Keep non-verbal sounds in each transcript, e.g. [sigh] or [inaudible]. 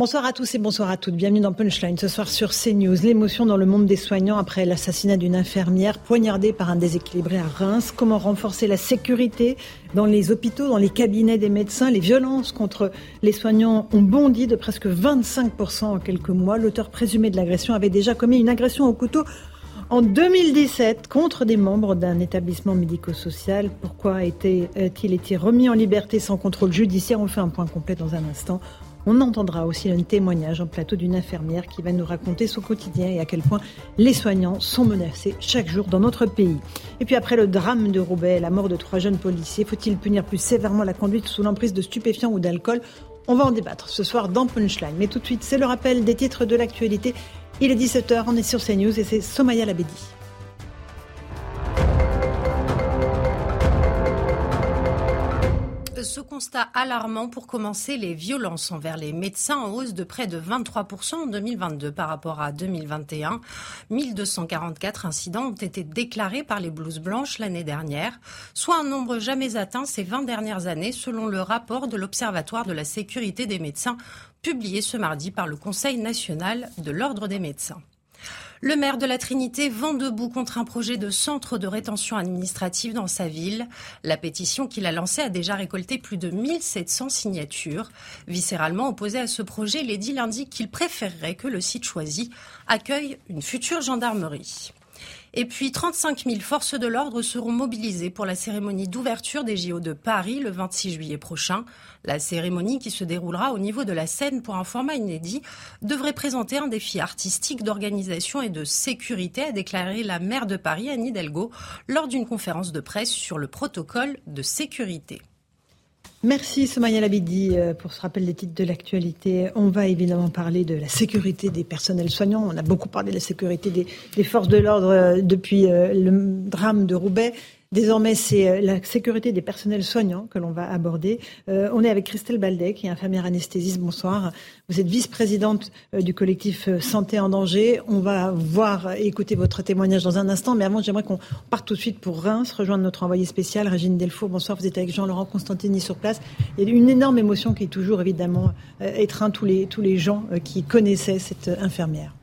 Bonsoir à tous et bonsoir à toutes. Bienvenue dans Punchline ce soir sur CNews. L'émotion dans le monde des soignants après l'assassinat d'une infirmière poignardée par un déséquilibré à Reims. Comment renforcer la sécurité dans les hôpitaux, dans les cabinets des médecins? Les violences contre les soignants ont bondi de presque 25% en quelques mois. L'auteur présumé de l'agression avait déjà commis une agression au couteau en 2017 contre des membres d'un établissement médico-social. Pourquoi a-t-il été remis en liberté sans contrôle judiciaire? On fait un point complet dans un instant. On entendra aussi un témoignage en plateau d'une infirmière qui va nous raconter son quotidien et à quel point les soignants sont menacés chaque jour dans notre pays. Et puis après le drame de Roubaix, la mort de trois jeunes policiers, faut-il punir plus sévèrement la conduite sous l'emprise de stupéfiants ou d'alcool? On va en débattre ce soir dans Punchline. Mais tout de suite, c'est le rappel des titres de l'actualité. Il est 17h, on est sur CNews et c'est Somaya Labedi. Ce constat alarmant pour commencer, les violences envers les médecins en hausse de près de 23% en 2022 par rapport à 2021. 1244 incidents ont été déclarés par les blouses blanches l'année dernière, soit un nombre jamais atteint ces 20 dernières années selon le rapport de l'Observatoire de la sécurité des médecins publié ce mardi par le Conseil national de l'Ordre des médecins. Le maire de la Trinité vend debout contre un projet de centre de rétention administrative dans sa ville. La pétition qu'il a lancée a déjà récolté plus de 1700 signatures. Viscéralement opposé à ce projet, l'édile indique qu'il préférerait que le site choisi accueille une future gendarmerie. Et puis 35 000 forces de l'ordre seront mobilisées pour la cérémonie d'ouverture des JO de Paris le 26 juillet prochain. La cérémonie qui se déroulera au niveau de la scène pour un format inédit devrait présenter un défi artistique d'organisation et de sécurité, a déclaré la maire de Paris, Anne Hidalgo, lors d'une conférence de presse sur le protocole de sécurité. Merci Somaya Labidi euh, pour ce rappel des titres de l'actualité. On va évidemment parler de la sécurité des personnels soignants. On a beaucoup parlé de la sécurité des, forces de l'ordre euh, depuis euh, le drame de Roubaix. Désormais, c'est la sécurité des personnels soignants que l'on va aborder. Euh, on est avec Christelle Baldet, qui est infirmière anesthésiste. Bonsoir. Vous êtes vice-présidente du collectif Santé en danger. On va voir et écouter votre témoignage dans un instant. Mais avant, j'aimerais qu'on parte tout de suite pour Reims, rejoindre notre envoyé spécial, Régine Delfour. Bonsoir. Vous êtes avec Jean-Laurent Constantini sur place. Il y a une énorme émotion qui est toujours, évidemment, étreint tous les, tous les gens qui connaissaient cette infirmière.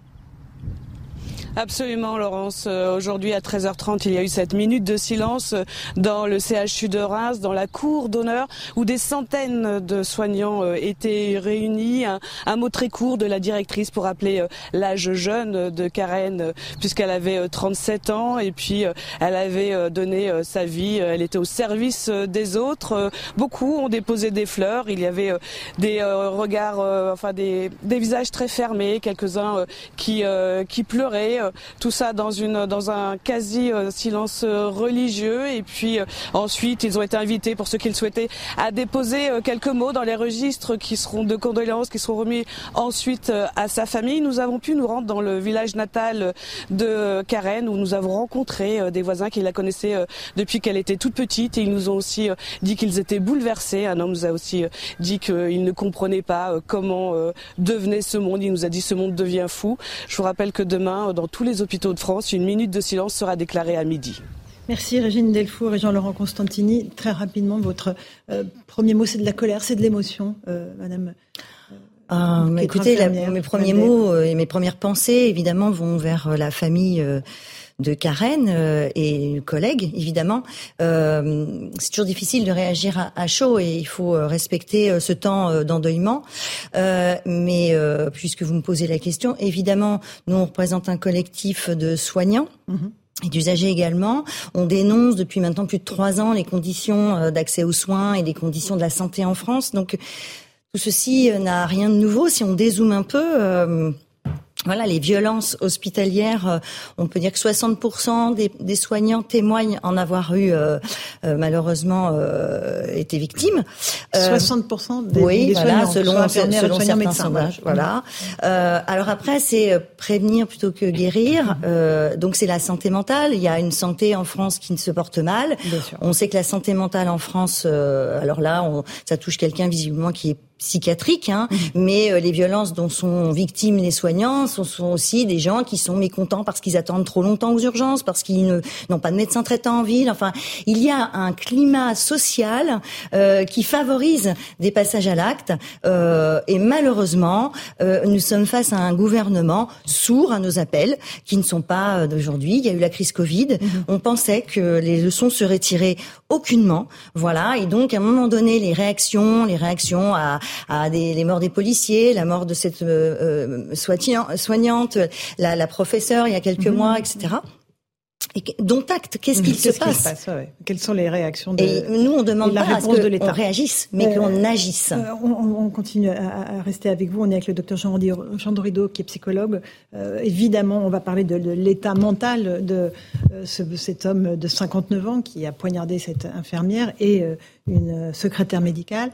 Absolument, Laurence. Euh, aujourd'hui, à 13h30, il y a eu cette minute de silence dans le CHU de Reims, dans la cour d'honneur, où des centaines de soignants euh, étaient réunis. Un, mot très court de la directrice pour rappeler euh, l'âge jeune de Karen, puisqu'elle avait 37 ans et puis elle avait donné sa vie. Elle était au service des autres. Beaucoup ont déposé des fleurs. Il y avait des regards, enfin des, des visages très fermés, quelques-uns qui, qui pleuraient tout ça dans une dans un quasi euh, silence euh, religieux et puis euh, ensuite ils ont été invités pour ceux qui le souhaitaient à déposer quelques mots dans les registres qui seront de condoléances qui seront remis ensuite à sa famille. Nous avons pu nous rendre dans le village natal de Karen où nous avons rencontré des voisins qui la connaissaient depuis qu'elle était toute petite et ils nous ont aussi dit qu'ils étaient bouleversés. Un homme nous a aussi dit qu'il ne comprenait pas comment devenait ce monde. Il nous a dit ce monde devient fou. Je vous rappelle que demain, dans tous les hôpitaux de France, une minute de silence sera déclarée à midi. Merci Régine Delfour et Jean-Laurent Constantini. Très rapidement, votre euh, premier mot, c'est de la colère, c'est de l'émotion, euh, Madame. Euh, écoutez, mes premiers mots et mes premières pensées, évidemment, vont vers la famille de Karen et une collègue, évidemment. Euh, c'est toujours difficile de réagir à, chaud et il faut respecter ce temps d'endeuillement. Euh, mais puisque vous me posez la question, évidemment, nous on représente un collectif de soignants. et d'usagers également. On dénonce depuis maintenant plus de trois ans les conditions d'accès aux soins et les conditions de la santé en France. Donc tout ceci n'a rien de nouveau. Si on dézoome un peu, voilà, les violences hospitalières, euh, on peut dire que 60% des, des, soignants témoignent en avoir eu euh, euh, malheureusement euh, été victimes. 60% des, oui, des voilà, soignants, selon, selon certains médecins, sondages. Voilà. alors après, c'est prévenir plutôt que guérir. Donc c'est la santé mentale. Il y a une santé en France qui ne se porte mal. On sait que la santé mentale en France, alors là, on, ça touche quelqu'un visiblement qui est psychiatrique, hein, mhm. mais euh, les violences dont sont victimes les soignants sont, sont aussi des gens qui sont mécontents parce qu'ils attendent trop longtemps aux urgences, parce qu'ils n'ont pas de médecin traitant en ville. Enfin, il y a un climat social euh, qui favorise des passages à l'acte, euh, et malheureusement, euh, nous sommes face à un gouvernement sourd à nos appels, qui ne sont pas euh, d'aujourd'hui. Il y a eu la crise Covid. Mhm. On pensait que les leçons seraient tirées aucunement, voilà, et donc à un moment donné, les réactions, les réactions à à des, les morts des policiers, la mort de cette euh, euh soignante, la, la professeure il y a quelques mhm. mois, etc. Et dont acte, qu'est-ce qu'il se passe, Quelles sont les réactions de Et nous, on demande pas à ce qu'on réagisse, mais euh, qu'on agisse. Euh, on, continue à, rester avec vous. On est avec le docteur Jean, Jean Dorido, qui est psychologue. Euh, évidemment, on va parler de, de l'état mental de ce, cet homme de 59 ans qui a poignardé cette infirmière et une secrétaire médicale.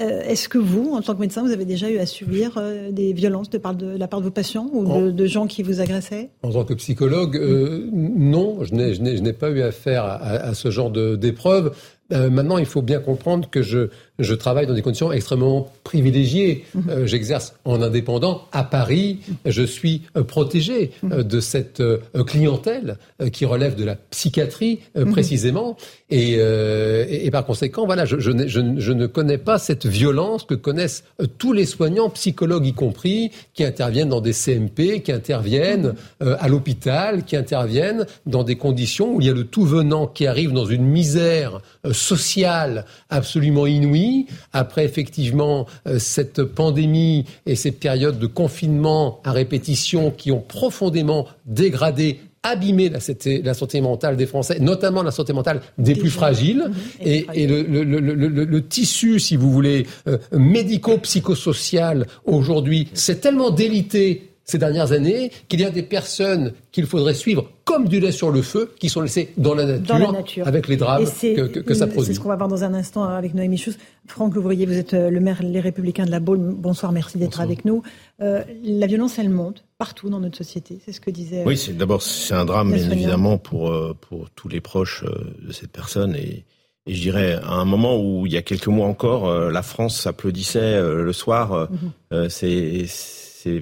Euh, est-ce que vous, en tant que médecin, vous avez déjà eu à subir euh, des violences de, la part de vos patients ou de, gens qui vous agressaient? En tant que psychologue, euh, non, je n'ai pas eu affaire à, à ce genre d'épreuve. Maintenant, il faut bien comprendre que je, je travaille dans des conditions extrêmement privilégiées. Mhm. Euh, j'exerce en indépendant à Paris. Je suis euh, protégé euh, mhm. de cette clientèle qui relève de la psychiatrie mhm. précisément. Et, et, par conséquent, voilà, je, je, je, je, ne connais pas cette violence que connaissent tous les soignants, psychologues y compris, qui interviennent dans des CMP, qui interviennent à l'hôpital, qui interviennent dans des conditions où il y a le tout venant qui arrive dans une misère sociale absolument inouïe après effectivement euh, cette pandémie et ces périodes de confinement à répétition qui ont profondément dégradé abîmé la santé, la santé mentale des Français, notamment la santé mentale des, plus fragiles. Et, le, tissu, si vous voulez, euh, médico-psychosocial aujourd'hui, c'est tellement délité ces dernières années qu'il y a des personnes qu'il faudrait suivre comme du lait sur le feu, qui sont laissées dans la nature, avec les drames que, ça produit. C'est ce qu'on va voir dans un instant avec Noémie Chous. Franck Louvrier, vous êtes euh, le maire Les Républicains de la Baule. Bonsoir, merci d'être avec nous. Euh, la violence, elle monte partout dans notre société. C'est ce que disait. Oui, c'est d'abord c'est un drame, bien évidemment, pour euh, pour tous les proches de cette personne et. Et je dirais, à un moment où il y a quelques mois encore, la France applaudissait le soir mhm. c'est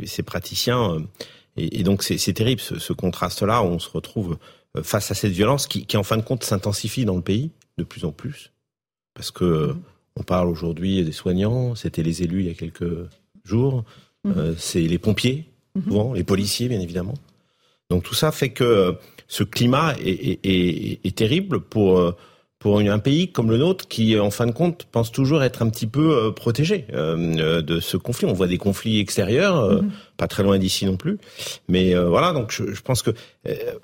ces, praticiens. Euh, et, donc c'est terrible ce, contraste-là où on se retrouve euh, face à cette violence qui, en fin de compte s'intensifie dans le pays de plus en plus. Parce que euh, on parle aujourd'hui des soignants, c'était les élus il y a quelques jours, mhm. c'est les pompiers, mhm. souvent, les policiers bien évidemment. Donc tout ça fait que ce climat est, est terrible pour pour un pays comme le nôtre qui, en fin de compte, pense toujours être un petit peu euh, protégé euh, de ce conflit. On voit des conflits extérieurs, euh, mhm. pas très loin d'ici non plus. Mais voilà, donc je, je pense que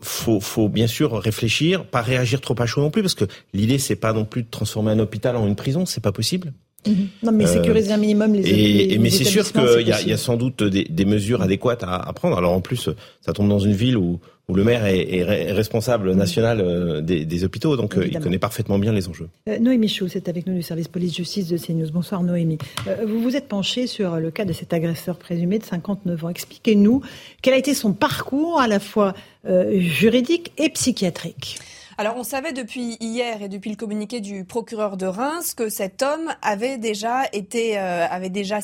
faut, faut bien sûr réfléchir, pas réagir trop à chaud non plus, parce que l'idée c'est pas non plus de transformer un hôpital en une prison, c'est pas possible. Mhm. Non, mais sécuriser un minimum les. Et, mais c'est sûr qu'il y, y, a sans doute des, des mesures adéquates à, à, prendre. Alors en plus, ça tombe dans une ville où où le maire est, responsable national euh, des, hôpitaux, donc euh, il connaît parfaitement bien les enjeux. Euh, Noémie Chou, c'est avec nous du service police-justice de CNews. Bonsoir Noémie. vous vous êtes penchée sur le cas de cet agresseur présumé de 59 ans. Expliquez-nous quel a été son parcours à la fois juridique et psychiatrique. Alors on savait depuis hier et depuis le communiqué du procureur de Reims que cet homme avait déjà été euh, avait déjà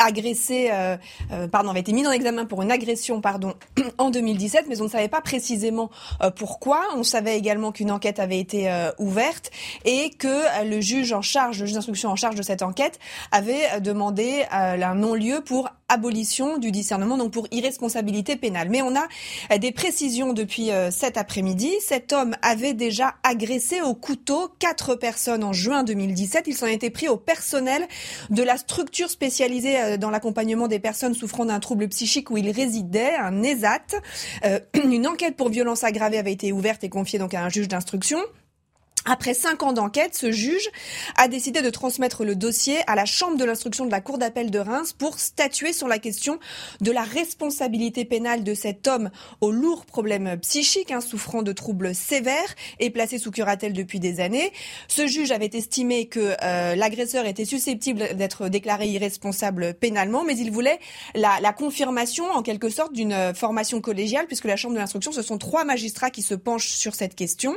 agressé euh, euh, pardon avait été mis en examen pour une agression pardon [clears throat] en 2017 mais on ne savait pas précisément pourquoi. On savait également qu'une enquête avait été ouverte et que le juge en charge le juge d'instruction en charge de cette enquête avait demandé un non-lieu pour abolition du discernement, donc pour irresponsabilité pénale. Mais on a euh, des précisions depuis euh, cet après-midi. Cet homme déjà agressé au couteau quatre personnes en juin 2017. Il s'en était pris au personnel de la structure spécialisée euh, dans l'accompagnement des personnes souffrant d'un trouble psychique où il résidait, un ESAT. [clears throat] une enquête pour violence aggravée avait été ouverte et confiée donc à un juge d'instruction. Après cinq ans d'enquête, ce juge a décidé de transmettre le dossier à la Chambre de l'instruction de la Cour d'appel de Reims pour statuer sur la question de la responsabilité pénale de cet homme aux lourds problèmes psychiques, hein, souffrant de troubles sévères et placé sous curatelle depuis des années. Ce juge avait estimé que euh, l'agresseur était susceptible d'être déclaré irresponsable pénalement, mais il voulait la, confirmation en quelque sorte d'une formation collégiale, puisque la Chambre de l'instruction, ce sont trois magistrats qui se penchent sur cette question.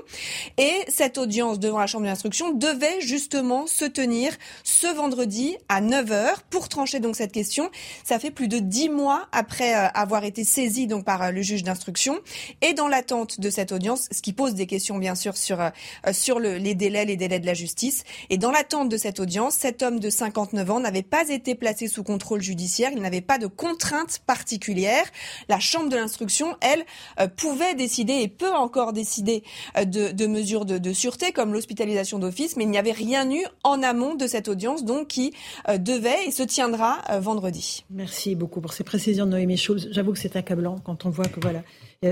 Et cette devant la chambre d'instruction devait justement se tenir ce vendredi à 9h pour trancher donc cette question. Ça fait plus de dix mois après euh, avoir été saisi donc par euh, le juge d'instruction et dans l'attente de cette audience, ce qui pose des questions bien sûr sur euh, sur le, les délais, les délais de la justice. Et dans l'attente de cette audience, cet homme de 59 ans n'avait pas été placé sous contrôle judiciaire, il n'avait pas de contraintes particulières. La chambre de l'instruction, elle, pouvait décider et peut encore décider de, mesures de sûreté comme l'hospitalisation d'office, mais il n'y avait rien eu en amont de cette audience, donc qui euh, devait et se tiendra euh, vendredi. Merci beaucoup pour ces précisions, Noémie Schulz. J'avoue que c'est accablant quand on voit que voilà,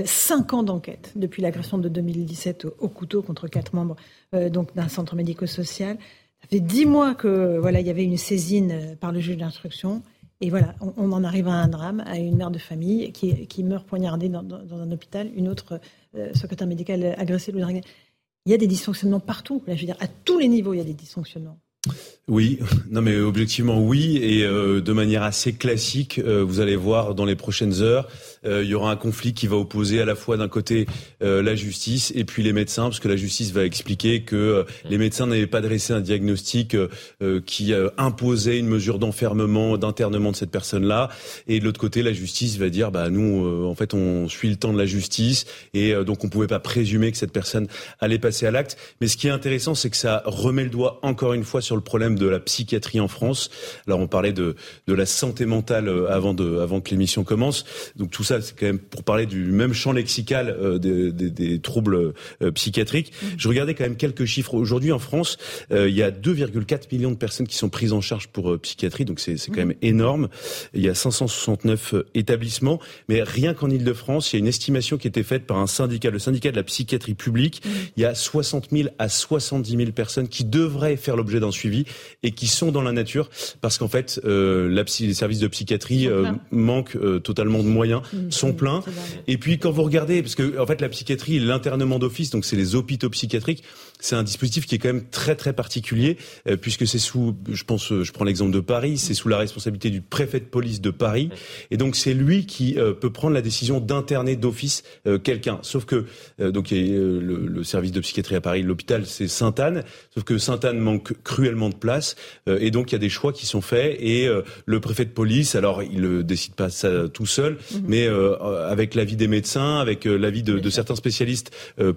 cinq ans d'enquête depuis l'agression de 2017 au, couteau contre quatre membres euh, donc d'un centre médico-social. Ça fait dix mois que voilà, il y avait une saisine par le juge d'instruction. Et voilà, on, en arrive à un drame, à une mère de famille qui, qui meurt poignardée dans, un hôpital, une autre secrétaire médicale agressée, il y a des dysfonctionnements partout. Là, je veux dire, à tous les niveaux, il y a des dysfonctionnements. Oui, [laughs] non mais objectivement oui, et euh, de manière assez classique, euh, vous allez voir dans les prochaines heures, euh, il y aura un conflit qui va opposer à la fois d'un côté la justice et puis les médecins, parce que la justice va expliquer que les médecins n'avaient pas dressé un diagnostic qui imposait une mesure d'enfermement, d'internement de cette personne-là, et de l'autre côté la justice va dire bah nous en fait on suit le temps de la justice et donc on pouvait pas présumer que cette personne allait passer à l'acte. Mais ce qui est intéressant, c'est que ça remet le doigt encore une fois sur le problème de la psychiatrie en France. Alors on parlait de, de la santé mentale euh, avant, de, avant que l'émission commence. Donc tout ça, c'est quand même pour parler du même champ lexical euh, des, des, des, troubles euh, psychiatriques. Mmh. Je regardais quand même quelques chiffres. Aujourd'hui en France, il y a 2,4 millions de personnes qui sont prises en charge pour psychiatrie, donc c'est quand même énorme. Il y a 569 établissements, mais rien qu'en Ile-de-France, il y a une estimation qui a été faite par un syndicat, le syndicat de la psychiatrie publique. Mmh. Il y a 60 000 à 70 000 personnes qui devraient faire l'objet d'un suivi et qui sont dans la nature parce qu'en fait, euh, la les services de psychiatrie euh, manquent euh, totalement de moyens, mmh, sont pleins. Et puis quand vous regardez, parce que en fait la psychiatrie, l'internement d'office, donc c'est les hôpitaux psychiatriques, c'est un dispositif qui est quand même très très particulier euh, puisque c'est sous, je pense, je prends l'exemple de Paris, c'est sous la responsabilité du préfet de police de Paris et donc c'est lui qui peut prendre la décision d'interner d'office quelqu'un. Sauf que donc le, le, service de psychiatrie à Paris, l'hôpital, c'est Sainte-Anne. Sauf que Sainte-Anne manque cruellement de place euh, et donc il y a des choix qui sont faits et euh, le préfet de police, alors il ne décide pas ça tout seul, mhm. mais euh, avec l'avis des médecins, avec l'avis de, de, certains spécialistes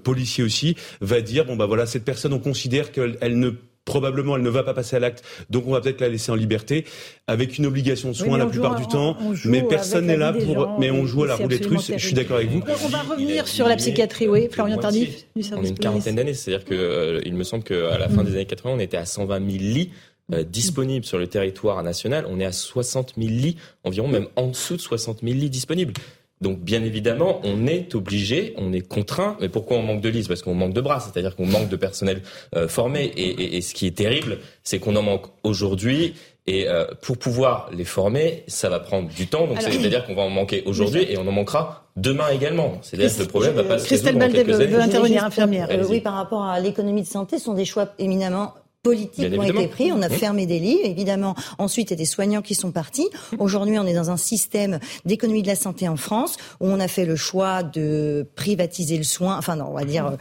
policiers aussi, va dire bon bah voilà cette personne on considère qu'elle ne probablement elle ne va pas passer à l'acte, donc on va peut-être la laisser en liberté, avec une obligation de soins la plupart du temps, mais personne n'est là pour, mais on joue à la roulette russe, je suis d'accord avec vous. On va revenir sur la psychiatrie, oui, Florian Tardif, On a une quarantaine d'années, c'est-à-dire que, euh, il me semble qu'à la fin mm. des années 80, on était à 120 000 lits, euh, disponibles sur le territoire national, on est à 60 000 lits, environ même en dessous de 60 000 lits disponibles. Donc bien évidemment, on est obligé, on est contraint. Mais pourquoi on manque de lits Parce qu'on manque de bras, c'est-à-dire qu'on manque de personnel euh, formé. Et, et, et, ce qui est terrible, c'est qu'on en manque aujourd'hui. Et euh, pour pouvoir les former, ça va prendre du temps. Donc c'est-à-dire qu'on va en manquer aujourd'hui et on en manquera demain également. C'est-à-dire que le problème va pas se résoudre en quelques veut, veut intervenir, infirmière. oui, par rapport à l'économie de santé, ce sont des choix éminemment politiques ont été pris. On a fermé des lits, évidemment. Ensuite, il y a des soignants qui sont partis. Aujourd'hui, on est dans un système d'économie de la santé en France où on a fait le choix de privatiser le soin, enfin non, on va dire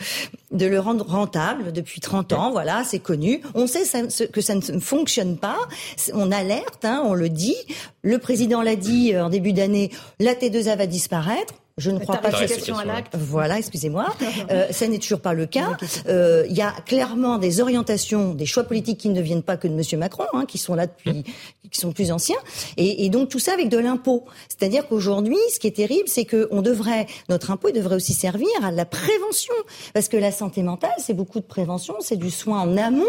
de le rendre rentable depuis 30 ans. Voilà, c'est connu. On sait que ça ne fonctionne pas. On alerte, hein, on le dit. Le président l'a dit euh, en début d'année, la T2A va disparaître. Je ne crois pas que à l'acte. Voilà, excusez-moi. [laughs] Euh, ça n'est toujours pas le cas. Euh, il y a clairement des orientations, des choix politiques qui ne viennent pas que de M. Macron, hein, qui sont là depuis, qui sont plus anciens, et, et donc tout ça avec de l'impôt. C'est-à-dire qu'aujourd'hui, ce qui est terrible, c'est que on devrait, notre impôt, il devrait aussi servir à la prévention, parce que la santé mentale, c'est beaucoup de prévention, c'est du soin en amont.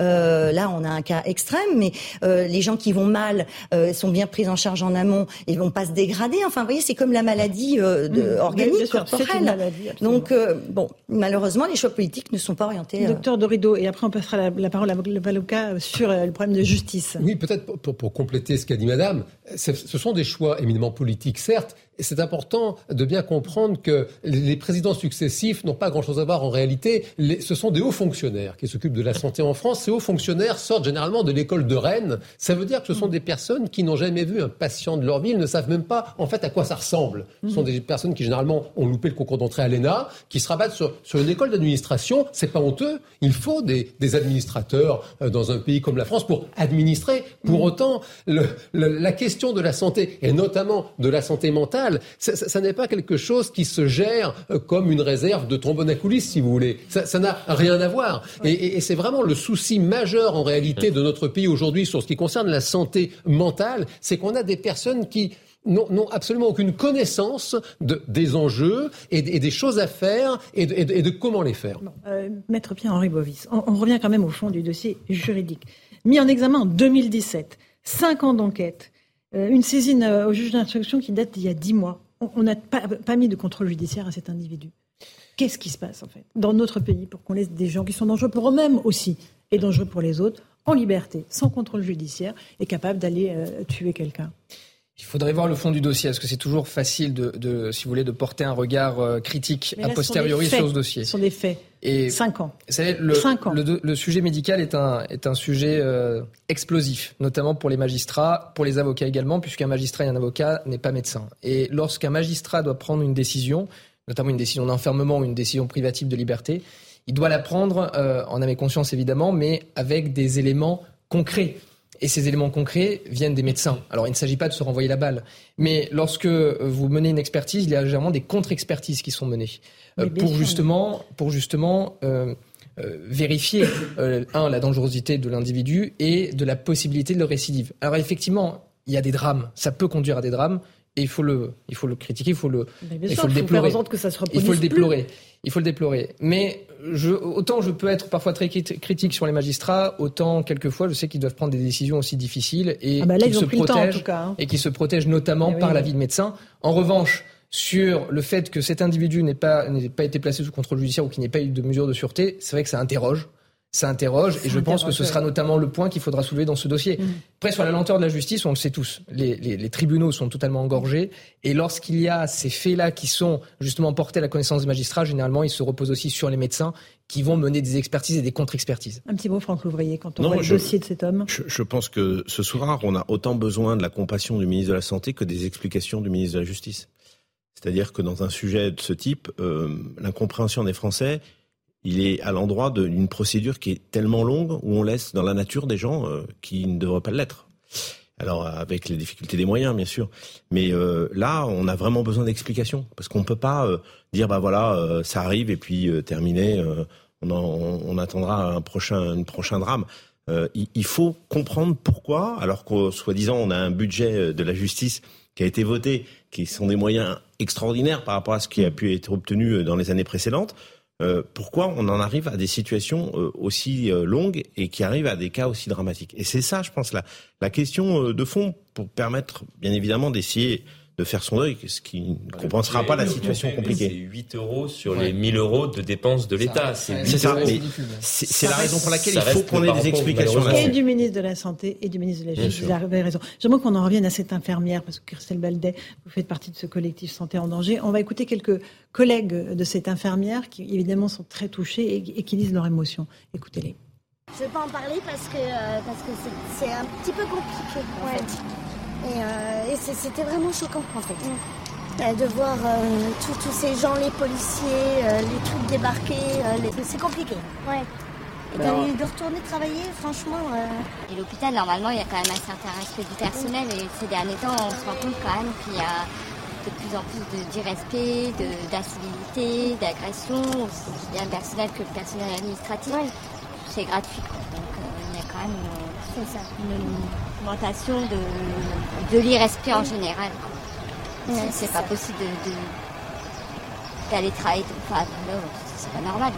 Euh, là, on a un cas extrême, mais euh, les gens qui vont mal euh, sont bien pris en charge en amont, ils vont pas se dégrader. Enfin, vous voyez, c'est comme la maladie euh, de, organique, corporelle. Donc, bon, malheureusement, les choix politiques ne sont pas orientés. Docteur Dorido, et après on passera la, parole à Valoca sur le problème de justice. Oui, peut-être pour, pour, compléter ce qu'a dit Madame, ce sont des choix éminemment politiques, certes, c'est important de bien comprendre que les présidents successifs n'ont pas grand-chose à voir en réalité. ce sont des hauts fonctionnaires qui s'occupent de la santé en France. Ces hauts fonctionnaires sortent généralement de l'école de Rennes. Ça veut dire que ce sont des personnes qui n'ont jamais vu un patient de leur vie, ils ne savent même pas en fait à quoi ça ressemble. Ce sont des personnes qui généralement ont loupé le concours d'entrée à l'ENA, qui se rabattent sur, sur une école d'administration. C'est pas honteux. Il faut des, des, administrateurs euh, dans un pays comme la France pour administrer. Pour autant, le, la question de la santé, et notamment de la santé mentale, ça, n'est pas quelque chose qui se gère euh, comme une réserve de trombone à coulisses, si vous voulez. Ça n'a rien à voir. Et, c'est vraiment le souci majeur en réalité de notre pays aujourd'hui sur ce qui concerne la santé mentale, c'est qu'on a des personnes qui n'ont absolument aucune connaissance de, des enjeux et, des choses à faire et de, comment les faire. Euh, Maître Pierre-Henri Bovis, on, on, revient quand même au fond du dossier juridique. Mis en examen en 2017, cinq ans d'enquête, une saisine euh, au juge d'instruction qui date d'il y a dix mois. On n'a pas, mis de contrôle judiciaire à cet individu. Qu'est-ce qui se passe en fait dans notre pays pour qu'on laisse des gens qui sont dangereux pour eux-mêmes aussi et dangereux pour les autres en liberté, sans contrôle judiciaire et capables d'aller euh, tuer quelqu'un? Il faudrait voir le fond du dossier. Est-ce que c'est toujours facile de, si vous voulez, de porter un regard euh, critique a posteriori sur ce dossier? Ce sont des faits. Et Cinq ans. Vous savez, le, Cinq ans. Le, sujet médical est un, est un sujet euh, explosif, notamment pour les magistrats, pour les avocats également, puisqu'un magistrat et un avocat n'est pas médecin. Et lorsqu'un magistrat doit prendre une décision, notamment une décision d'enfermement ou une décision privative de liberté, il doit la prendre euh, en âme et conscience évidemment, mais avec des éléments concrets. Et ces éléments concrets viennent des médecins. Alors il ne s'agit pas de se renvoyer la balle, mais lorsque vous menez une expertise, il y a généralement des contre-expertises qui sont menées euh, pour, justement, pour justement euh, euh, vérifier un la dangerosité de l'individu et de la possibilité de le récidive. Alors effectivement, il y a des drames, ça peut conduire à des drames. Et il faut le, il faut le critiquer, il faut le, il faut le déplorer. Il faut le déplorer. Il faut le déplorer. Mais je, autant je peux être parfois très critique sur les magistrats, autant quelquefois je sais qu'ils doivent prendre des décisions aussi difficiles et ah bah qu'ils se protègent hein. et qui se protègent notamment eh par la vie de médecin. En revanche, sur le fait que cet individu n'ait pas, pas été placé sous contrôle judiciaire ou qu'il n'ait pas eu de mesures de sûreté, c'est vrai que ça interroge ça interroge et je pense que ce sera notamment le point qu'il faudra soulever dans ce dossier. Mm. Après, sur la lenteur de la justice, on le sait tous, les, tribunaux sont totalement engorgés et lorsqu'il y a ces faits-là qui sont justement portés à la connaissance des magistrats, généralement, ils se reposent aussi sur les médecins qui vont mener des expertises et des contre-expertises. Un petit mot, Franck Louvrier, quand on voit le dossier de cet homme. Je, je, pense que ce soir, on a autant besoin de la compassion du ministre de la Santé que des explications du ministre de la Justice. C'est-à-dire que dans un sujet de ce type, euh, l'incompréhension des Français il est à l'endroit d'une procédure qui est tellement longue où on laisse dans la nature des gens euh, qui ne devraient pas l'être. Alors avec les difficultés des moyens, bien sûr, mais euh, là, on a vraiment besoin d'explications parce qu'on peut pas euh, dire bah voilà, ça arrive et puis terminé, on, on, attendra un prochain, prochain drame. Il, il, faut comprendre pourquoi, alors qu'au soi-disant on a un budget de la justice qui a été voté, qui sont des moyens extraordinaires par rapport à ce qui a pu être obtenu dans les années précédentes. Euh, pourquoi on en arrive à des situations euh, aussi euh, longues et qui arrivent à des cas aussi dramatiques? Et c'est ça, je pense, la, la question de fond pour permettre, bien évidemment, d'essayer de faire son deuil, ce qui ne compensera pas la situation compliquée. C'est 8 euros sur les 1000 euros de dépenses de l'État. C'est ça, c'est la raison pour laquelle il faut qu'on ait des explications. Et du ministre de la Santé et du ministre de la Justice. Vous avez raison. J'aimerais qu'on en revienne à cette infirmière, parce que Christelle Baldet, vous faites partie de ce collectif Santé en danger. On va écouter quelques collègues de cette infirmière qui, évidemment, sont très touchés et, qui disent leurs émotions. Écoutez-les. Je ne vais pas en parler parce que euh, parce que c'est un petit peu compliqué. En fait. Et, euh, c'était vraiment choquant en fait. Euh, de voir euh, tous ces gens, les policiers, les trucs débarquer, c'est compliqué. Ouais. Et de, retourner travailler, franchement. Et l'hôpital, normalement, il y a quand même un certain respect du personnel. Et ces derniers temps, on se rend compte quand même qu'il y a de plus en plus d'irrespect, d'incivilité, d'agression, aussi bien le personnel que le personnel administratif. C'est gratuit. Donc il y a quand même une, augmentation de, de l'irrespect en général. c'est pas possible d'aller travailler. Enfin, c'est pas normal.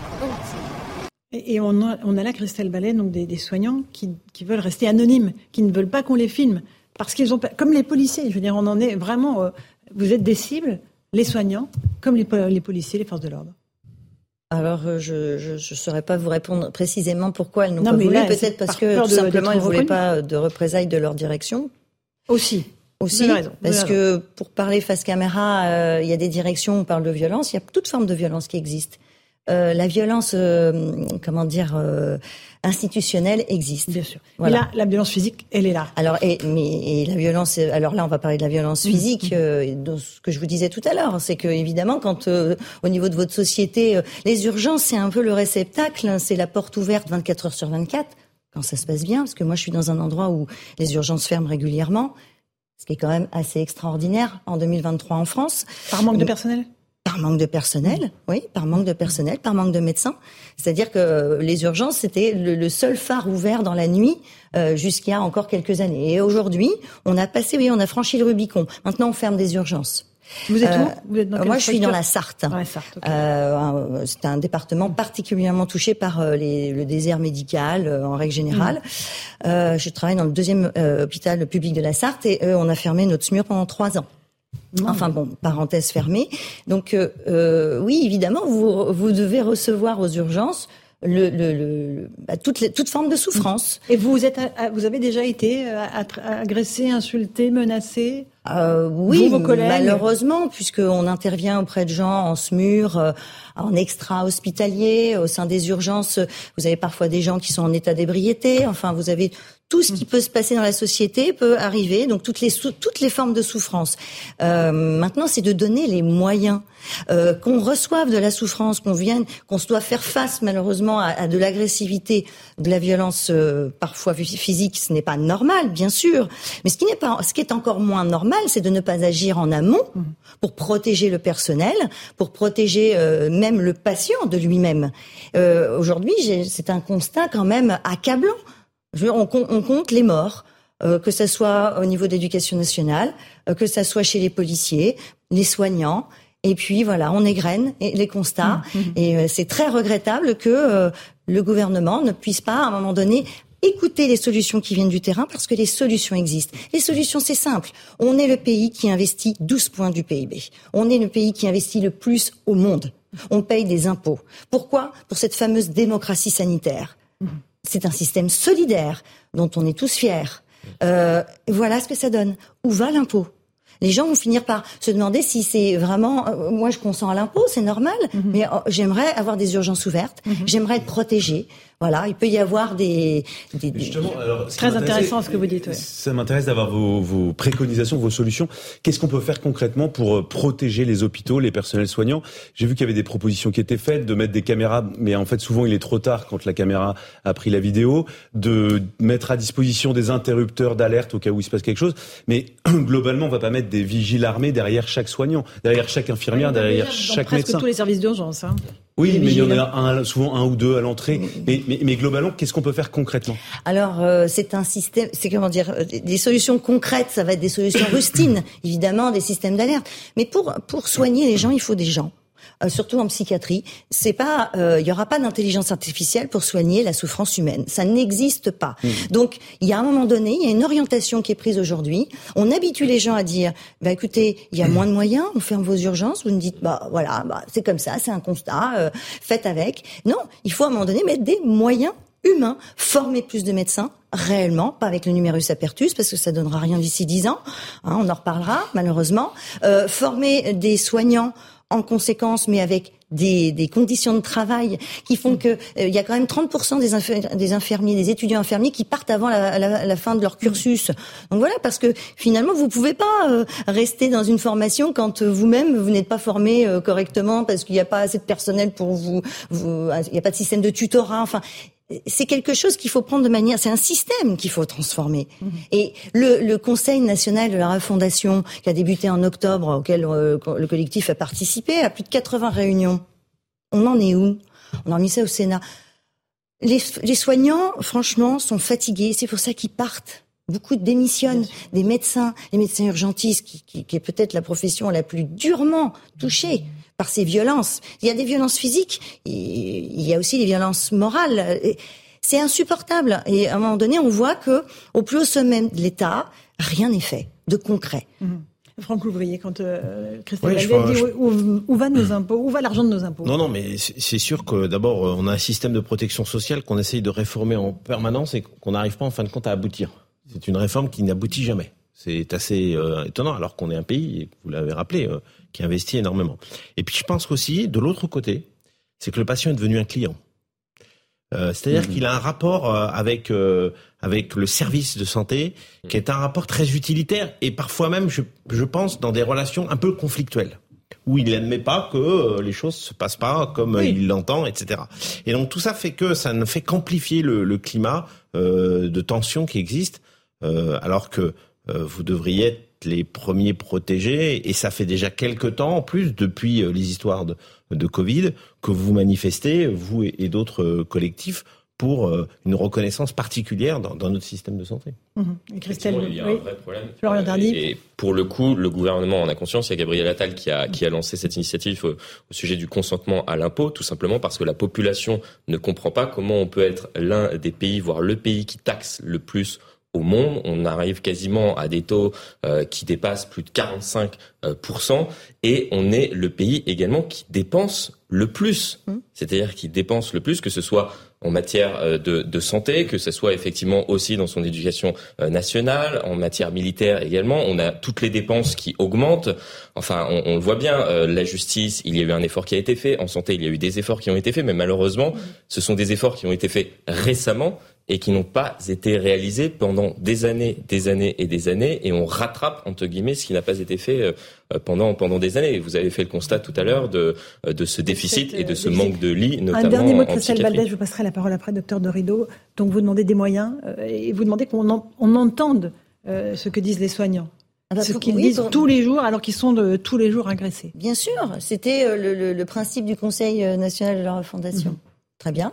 Et on a, on a là Christelle Ballet, donc des, soignants qui, veulent rester anonymes, qui ne veulent pas qu'on les filme, parce qu'ils ont, comme les policiers, je veux dire, on en est vraiment. Euh, vous êtes des cibles les soignants comme les, policiers, les forces de l'ordre alors, euh, je ne saurais pas vous répondre précisément pourquoi elles n'ont pas voulu. Peut-être parce que tout simplement, elles ne voulaient pas de représailles de leur direction. Aussi. Aussi, parce que pour parler face caméra, euh, il y a des directions où on parle de violence. Il y a toute forme de violence qui existe. Euh, la violence, euh, comment dire, institutionnelle existe. Bien sûr. Voilà. là, la violence physique, elle est là. Alors, et, mais, et la violence, alors là, on va parler de la violence mmh. physique, mmh. ce que je vous disais tout à l'heure, c'est que évidemment, quand au niveau de votre société, les urgences, c'est un peu le réceptacle, hein, c'est la porte ouverte 24 heures sur 24 quand ça se passe bien, parce que moi, je suis dans un endroit où les urgences ferment régulièrement ce qui est quand même assez extraordinaire en 2023 en France. Par manque de personnel? Par manque de personnel, oui, par manque de personnel, par manque de médecins. C'est-à-dire que les urgences, c'était le, seul phare ouvert dans la nuit euh, jusqu'à encore quelques années. Et aujourd'hui, on a passé, oui, on a franchi le Rubicon. Maintenant, on ferme des urgences. Vous êtes où Vous êtes dans Moi, je suis dans la Sarthe. Dans la Sarthe euh, c'est un département particulièrement touché par euh, les, le désert médical euh, en règle générale. Mm. je travaille dans le deuxième hôpital public de la Sarthe et on a fermé notre SMUR pendant trois ans. Enfin bon, parenthèse fermée. Donc euh, euh, oui, évidemment, vous, vous devez recevoir aux urgences le, le, le bah, toute, les, toute forme de souffrance. Et vous êtes, vous avez déjà été euh, agressé, insulté, menacé euh, Oui, vos malheureusement, puisqu'on intervient auprès de gens en SMUR, en extra-hospitalier, au sein des urgences. Vous avez parfois des gens qui sont en état d'ébriété. Enfin, vous avez tout ce qui peut se passer dans la société peut arriver, donc toutes les toutes les formes de souffrance. Euh, maintenant, c'est de donner les moyens euh, qu'on reçoive de la souffrance, qu'on vienne, qu'on se doit faire face malheureusement à, à de l'agressivité, de la violence euh, parfois physique. Ce n'est pas normal, bien sûr, mais ce qui n'est pas, ce qui est encore moins normal, c'est de ne pas agir en amont pour protéger le personnel, pour protéger euh, même le patient de lui-même. Euh, Aujourd'hui, c'est un constat quand même accablant on, compte les morts, euh, que ce soit au niveau d'éducation nationale, euh, que ce soit chez les policiers, les soignants. Et puis voilà, on égrène les constats. Mmh, mmh. Et euh, c'est très regrettable que le gouvernement ne puisse pas, à un moment donné, écouter les solutions qui viennent du terrain parce que les solutions existent. Les solutions, c'est simple. On est le pays qui investit 12 points du PIB. On est le pays qui investit le plus au monde. On paye des impôts. Pourquoi? Pour cette fameuse démocratie sanitaire. C'est un système solidaire dont on est tous fiers. Euh, voilà ce que ça donne. Où va l'impôt? Les gens vont finir par se demander si c'est vraiment. Euh, moi, je consens à l'impôt, c'est normal, mhm. mais oh, j'aimerais avoir des urgences ouvertes. Mhm. J'aimerais être protégé. Voilà, il peut y avoir des. des, Très intéressant ce que vous dites. Ça m'intéresse d'avoir vos, vos, préconisations, vos solutions. Qu'est-ce qu'on peut faire concrètement pour euh, protéger les hôpitaux, les personnels soignants? J'ai vu qu'il y avait des propositions qui étaient faites de mettre des caméras, mais en fait souvent il est trop tard quand la caméra a pris la vidéo, de mettre à disposition des interrupteurs d'alerte au cas où il se passe quelque chose. Mais [clears throat] globalement, on va pas mettre des vigiles armés derrière chaque soignant, derrière chaque infirmière, derrière chaque médecin. Presque tous les services d'urgence. Hein. Oui, mais il y en a un, souvent un ou deux à l'entrée. Mais, mais, mais, globalement, qu'est-ce qu'on peut faire concrètement? Alors, euh, c'est un système, c'est comment dire, euh, des solutions concrètes, ça va être des solutions rustines, [coughs] évidemment, des systèmes d'alerte. Mais pour, pour soigner les gens, il faut des gens. Euh, surtout en psychiatrie. C'est pas, il y aura pas d'intelligence artificielle pour soigner la souffrance humaine. Ça n'existe pas. Mmh. Donc, il y a un moment donné, il y a une orientation qui est prise aujourd'hui. On habitue les gens à dire, bah écoutez, il y a moins de moyens, on ferme vos urgences. Vous nous dites, bah voilà, bah c'est comme ça, c'est un constat, euh, faites avec. Non, il faut à un moment donné mettre des moyens humains, former plus de médecins, réellement, pas avec le numerus apertus, parce que ça donnera rien d'ici dix ans, hein, on en reparlera malheureusement, euh, former des soignants en conséquence, mais avec des, des, conditions de travail qui font que euh, il y a quand même 30% des, des, infirmiers, des étudiants infirmiers qui partent avant la, la, la, fin de leur cursus. Donc voilà, parce que finalement vous pouvez pas euh, rester dans une formation quand euh, vous-même vous, n'êtes pas formé correctement parce qu'il n'y a pas assez de personnel pour vous, vous il n'y a pas de système de tutorat. Enfin, c'est quelque chose qu'il faut prendre de manière, c'est un système qu'il faut transformer. Et le, le, Conseil national de la refondation, qui a débuté en octobre, auquel euh, le collectif a participé, a plus de 80 réunions. On en est où? On a mis ça au Sénat. Les, les soignants, franchement, sont fatigués. C'est pour ça qu'ils partent. Beaucoup démissionnent. Des médecins, les médecins urgentistes, qui, qui, qui est peut-être la profession la plus durement touchée par ces violences. Il y a des violences physiques, il y a aussi des violences morales. C'est insupportable. Et à un moment donné, on voit que au plus haut sommet de l'État, rien n'est fait de concret. Mhm. Franck Louvrier, quand euh, Christophe dit où, va nos impôts, où va l'argent de nos impôts? Non, non, mais c'est sûr que d'abord, on a un système de protection sociale qu'on essaye de réformer en permanence et qu'on n'arrive pas en fin de compte à aboutir. C'est une réforme qui n'aboutit jamais. C'est assez euh, étonnant, alors qu'on est un pays, vous l'avez rappelé, euh, qui investit énormément. Et puis je pense aussi, de l'autre côté, c'est que le patient est devenu un client. Euh, c'est-à-dire mmh. qu'il a un rapport avec avec le service de santé qui est un rapport très utilitaire et parfois même, je, je pense, dans des relations un peu conflictuelles où il n'admet pas que les choses se passent pas comme il l'entend, etc. Et donc tout ça fait que ça ne fait qu'amplifier le, le, climat de tension qui existe, alors que euh, vous devriez être les premiers protégés, et ça fait déjà quelques temps, en plus, depuis euh, les histoires de, de Covid, que vous manifestez, vous et, d'autres euh, collectifs, pour une reconnaissance particulière dans, dans, notre système de santé. Mmh. Et Christelle, il y a un vrai problème. et pour le coup, le gouvernement en a conscience. Il y a Gabriel Attal qui a, qui a lancé cette initiative au, au sujet du consentement à l'impôt, tout simplement parce que la population ne comprend pas comment on peut être l'un des pays, voire le pays qui taxe le plus au monde. On arrive quasiment à des taux euh, qui dépassent plus de 45% euh, et on est le pays également qui dépense le plus. Mmh. C'est-à-dire qui dépense le plus, que ce soit en matière euh, de, de, santé, que ce soit effectivement aussi dans son éducation nationale, en matière militaire également. On a toutes les dépenses qui augmentent. Enfin, on, on le voit bien, la justice, il y a eu un effort qui a été fait. En santé, il y a eu des efforts qui ont été faits, mais malheureusement, mmh. ce sont des efforts qui ont été faits récemment et qui n'ont pas été réalisés pendant des années, des années et des années, et on rattrape entre guillemets ce qui n'a pas été fait euh, pendant pendant des années. Vous avez fait le constat tout à l'heure de euh, de ce déficit et de ce manque de lits, notamment Un dernier mot de Christelle Valdez, je vous passerai la parole après, docteur Dorido. Donc vous demandez des moyens euh, et vous demandez qu'on on entende ce que disent les soignants. Ah bah, ce qu'ils disent tous les jours, alors qu'ils sont de, tous les jours agressés. Bien sûr, c'était le, le, principe du Conseil national de la refondation. Mhm. Très bien.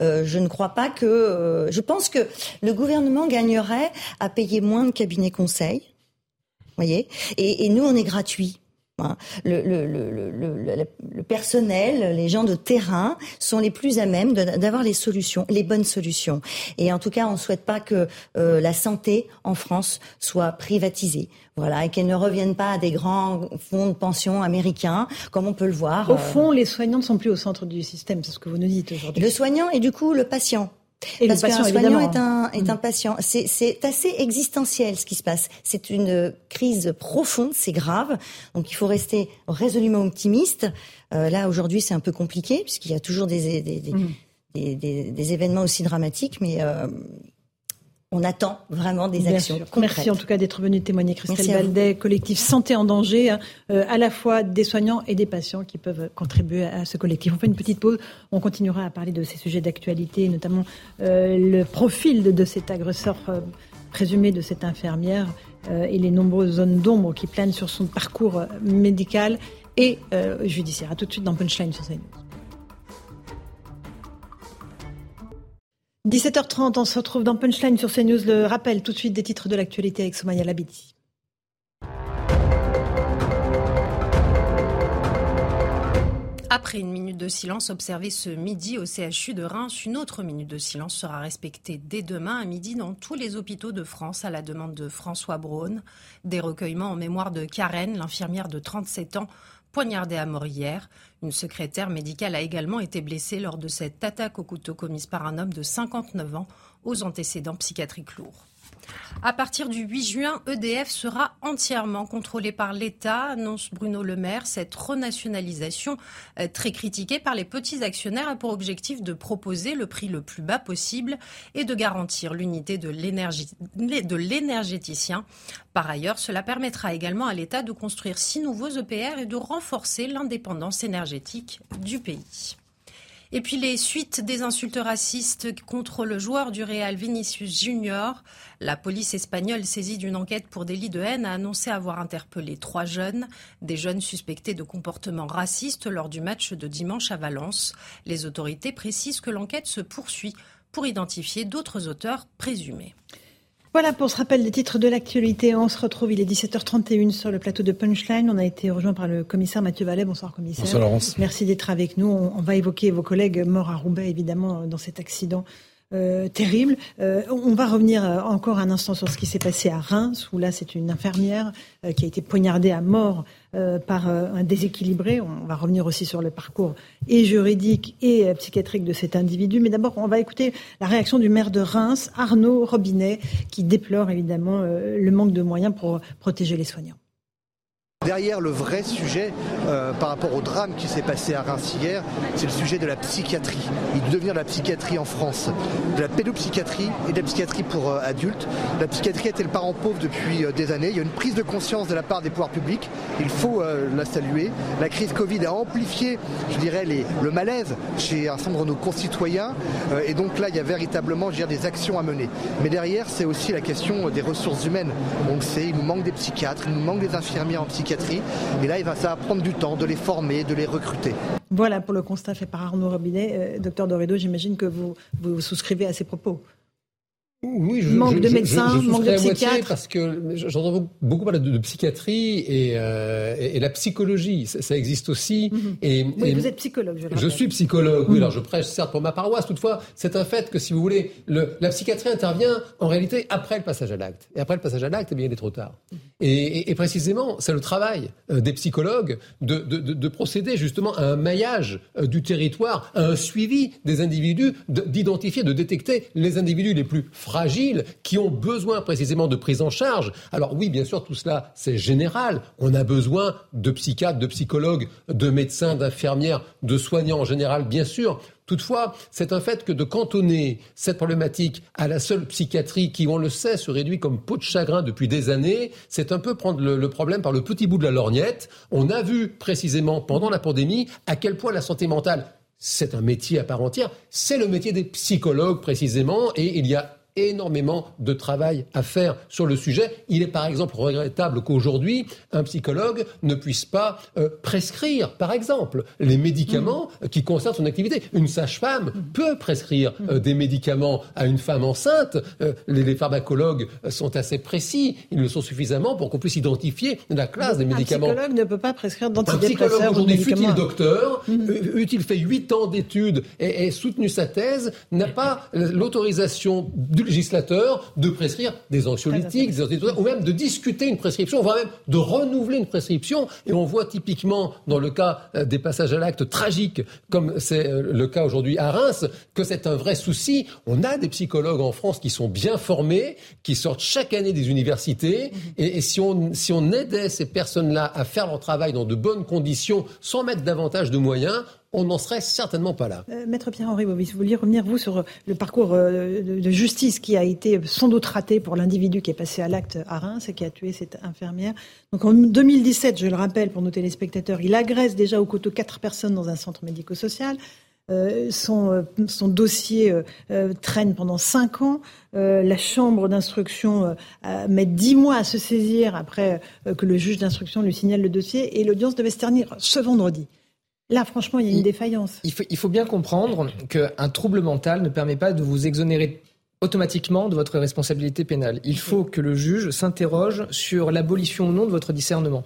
Euh, je ne crois pas que. Euh, je pense que le gouvernement gagnerait à payer moins de cabinets conseils. Voyez, et, et nous, on est gratuit. Hein. Le, le, le, le, personnel, les gens de terrain sont les plus à même d'avoir les solutions, les bonnes solutions. Et en tout cas, on ne souhaite pas que euh, la santé en France soit privatisée. Voilà, et qu'elle ne revienne pas à des grands fonds de pension américains, comme on peut le voir. Au euh. fond, les soignants ne sont plus au centre du système, c'est ce que vous nous dites aujourd'hui. Le soignant et du coup le patient. Et Parce qu'un soignant est un, est un mm. patient. C'est assez existentiel ce qui se passe. C'est une crise profonde, c'est grave. Donc il faut rester résolument optimiste. Euh, là, aujourd'hui, c'est un peu compliqué, puisqu'il y a toujours des, des, des, mm. des, des événements aussi dramatiques, mais euh, on attend vraiment des actions concrètes. Merci en tout cas d'être venu témoigner, Christelle Baldet, collectif Santé en danger, hein, euh, à la fois des soignants et des patients qui peuvent contribuer à ce collectif. On fait une petite pause, on continuera à parler de ces sujets d'actualité, notamment euh, le profil de, cet agresseur euh, présumé de cette infirmière et les nombreuses zones d'ombre qui planent sur son parcours médical et judiciaire. A tout de suite dans Punchline sur CNews. 17h30, on se retrouve dans Punchline sur CNews. Le rappel tout de suite des titres de l'actualité avec Somaya Labidi. Après une minute de silence observée ce midi au CHU de Reims, une autre minute de silence sera respectée dès demain à midi dans tous les hôpitaux de France à la demande de François Braun. Des recueillements en mémoire de Karen, l'infirmière de 37 ans, poignardée à mort hier. Une secrétaire médicale a également été blessée lors de cette attaque au couteau commise par un homme de 59 ans aux antécédents psychiatriques lourds. À partir du 8 juin, EDF sera entièrement contrôlé par l'État, annonce Bruno Le Maire. Cette renationalisation, euh, très critiquée par les petits actionnaires, a pour objectif de proposer le prix le plus bas possible et de garantir l'unité de l'énergéticien. Par ailleurs, cela permettra également à l'État de construire six nouveaux EPR et de renforcer l'indépendance énergétique du pays. Et puis les suites des insultes racistes contre le joueur du Real Vinicius Junior. La police espagnole saisie d'une enquête pour délit de haine a annoncé avoir interpellé trois jeunes, des jeunes suspectés de comportements racistes lors du match de dimanche à Valence. Les autorités précisent que l'enquête se poursuit pour identifier d'autres auteurs présumés. Voilà pour ce rappel des titres de l'actualité. On se retrouve, il est 17h31 sur le plateau de Punchline. On a été rejoint par le commissaire Mathieu Vallet. Bonsoir commissaire. Bonsoir Laurence. Merci d'être avec nous. On, va évoquer vos collègues morts à Roubaix, évidemment, dans cet accident terrible. on va revenir encore un instant sur ce qui s'est passé à Reims, où là c'est une infirmière qui a été poignardée à mort par un déséquilibré. On va revenir aussi sur le parcours et juridique et psychiatrique de cet individu. Mais d'abord, on va écouter la réaction du maire de Reims, Arnaud Robinet, qui déplore évidemment le manque de moyens pour protéger les soignants. Derrière le vrai sujet euh, par rapport au drame qui s'est passé à Reims hier, c'est le sujet de la psychiatrie et de devenir la psychiatrie en France, de la pédopsychiatrie et de la psychiatrie pour euh, adultes. La psychiatrie était le parent pauvre depuis euh, des années? Il y a une prise de conscience de la part des pouvoirs publics. Il faut la saluer. La crise Covid a amplifié, je dirais, le malaise chez un certain nombre de nos concitoyens. et donc là, il y a véritablement, des actions à mener. Mais derrière, c'est aussi la question des ressources humaines. On le sait, il nous manque des psychiatres, il nous manque des infirmières en psychiatrie et là, ça va prendre du temps de les former, de les recruter. Voilà pour le constat fait par Arnaud Robinet. Euh, docteur Doredo, j'imagine que vous, vous souscrivez à ces propos. Oui, je, manque de médecins, manque de psychiatres. Parce que j'entends beaucoup parler de, psychiatrie et, euh, et, la psychologie, ça, existe aussi. Mhm. et, oui, vous êtes psychologue, je Je suis psychologue, oui, mhm. alors je prêche certes pour ma paroisse, toutefois, c'est un fait que si vous voulez, le, la psychiatrie intervient en réalité après le passage à l'acte. Et après le passage à l'acte, eh bien, il est trop tard. Et, précisément, c'est le travail euh, des psychologues de, de, de, procéder justement à un maillage euh, du territoire, à un suivi des individus, d'identifier, de détecter les individus les plus fragiles qui ont besoin précisément de prise en charge. Alors oui, bien sûr, tout cela, c'est général. On a besoin de psychiatres, de psychologues, de médecins, d'infirmières, de soignants en général, bien sûr. Toutefois, c'est un fait que de cantonner cette problématique à la seule psychiatrie qui, on le sait, se réduit comme peau de chagrin depuis des années, c'est un peu prendre le, problème par le petit bout de la lorgnette. On a vu précisément pendant la pandémie à quel point la santé mentale c'est un métier à part entière, c'est le métier des psychologues précisément, et il y a énormément de travail à faire sur le sujet. Il est par exemple regrettable qu'aujourd'hui, un psychologue ne puisse pas euh, prescrire, par exemple, les médicaments mmh. qui concernent son activité. Une sage-femme mmh. peut prescrire mmh. euh, des médicaments à une femme enceinte. Euh, les, pharmacologues sont assez précis. Ils le sont suffisamment pour qu'on puisse identifier la classe des médicaments. Un psychologue ne peut pas prescrire d'antidépresseurs. Un psychologue aujourd'hui, fut-il docteur, eût-il fait huit ans d'études et, et soutenu sa thèse, n'a pas l'autorisation du législateur de prescrire des anxiolytiques, des ou même de discuter une prescription, voire même de renouveler une prescription. Et on voit typiquement dans le cas euh, des passages à l'acte tragiques, comme c'est euh, le cas aujourd'hui à Reims, que c'est un vrai souci. On a des psychologues en France qui sont bien formés, qui sortent chaque année des universités, mhm. et, si, on, si on aidait ces personnes-là à faire leur travail dans de bonnes conditions, sans mettre davantage de moyens, on n'en serait certainement pas là. Euh, Maître Pierre-Henri Bobis, vous vouliez revenir, vous, sur le parcours euh, de, justice qui a été sans doute raté pour l'individu qui est passé à l'acte à Reims et qui a tué cette infirmière. Donc en 2017, je le rappelle pour nos téléspectateurs, il agresse déjà au couteau quatre personnes dans un centre médico-social. Euh, son, dossier traîne pendant cinq ans. la chambre d'instruction met dix mois à se saisir après que le juge d'instruction lui signale le dossier et l'audience devait se terminer ce vendredi. Là, franchement, il y a une défaillance. Il faut, il faut bien comprendre qu'un trouble mental ne permet pas de vous exonérer automatiquement de votre responsabilité pénale. Il faut que le juge s'interroge sur l'abolition ou non de votre discernement.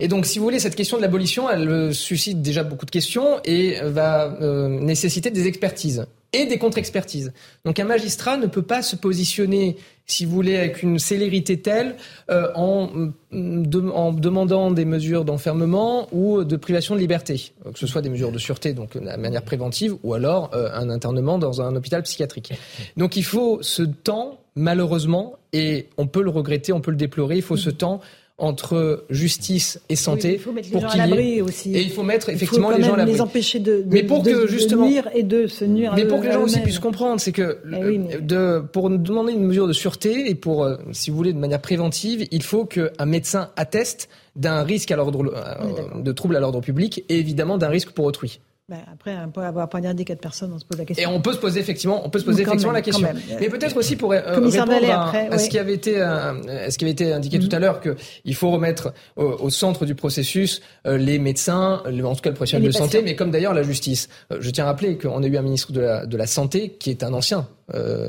Et donc, si vous voulez, cette question de l'abolition, elle suscite déjà beaucoup de questions et va euh, nécessiter des expertises et des contre-expertises. Donc, un magistrat ne peut pas se positionner, si vous voulez, avec une célérité telle euh, en, en, demandant des mesures d'enfermement ou de privation de liberté, que ce soit des mesures de sûreté, donc de manière préventive, ou alors un internement dans un hôpital psychiatrique. Donc, il faut ce temps, malheureusement, et on peut le regretter, on peut le déplorer, il faut ce temps entre justice et santé il faut mettre les gens à l'abri aussi. Et il faut mettre effectivement les gens à l'abri. Les empêcher de, de, mais pour que justement nuire et de se nuire. Mais pour que les gens aussi puissent comprendre, c'est que eh de, pour demander une mesure de sûreté et pour, euh, si vous voulez, de manière préventive, il faut qu'un médecin atteste d'un risque à l'ordre euh, de trouble à l'ordre public et évidemment d'un risque pour autrui. Ben après, on peut avoir poignardé quatre personnes, on se pose la question. Et on peut se poser effectivement, on peut se poser effectivement la question. Mais peut-être aussi pour euh, répondre à, ce qui avait été, euh, ce qui avait été indiqué tout à l'heure, qu'il faut remettre au, centre du processus euh, les médecins, en tout cas le professionnel de santé, mais comme d'ailleurs la justice. je tiens à rappeler qu'on a eu un ministre de la, de la santé qui est un ancien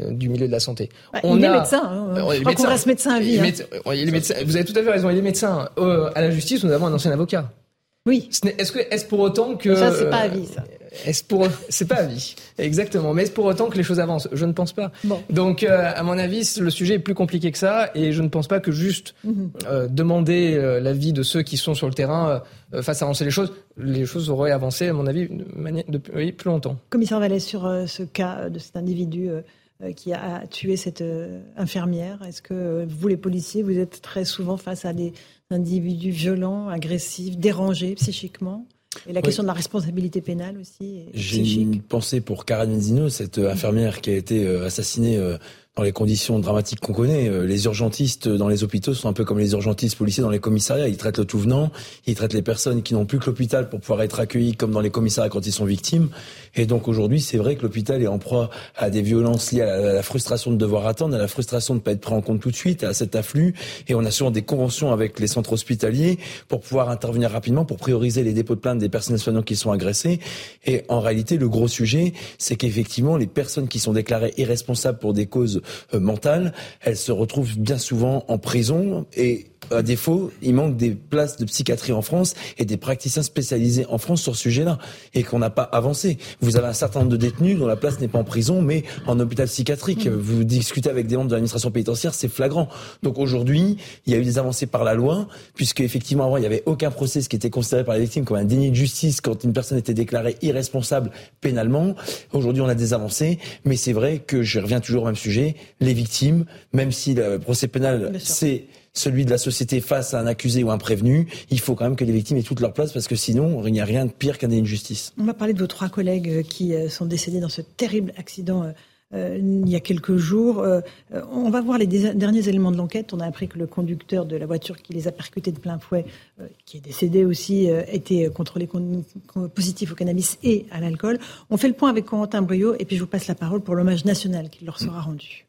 du milieu de la santé. Bah, on il est médecin. Hein. Je crois qu'on reste médecin à vie. Hein. vous avez tout à fait raison. Il est médecin. à la justice, nous avons un ancien avocat. Oui. Est-ce que est-ce pour autant que ça c'est pas à vie ça. est-ce pour c'est pas à vie exactement mais est-ce pour autant que les choses avancent? Je ne pense pas bon. donc euh, à mon avis le sujet est plus compliqué que ça et je ne pense pas que juste mhm. euh, demander euh, l'avis de ceux qui sont sur le terrain fasse avancer les choses les choses auraient avancé à mon avis depuis plus longtemps commissaire Vallès sur ce cas de cet individu qui a tué cette infirmière. Est-ce que vous les policiers vous êtes très souvent face à des individus violents agressifs dérangés psychiquement? Et la question de la responsabilité pénale aussi. J'ai une pensée pour Karen Menzino, cette infirmière qui a été euh, assassinée euh, dans les conditions dramatiques qu'on connaît. Euh, les urgentistes dans les hôpitaux sont un peu comme les urgentistes policiers dans les commissariats. Ils traitent le tout venant, ils traitent les personnes qui n'ont plus que l'hôpital pour pouvoir être accueillies comme dans les commissariats quand ils sont victimes. Et donc aujourd'hui, c'est vrai que l'hôpital est en proie à des violences liées à la frustration de devoir attendre, à la frustration de ne pas être pris en compte tout de suite, à cet afflux. Et on a souvent des conventions avec les centres hospitaliers pour pouvoir intervenir rapidement, pour prioriser les dépôts de plainte des personnels soignants qui sont agressés. Et en réalité, le gros sujet, c'est qu'effectivement, les personnes qui sont déclarées irresponsables pour des causes mentale, elle se retrouve bien souvent en prison et à défaut, il manque des places de psychiatrie en France et des praticiens spécialisés en France sur ce sujet-là et qu'on n'a pas avancé. Vous avez un certain nombre de détenus dont la place n'est pas en prison mais en hôpital psychiatrique. Vous discutez avec des membres de l'administration pénitentiaire, c'est flagrant. Donc aujourd'hui, il y a eu des avancées par la loi puisque effectivement avant il n'y avait aucun procès ce qui était considéré par les victimes comme un déni de justice quand une personne était déclarée irresponsable pénalement. Aujourd'hui, on a des avancées, mais c'est vrai que je reviens toujours au même sujet. Les victimes, même si le procès pénal c'est celui de la société face à un accusé ou un prévenu, il faut quand même que les victimes aient toute leur place parce que sinon, il n'y a rien de pire qu'un d'injustice. On va parler de vos trois collègues euh, qui euh, sont décédés dans ce terrible accident. Euh, il y a quelques jours. on va voir les derniers éléments de l'enquête. On a appris que le conducteur de la voiture qui les a percutés de plein fouet, qui est décédé aussi, était contrôlé positif au cannabis et à l'alcool. On fait le point avec Corentin Brio et puis je vous passe la parole pour l'hommage national qui leur sera rendu.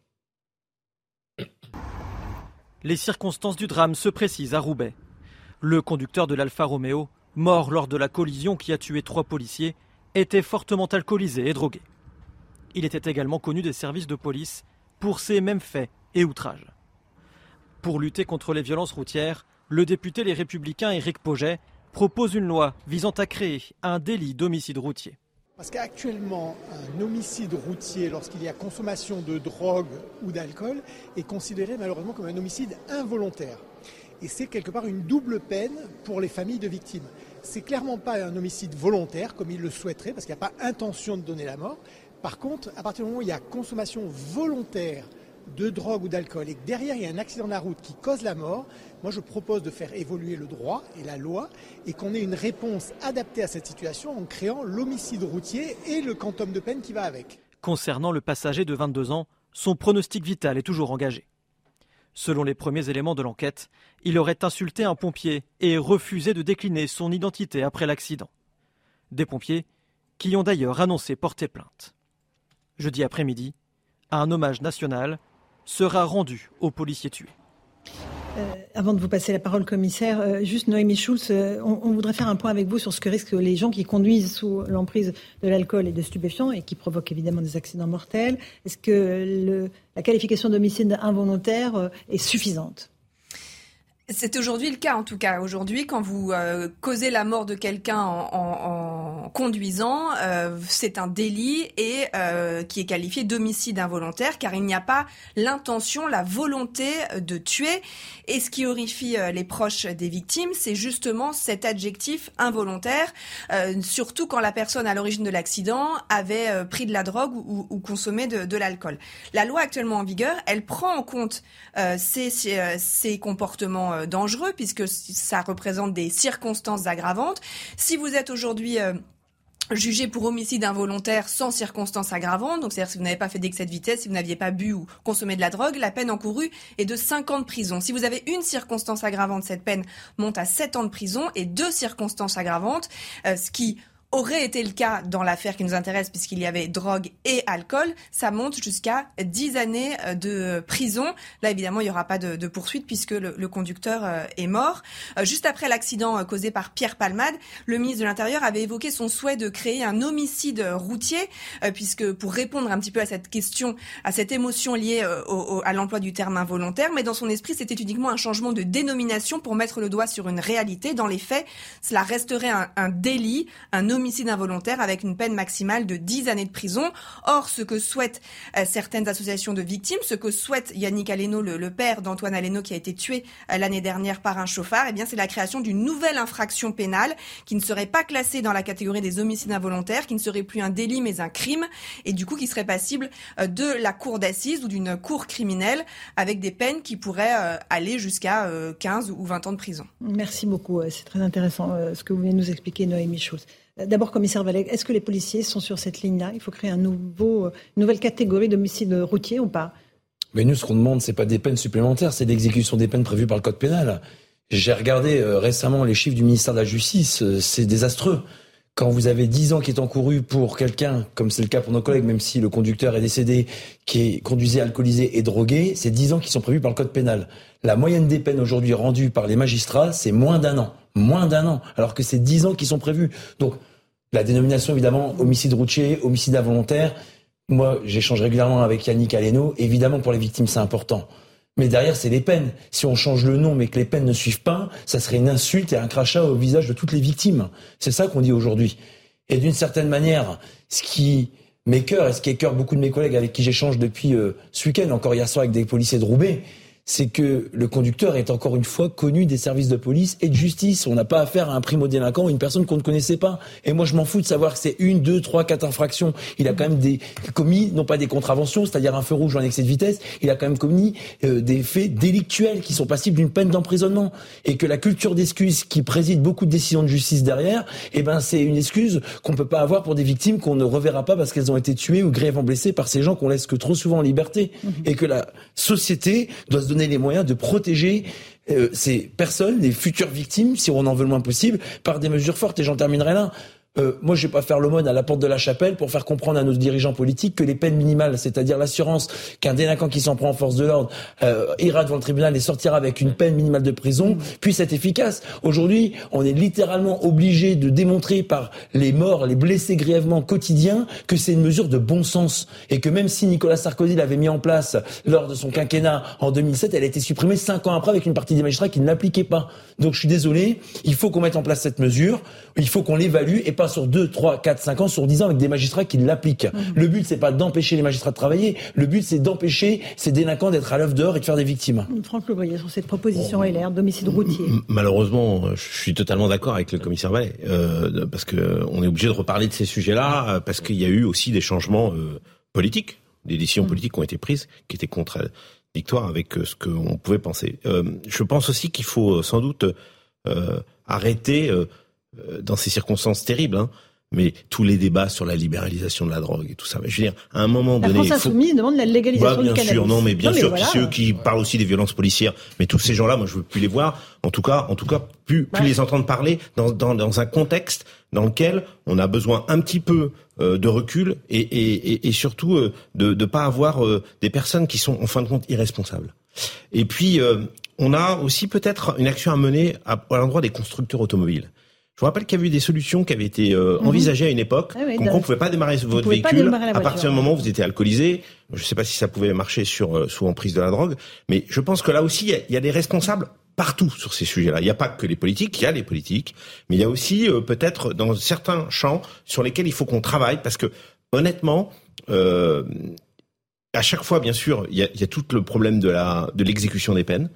Les circonstances du drame se précisent à Roubaix. Le conducteur de l'Alfa Romeo, mort lors de la collision qui a tué trois policiers, était fortement alcoolisé et drogué. Il était également connu des services de police pour ces mêmes faits et outrages. Pour lutter contre les violences routières, le député Les Républicains Éric Poget propose une loi visant à créer un délit d'homicide routier. Parce qu'actuellement, un homicide routier, lorsqu'il y a consommation de drogue ou d'alcool, est considéré malheureusement comme un homicide involontaire. Et c'est quelque part une double peine pour les familles de victimes. C'est clairement pas un homicide volontaire comme ils le souhaiteraient, parce qu'il n'y a pas intention de donner la mort. Par contre, à partir du moment où il y a consommation volontaire de drogue ou d'alcool et que derrière il y a un accident de la route qui cause la mort, moi je propose de faire évoluer le droit et la loi et qu'on ait une réponse adaptée à cette situation en créant l'homicide routier et le quantum de peine qui va avec. Concernant le passager de 22 ans, son pronostic vital est toujours engagé. Selon les premiers éléments de l'enquête, il aurait insulté un pompier et refusé de décliner son identité après l'accident. Des pompiers qui ont d'ailleurs annoncé porter plainte. Jeudi après-midi, un hommage national sera rendu aux policiers tués. Euh, avant de vous passer la parole, commissaire, euh, juste Noémie Schulz, euh, on, voudrait faire un point avec vous sur ce que risquent les gens qui conduisent sous l'emprise de l'alcool et de stupéfiants et qui provoquent évidemment des accidents mortels. Est-ce que la qualification d'homicide involontaire est suffisante? C'est aujourd'hui le cas, en tout cas. Aujourd'hui, quand vous euh, causez la mort de quelqu'un en, en, en, conduisant, euh, c'est un délit et euh, qui est qualifié d'homicide involontaire, car il n'y a pas l'intention, la volonté de tuer. Et ce qui horrifie les proches des victimes, c'est justement cet adjectif involontaire, surtout quand la personne à l'origine de l'accident avait pris de la drogue ou, ou consommé de, de l'alcool. La loi actuellement en vigueur, elle prend en compte ces, ces comportements euh, dangereux puisque ça représente des circonstances aggravantes. Si vous êtes aujourd'hui euh, jugé pour homicide involontaire sans circonstances aggravantes, donc c'est-à-dire si vous n'avez pas fait d'excès de vitesse, si vous n'aviez pas bu ou consommé de la drogue, la peine encourue est de 5 ans de prison. Si vous avez une circonstance aggravante, cette peine monte à 7 ans de prison et deux circonstances aggravantes, euh, ce qui aurait été le cas dans l'affaire qui nous intéresse puisqu'il y avait drogue et alcool, ça monte jusqu'à 10 années euh, de prison. Là, évidemment, il n'y aura pas de, poursuite puisque le, conducteur euh, est mort. Euh, juste après l'accident causé par Pierre Palmade, le ministre de l'Intérieur avait évoqué son souhait de créer un homicide routier puisque pour répondre un petit peu à cette question, à cette émotion liée à l'emploi du terme involontaire, mais dans son esprit, c'était uniquement un changement de dénomination pour mettre le doigt sur une réalité. Dans les faits, cela resterait un, un délit, un homicide involontaire avec une peine maximale de 10 années de prison. Or, ce que souhaitent euh, certaines associations de victimes, ce que souhaite Yannick Aleno, le, père d'Antoine Aleno qui a été tué euh, l'année dernière par un chauffard, eh bien, c'est la création d'une nouvelle infraction pénale qui ne serait pas classée dans la catégorie des homicides involontaires, qui ne serait plus un délit mais un crime, et du coup qui serait passible euh, de la cour d'assises ou d'une cour criminelle avec des peines qui pourraient aller jusqu'à 15 ou 20 ans de prison. Merci beaucoup. C'est très intéressant ce que vous venez de nous expliquer, Noémie Schultz. D'abord, commissaire Vallet, est-ce que les policiers sont sur cette ligne-là? Il faut créer une nouvelle catégorie d'homicide routier ou pas? Mais nous, ce qu'on demande, c'est pas des peines supplémentaires, c'est l'exécution des peines prévues par le code pénal. J'ai regardé euh, récemment les chiffres du ministère de la Justice, euh, c'est désastreux. Quand vous avez 10 ans qui est encouru pour quelqu'un, comme c'est le cas pour nos collègues, même si le conducteur est décédé, qui est conduisait alcoolisé et drogué, c'est 10 ans qui sont prévus par le code pénal. La moyenne des peines aujourd'hui rendues par les magistrats, c'est moins d'un an moins d'un an, alors que c'est dix ans qui sont prévus. Donc, la dénomination, évidemment, homicide routier, homicide involontaire. Moi, j'échange régulièrement avec Yannick Aleno. Évidemment, pour les victimes, c'est important. Mais derrière, c'est les peines. Si on change le nom, mais que les peines ne suivent pas, ça serait une insulte et un crachat au visage de toutes les victimes. C'est ça qu'on dit aujourd'hui. Et d'une certaine manière, ce qui m'écœure et ce qui écœure beaucoup de mes collègues avec qui j'échange depuis euh, ce week-end, encore hier soir avec des policiers de Roubaix, c'est que le conducteur est encore une fois connu des services de police et de justice. On n'a pas affaire à un primo-délinquant ou une personne qu'on ne connaissait pas. Et moi, je m'en fous de savoir que c'est une, deux, trois, quatre infractions. Il a quand même des, commis, non pas des contraventions, c'est-à-dire un feu rouge ou un excès de vitesse, il a quand même commis euh, des faits délictuels qui sont passibles d'une peine d'emprisonnement. Et que la culture d'excuse qui préside beaucoup de décisions de justice derrière, eh ben, c'est une excuse qu'on peut pas avoir pour des victimes qu'on ne reverra pas parce qu'elles ont été tuées ou grièvement blessées par ces gens qu'on laisse que trop souvent en liberté. Mmh. Et que la société doit se donner les moyens de protéger euh, ces personnes, les futures victimes, si on en veut le moins possible, par des mesures fortes. Et j'en terminerai là. Euh, moi, je vais pas faire l'aumône à la porte de la chapelle pour faire comprendre à nos dirigeants politiques que les peines minimales, c'est-à-dire l'assurance qu'un délinquant qui s'en prend en force de l'ordre euh, ira devant le tribunal et sortira avec une peine minimale de prison, puisse être efficace. Aujourd'hui, on est littéralement obligé de démontrer par les morts, les blessés grièvement quotidiens, que c'est une mesure de bon sens et que même si Nicolas Sarkozy l'avait mis en place lors de son quinquennat en 2007, elle a été supprimée cinq ans après avec une partie des magistrats qui ne l'appliquaient pas. Donc, je suis désolé, il faut qu'on mette en place cette mesure, il faut qu'on l'évalue et pas sur 2, 3, 4, 5 ans, sur 10 ans avec des magistrats qui l'appliquent. Mhm. Le but, c'est pas d'empêcher les magistrats de travailler. Le but, c'est d'empêcher ces délinquants d'être à l'œuvre dehors et de faire des victimes. Franck Levoyer, sur cette proposition LR, d'homicide routier. Malheureusement, je suis totalement d'accord avec le commissaire Vallet, euh, parce que on est obligé de reparler de ces sujets-là, euh, parce qu'il y a eu aussi des changements euh, politiques, des décisions mhm. politiques qui ont été prises, qui étaient contradictoires avec euh, ce qu'on pouvait penser. Euh, je pense aussi qu'il faut sans doute arrêter euh, dans ces circonstances terribles, hein, mais tous les débats sur la libéralisation de la drogue et tout ça. Je veux dire, à un moment donné, la France insoumise faut... demande la légalisation bah, bien du sûr, non, mais bien sûr, ceux qui parlent aussi des violences policières, mais tous ces gens-là, moi, je veux plus les voir. En tout cas, en tout cas, plus, plus les entendre parler dans, dans, dans un contexte dans lequel on a besoin un petit peu euh, de recul et, et, et, surtout euh, de ne pas avoir euh, des personnes qui sont en fin de compte irresponsables. Et puis, euh, on a aussi peut-être une action à mener à, à l'endroit des constructeurs automobiles. Je vous rappelle qu'il y avait eu des solutions qui avaient été euh, mhm. envisagées à une époque, ah comme on pouvait pas démarrer votre véhicule à partir du moment où vous étiez alcoolisé. Je ne sais pas si ça pouvait marcher sur euh, sous emprise de la drogue, mais je pense que là aussi il y, a, des responsables partout sur ces sujets-là. Il n'y a pas que les politiques, il y a les politiques, mais il y a aussi euh, peut-être dans certains champs sur lesquels il faut qu'on travaille parce que honnêtement. Euh, à chaque fois, bien sûr, il y a, y a tout le problème de la de l'exécution des peines,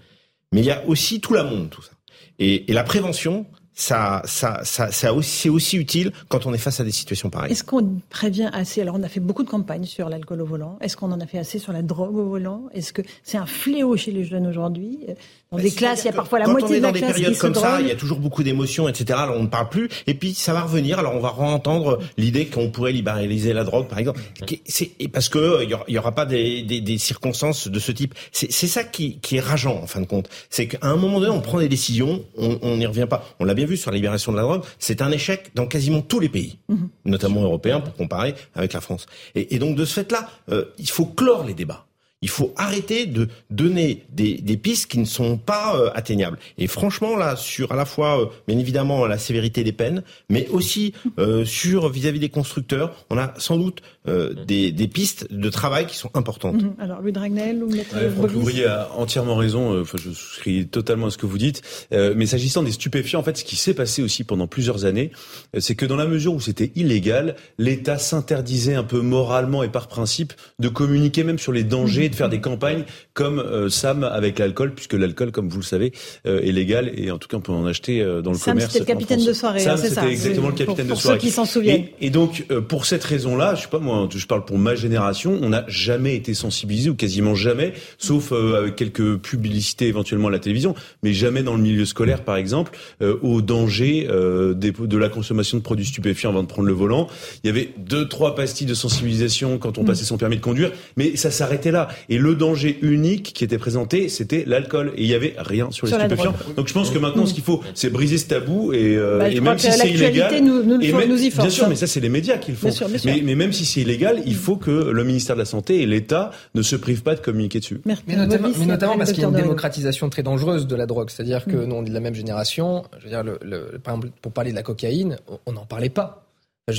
mais il y a aussi tout l'amont, tout ça. Et, et la prévention, ça, ça, ça, ça c'est aussi utile quand on est face à des situations pareilles. Est-ce qu'on prévient assez? Alors, on a fait beaucoup de campagnes sur l'alcool au volant. Est-ce qu'on en a fait assez sur la drogue au volant? Est-ce que c'est un fléau chez les jeunes aujourd'hui? Dans des classes, il y a parfois la moitié de la classe Quand on est dans des périodes comme ça, il y a toujours beaucoup d'émotions, etc. Alors on ne parle plus. Et puis ça va revenir. Alors on va entendre l'idée qu'on pourrait libéraliser la drogue, par exemple. C'est parce que il y aura pas des, des, des circonstances de ce type. C'est ça qui, qui est rageant en fin de compte. C'est qu'à un moment donné, on prend des décisions, on n'y revient pas. On l'a bien vu sur la libération de la drogue. C'est un échec dans quasiment tous les pays, mhm. notamment européens, pour comparer avec la France. Et, et donc de ce fait-là, euh, il faut clore les débats. Il faut arrêter de donner des, des pistes qui ne sont pas euh, atteignables. Et franchement, là, sur à la fois, euh, bien évidemment, la sévérité des peines, mais aussi euh, sur vis-à-vis des constructeurs, on a sans doute des, des, pistes de travail qui sont importantes. Mhm. Alors, Louis Dragnel ou Maître Franck Louvrier a entièrement raison. Enfin, je souscris totalement à ce que vous dites. mais s'agissant des stupéfiants, en fait, ce qui s'est passé aussi pendant plusieurs années, c'est que dans la mesure où c'était illégal, l'État s'interdisait un peu moralement et par principe de communiquer même sur les dangers de faire des campagnes comme euh, Sam avec l'alcool, puisque l'alcool, comme vous le savez, euh, est légal et en tout cas on peut en acheter euh, dans le Sam, commerce. C'était le capitaine de soirée, Sam, c'est ça. C'était exactement le capitaine de soirée. Pour ceux qui s'en souviennent. Et, et donc pour cette raison-là, je sais pas moi, je parle pour ma génération, on n'a jamais été sensibilisé ou quasiment jamais, sauf avec quelques publicités éventuellement à la télévision, mais jamais dans le milieu scolaire par exemple, au danger de la consommation de produits stupéfiants avant de prendre le volant. Il y avait deux trois pastilles de sensibilisation quand on mm. passait son permis de conduire, mais ça s'arrêtait là. Et le danger unique qui était présenté, c'était l'alcool. Et il y avait rien sur les stupéfiants. Donc je pense que maintenant, ce qu'il faut, c'est briser ce tabou et, euh, bah, et même si c'est illégal, nous, nous, et même, y force. Bien sûr, mais ça c'est les médias qui le font. Bien sûr, bien sûr. Mais, mais, même si c'est illégal, il faut que le ministère de la Santé et l'État ne se privent pas de communiquer dessus. Mais notamment, mais notamment parce qu'il y a une démocratisation très dangereuse de la drogue. C'est-à-dire que mm. nous, on est de la même génération. Je veux dire, le, le, par exemple, pour parler de la cocaïne, on n'en parlait pas.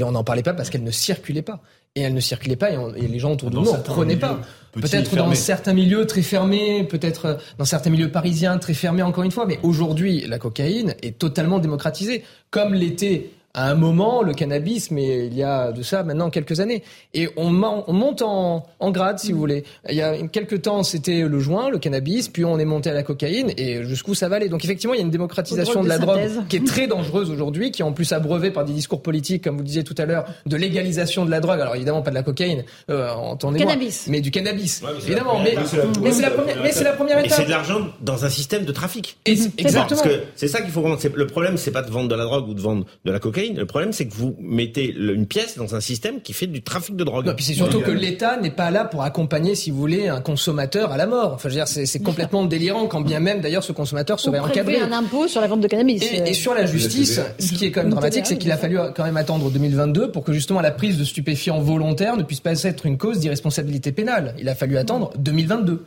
On n'en parlait pas parce qu'elle ne circulait pas et elle ne circulait pas et, les gens autour de nous n'en prenaient pas. Peut-être dans certains milieux très fermés, peut-être euh, dans certains milieux parisiens très fermés encore une fois, mais aujourd'hui la cocaïne est totalement démocratisée, comme l'était à un moment le cannabis, mais il y a de ça maintenant quelques années. Et on, on monte en, en, grade, si vous voulez. Il y a quelques temps, c'était le joint, le cannabis, puis on est monté à la cocaïne, et jusqu'où ça va aller. Donc effectivement, il y a une démocratisation de la drogue qui est très dangereuse aujourd'hui, qui est en plus abreuvée par des discours politiques, comme vous disiez tout à l'heure, de légalisation de la drogue. Alors évidemment, pas de la cocaïne, euh, entendez-moi, mais du cannabis. évidemment, mais, c'est la, première, mais c'est la première étape. Et c'est de l'argent dans un système de trafic. exactement. Parce que c'est ça qu'il faut comprendre. Le problème, c'est pas de vendre de la drogue ou de vendre de la cocaïne le problème, c'est que vous mettez une pièce dans un système qui fait du trafic de drogue. Non, puis c'est surtout que l'État n'est pas là pour accompagner, si vous voulez, un consommateur à la mort. Enfin, je veux dire, c'est complètement délirant, quand bien même, d'ailleurs, ce consommateur serait Ou encadré. un impôt sur la vente de cannabis. Et, et sur la justice, ce qui est quand même dramatique, c'est qu'il a fallu quand même attendre 2022 pour que justement la prise de stupéfiants volontaires ne puisse pas être une cause d'irresponsabilité pénale. Il a fallu attendre 2022.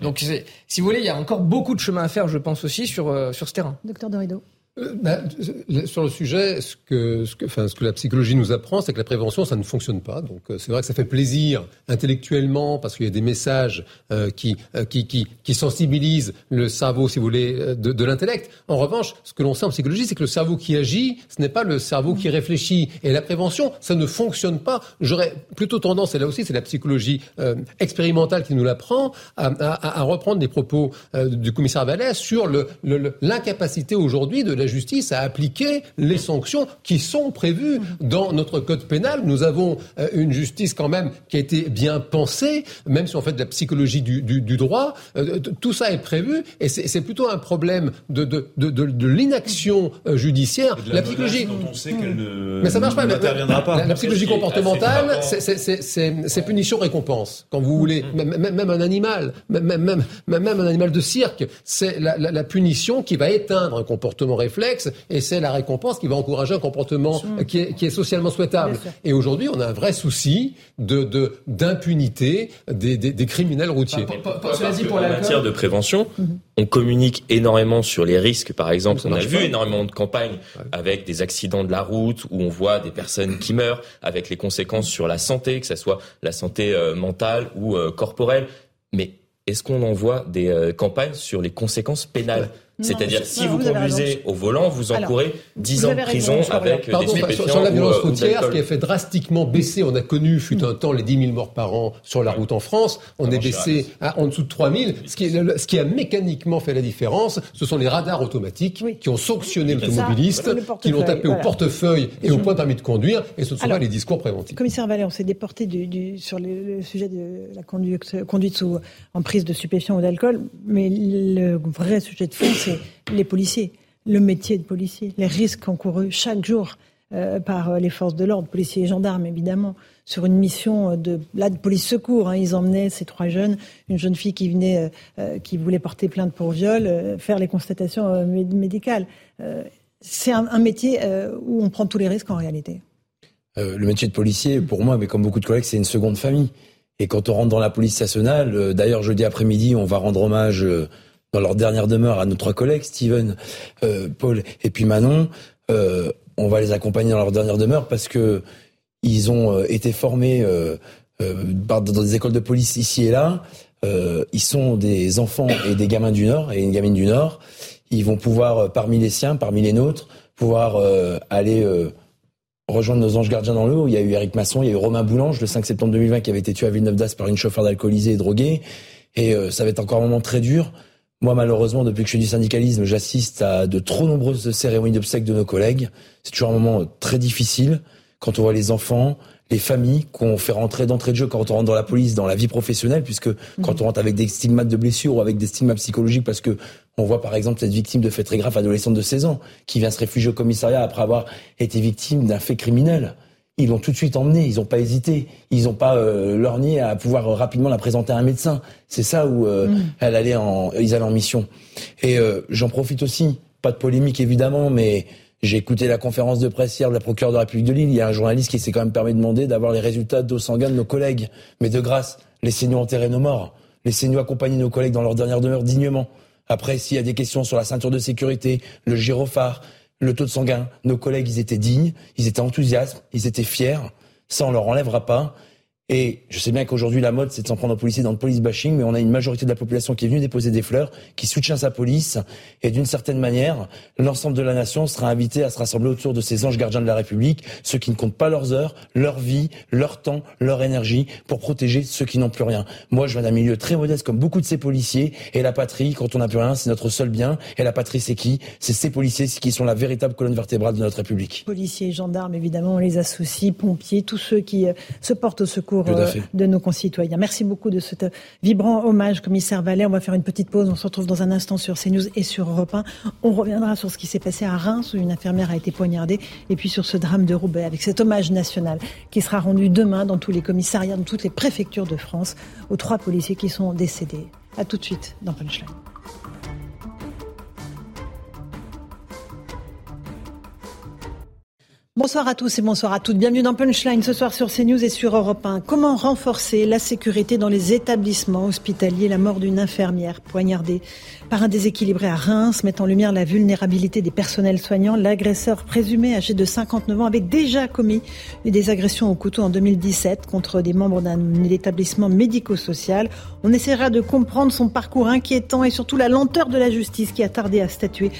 Donc, si vous voulez, il y a encore beaucoup de chemin à faire, je pense aussi, sur, euh, sur ce terrain. Docteur Dorido. Euh, bah, sur le sujet, ce que, ce que, enfin, ce que la psychologie nous apprend, c'est que la prévention, ça ne fonctionne pas. Donc, euh, c'est vrai que ça fait plaisir intellectuellement parce qu'il y a des messages euh, qui, qui, qui, qui, sensibilisent le cerveau, si vous voulez, de, de l'intellect. En revanche, ce que l'on sait en psychologie, c'est que le cerveau qui agit, ce n'est pas le cerveau qui réfléchit. Et la prévention, ça ne fonctionne pas. J'aurais plutôt tendance, et là aussi, c'est la psychologie expérimentale qui nous l'apprend, à, à, à, reprendre des propos du commissaire Vallès sur l'incapacité aujourd'hui de la la justice à appliquer les sanctions qui sont prévues dans notre code pénal. Nous avons euh, une justice quand même qui a été bien pensée, même si on fait de la psychologie du, du, droit. Euh, tout ça est prévu et c'est plutôt un problème de, de, de, de l'inaction euh, judiciaire. La, la, psychologie. Dont on sait qu'elle ne, mais ça marche pas. pas. La, psychologie comportementale, c'est punition-récompense. Quand vous voulez, même, même un animal, même, même, même un animal de cirque, c'est la, la, punition qui va éteindre un comportement réflexe et c'est la récompense qui va encourager un comportement qui est, socialement souhaitable. Et aujourd'hui, on a un vrai souci de d'impunité des, criminels routiers. en matière de prévention, mhm. on communique énormément sur les risques. Par exemple, on a vu énormément de campagnes avec des accidents de la route où on voit des personnes qui meurent, avec les conséquences sur la santé, que ce soit la santé euh, mentale ou euh, corporelle. Mais est-ce qu'on envoie des euh, campagnes sur les conséquences pénales c'est-à-dire, si vous, conduisez au volant, vous encourez 10 ans de prison avec Pardon, des sur, sur la violence euh, routière, qui a fait drastiquement baisser, on a connu, fut un temps, les 10 000 morts par an sur la route en France. On est baissé à, en dessous de 3 000. Ce qui, ce qui a mécaniquement fait la différence, ce sont les radars automatiques qui ont sanctionné l'automobiliste, qui l'ont tapé au portefeuille et au point de permis de conduire, et ce ne sont pas les discours préventifs. Commissaire Vallée, on s'est déporté du, du, sur le, sujet de la conduite, conduite sous, en prise de stupéfiants ou d'alcool, mais le vrai sujet de fond, c'est les policiers, le métier de policier, les risques encourus chaque jour euh, par euh, les forces de l'ordre, policiers et gendarmes évidemment, sur une mission de, là, police secours. Hein. ils emmenaient ces trois jeunes, une jeune fille qui venait, euh, qui voulait porter plainte pour viol, faire les constatations médicales. c'est un, un, métier où on prend tous les risques en réalité. le métier de policier, pour moi, mais comme beaucoup de collègues, c'est une seconde famille. Et quand on rentre dans la police nationale, d'ailleurs jeudi après-midi, on va rendre hommage dans leur dernière demeure à nos trois collègues, Steven, Paul et puis Manon. on va les accompagner dans leur dernière demeure parce que ils ont été formés dans des écoles de police ici et là. ils sont des enfants et des gamins du Nord et une gamine du Nord. Ils vont pouvoir, parmi les siens, parmi les nôtres, pouvoir aller rejoindre nos anges gardiens dans l'eau. Il y a eu Eric Masson, il y a eu Romain Boulange le 5 septembre 2020 qui avait été tué à Villeneuve d'Ascq par une chauffeur d'alcoolisé et drogué. Et euh, ça va être encore un moment très dur. Moi, malheureusement, depuis que je suis du syndicalisme, j'assiste à de trop nombreuses cérémonies d'obsèques de nos collègues. C'est toujours un moment très difficile quand on voit les enfants, les familles qu'on fait rentrer d'entrée de jeu quand on rentre dans la police, dans la vie professionnelle, puisque quand on rentre avec des stigmates de blessures ou avec des stigmates psychologiques, parce que on voit par exemple cette victime de fait très grave, adolescente de 16 ans, qui vient se réfugier au commissariat après avoir été victime d'un fait criminel. Ils l'ont tout de suite emmené, ils n'ont pas hésité, ils n'ont pas euh, lorgné à pouvoir rapidement la présenter à un médecin. C'est ça où euh, mm. elle allait en, ils allaient en mission. Et euh, j'en profite aussi, pas de polémique évidemment, mais j'ai écouté la conférence de presse hier de la procureure de la République de Lille. Il y a un journaliste qui s'est quand même permis de demander d'avoir les résultats d'eau sanguine de nos collègues. Mais de grâce, laissez-nous enterrer nos morts. Laissez-nous accompagner nos collègues dans leur dernière demeure dignement. Après, s'il y a des questions sur la ceinture de sécurité, le gyrophare, le taux de sanguin, nos collègues, ils étaient dignes, ils étaient enthousiastes, ils étaient fiers. Ça, on leur enlèvera pas. Et je sais bien qu'aujourd'hui, la mode, c'est de s'en prendre aux policiers dans le police bashing, mais on a une majorité de la population qui est venue déposer des fleurs, qui soutient sa police. Et d'une certaine manière, l'ensemble de la nation sera invité à se rassembler autour de ces anges gardiens de la République, ceux qui ne comptent pas leurs heures, leur vie, leur temps, leur énergie, pour protéger ceux qui n'ont plus rien. Moi, je viens d'un milieu très modeste, comme beaucoup de ces policiers. Et la patrie, quand on n'a plus rien, c'est notre seul bien. Et la patrie, c'est qui? C'est ces policiers qui sont la véritable colonne vertébrale de notre République. Policiers, gendarmes, évidemment, on les associe, pompiers, tous ceux qui euh, se portent au secours euh, de nos concitoyens. Merci beaucoup de ce vibrant hommage, commissaire Vallet. On va faire une petite pause. On se retrouve dans un instant sur CNews et sur Europe 1. On reviendra sur ce qui s'est passé à Reims où une infirmière a été poignardée et puis sur ce drame de Roubaix avec cet hommage national qui sera rendu demain dans tous les commissariats, dans toutes les préfectures de France aux trois policiers qui sont décédés. À tout de suite dans Punchline. Bonsoir à tous et bonsoir à toutes. Bienvenue dans Punchline ce soir sur CNews et sur Europe 1. Comment renforcer la sécurité dans les établissements hospitaliers? La mort d'une infirmière poignardée par un déséquilibré à Reims met en lumière la vulnérabilité des personnels soignants. L'agresseur présumé âgé de 59 ans avait déjà commis des agressions au couteau en 2017 contre des membres d'un établissement médico-social. On essaiera de comprendre son parcours inquiétant et surtout la lenteur de la justice qui a tardé à statuer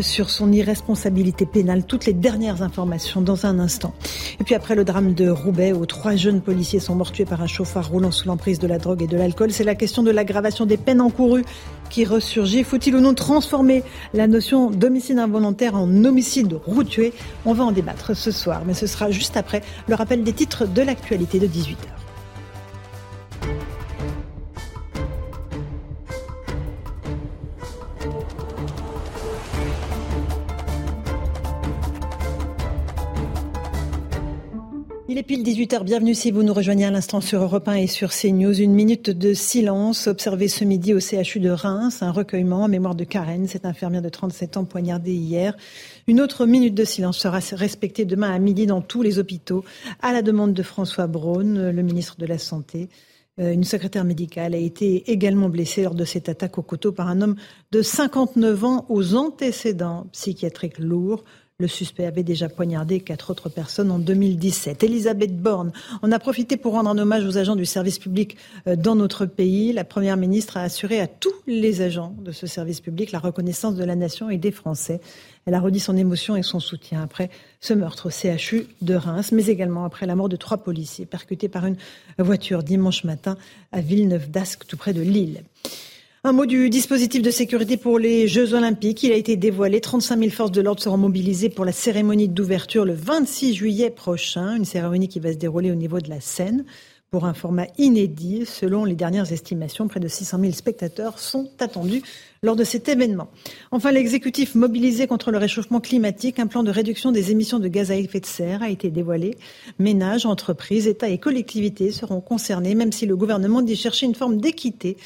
sur son irresponsabilité pénale. Toutes les dernières informations dans un instant. Et puis après le drame de Roubaix où trois jeunes policiers sont morts tués par un chauffard roulant sous l'emprise de la drogue et de l'alcool, c'est la question de l'aggravation des peines encourues qui ressurgit. Faut-il ou non transformer la notion d'homicide involontaire en homicide routier? On va en débattre ce soir, mais ce sera juste après le rappel des titres de l'actualité de 18h. Il est pile 18h, bienvenue si vous nous rejoignez à l'instant sur Europe 1 et sur CNews. Une minute de silence observée ce midi au CHU de Reims, un recueillement en mémoire de Karen, cette infirmière de 37 ans poignardée hier. Une autre minute de silence sera respectée demain à midi dans tous les hôpitaux, à la demande de François Braun, le ministre de la Santé. Euh, une secrétaire médicale a été également blessée lors de cette attaque au couteau par un homme de 59 ans aux antécédents psychiatriques lourds. Le suspect avait déjà poignardé quatre autres personnes en 2017. Elisabeth Borne en a profité pour rendre un hommage aux agents du service public euh, dans notre pays. La Première ministre a assuré à tous les agents de ce service public la reconnaissance de la nation et des Français. Elle a redit son émotion et son soutien après ce meurtre au CHU de Reims, mais également après la mort de trois policiers percutés par une voiture dimanche matin à Villeneuve d'Ascq, tout près de Lille. Un mot du dispositif de sécurité pour les Jeux Olympiques. Il a été dévoilé. 35 000 forces de l'ordre seront mobilisées pour la cérémonie d'ouverture le 26 juillet prochain. Une cérémonie qui va se dérouler au niveau de la Seine pour un format inédit. Selon les dernières estimations, près de 600 000 spectateurs sont attendus lors de cet événement. Enfin, l'exécutif mobilisé contre le réchauffement climatique, un plan de réduction des émissions de gaz à effet de serre a été dévoilé. Ménages, entreprises, États et collectivités seront concernés, même si le gouvernement dit chercher une forme d'équité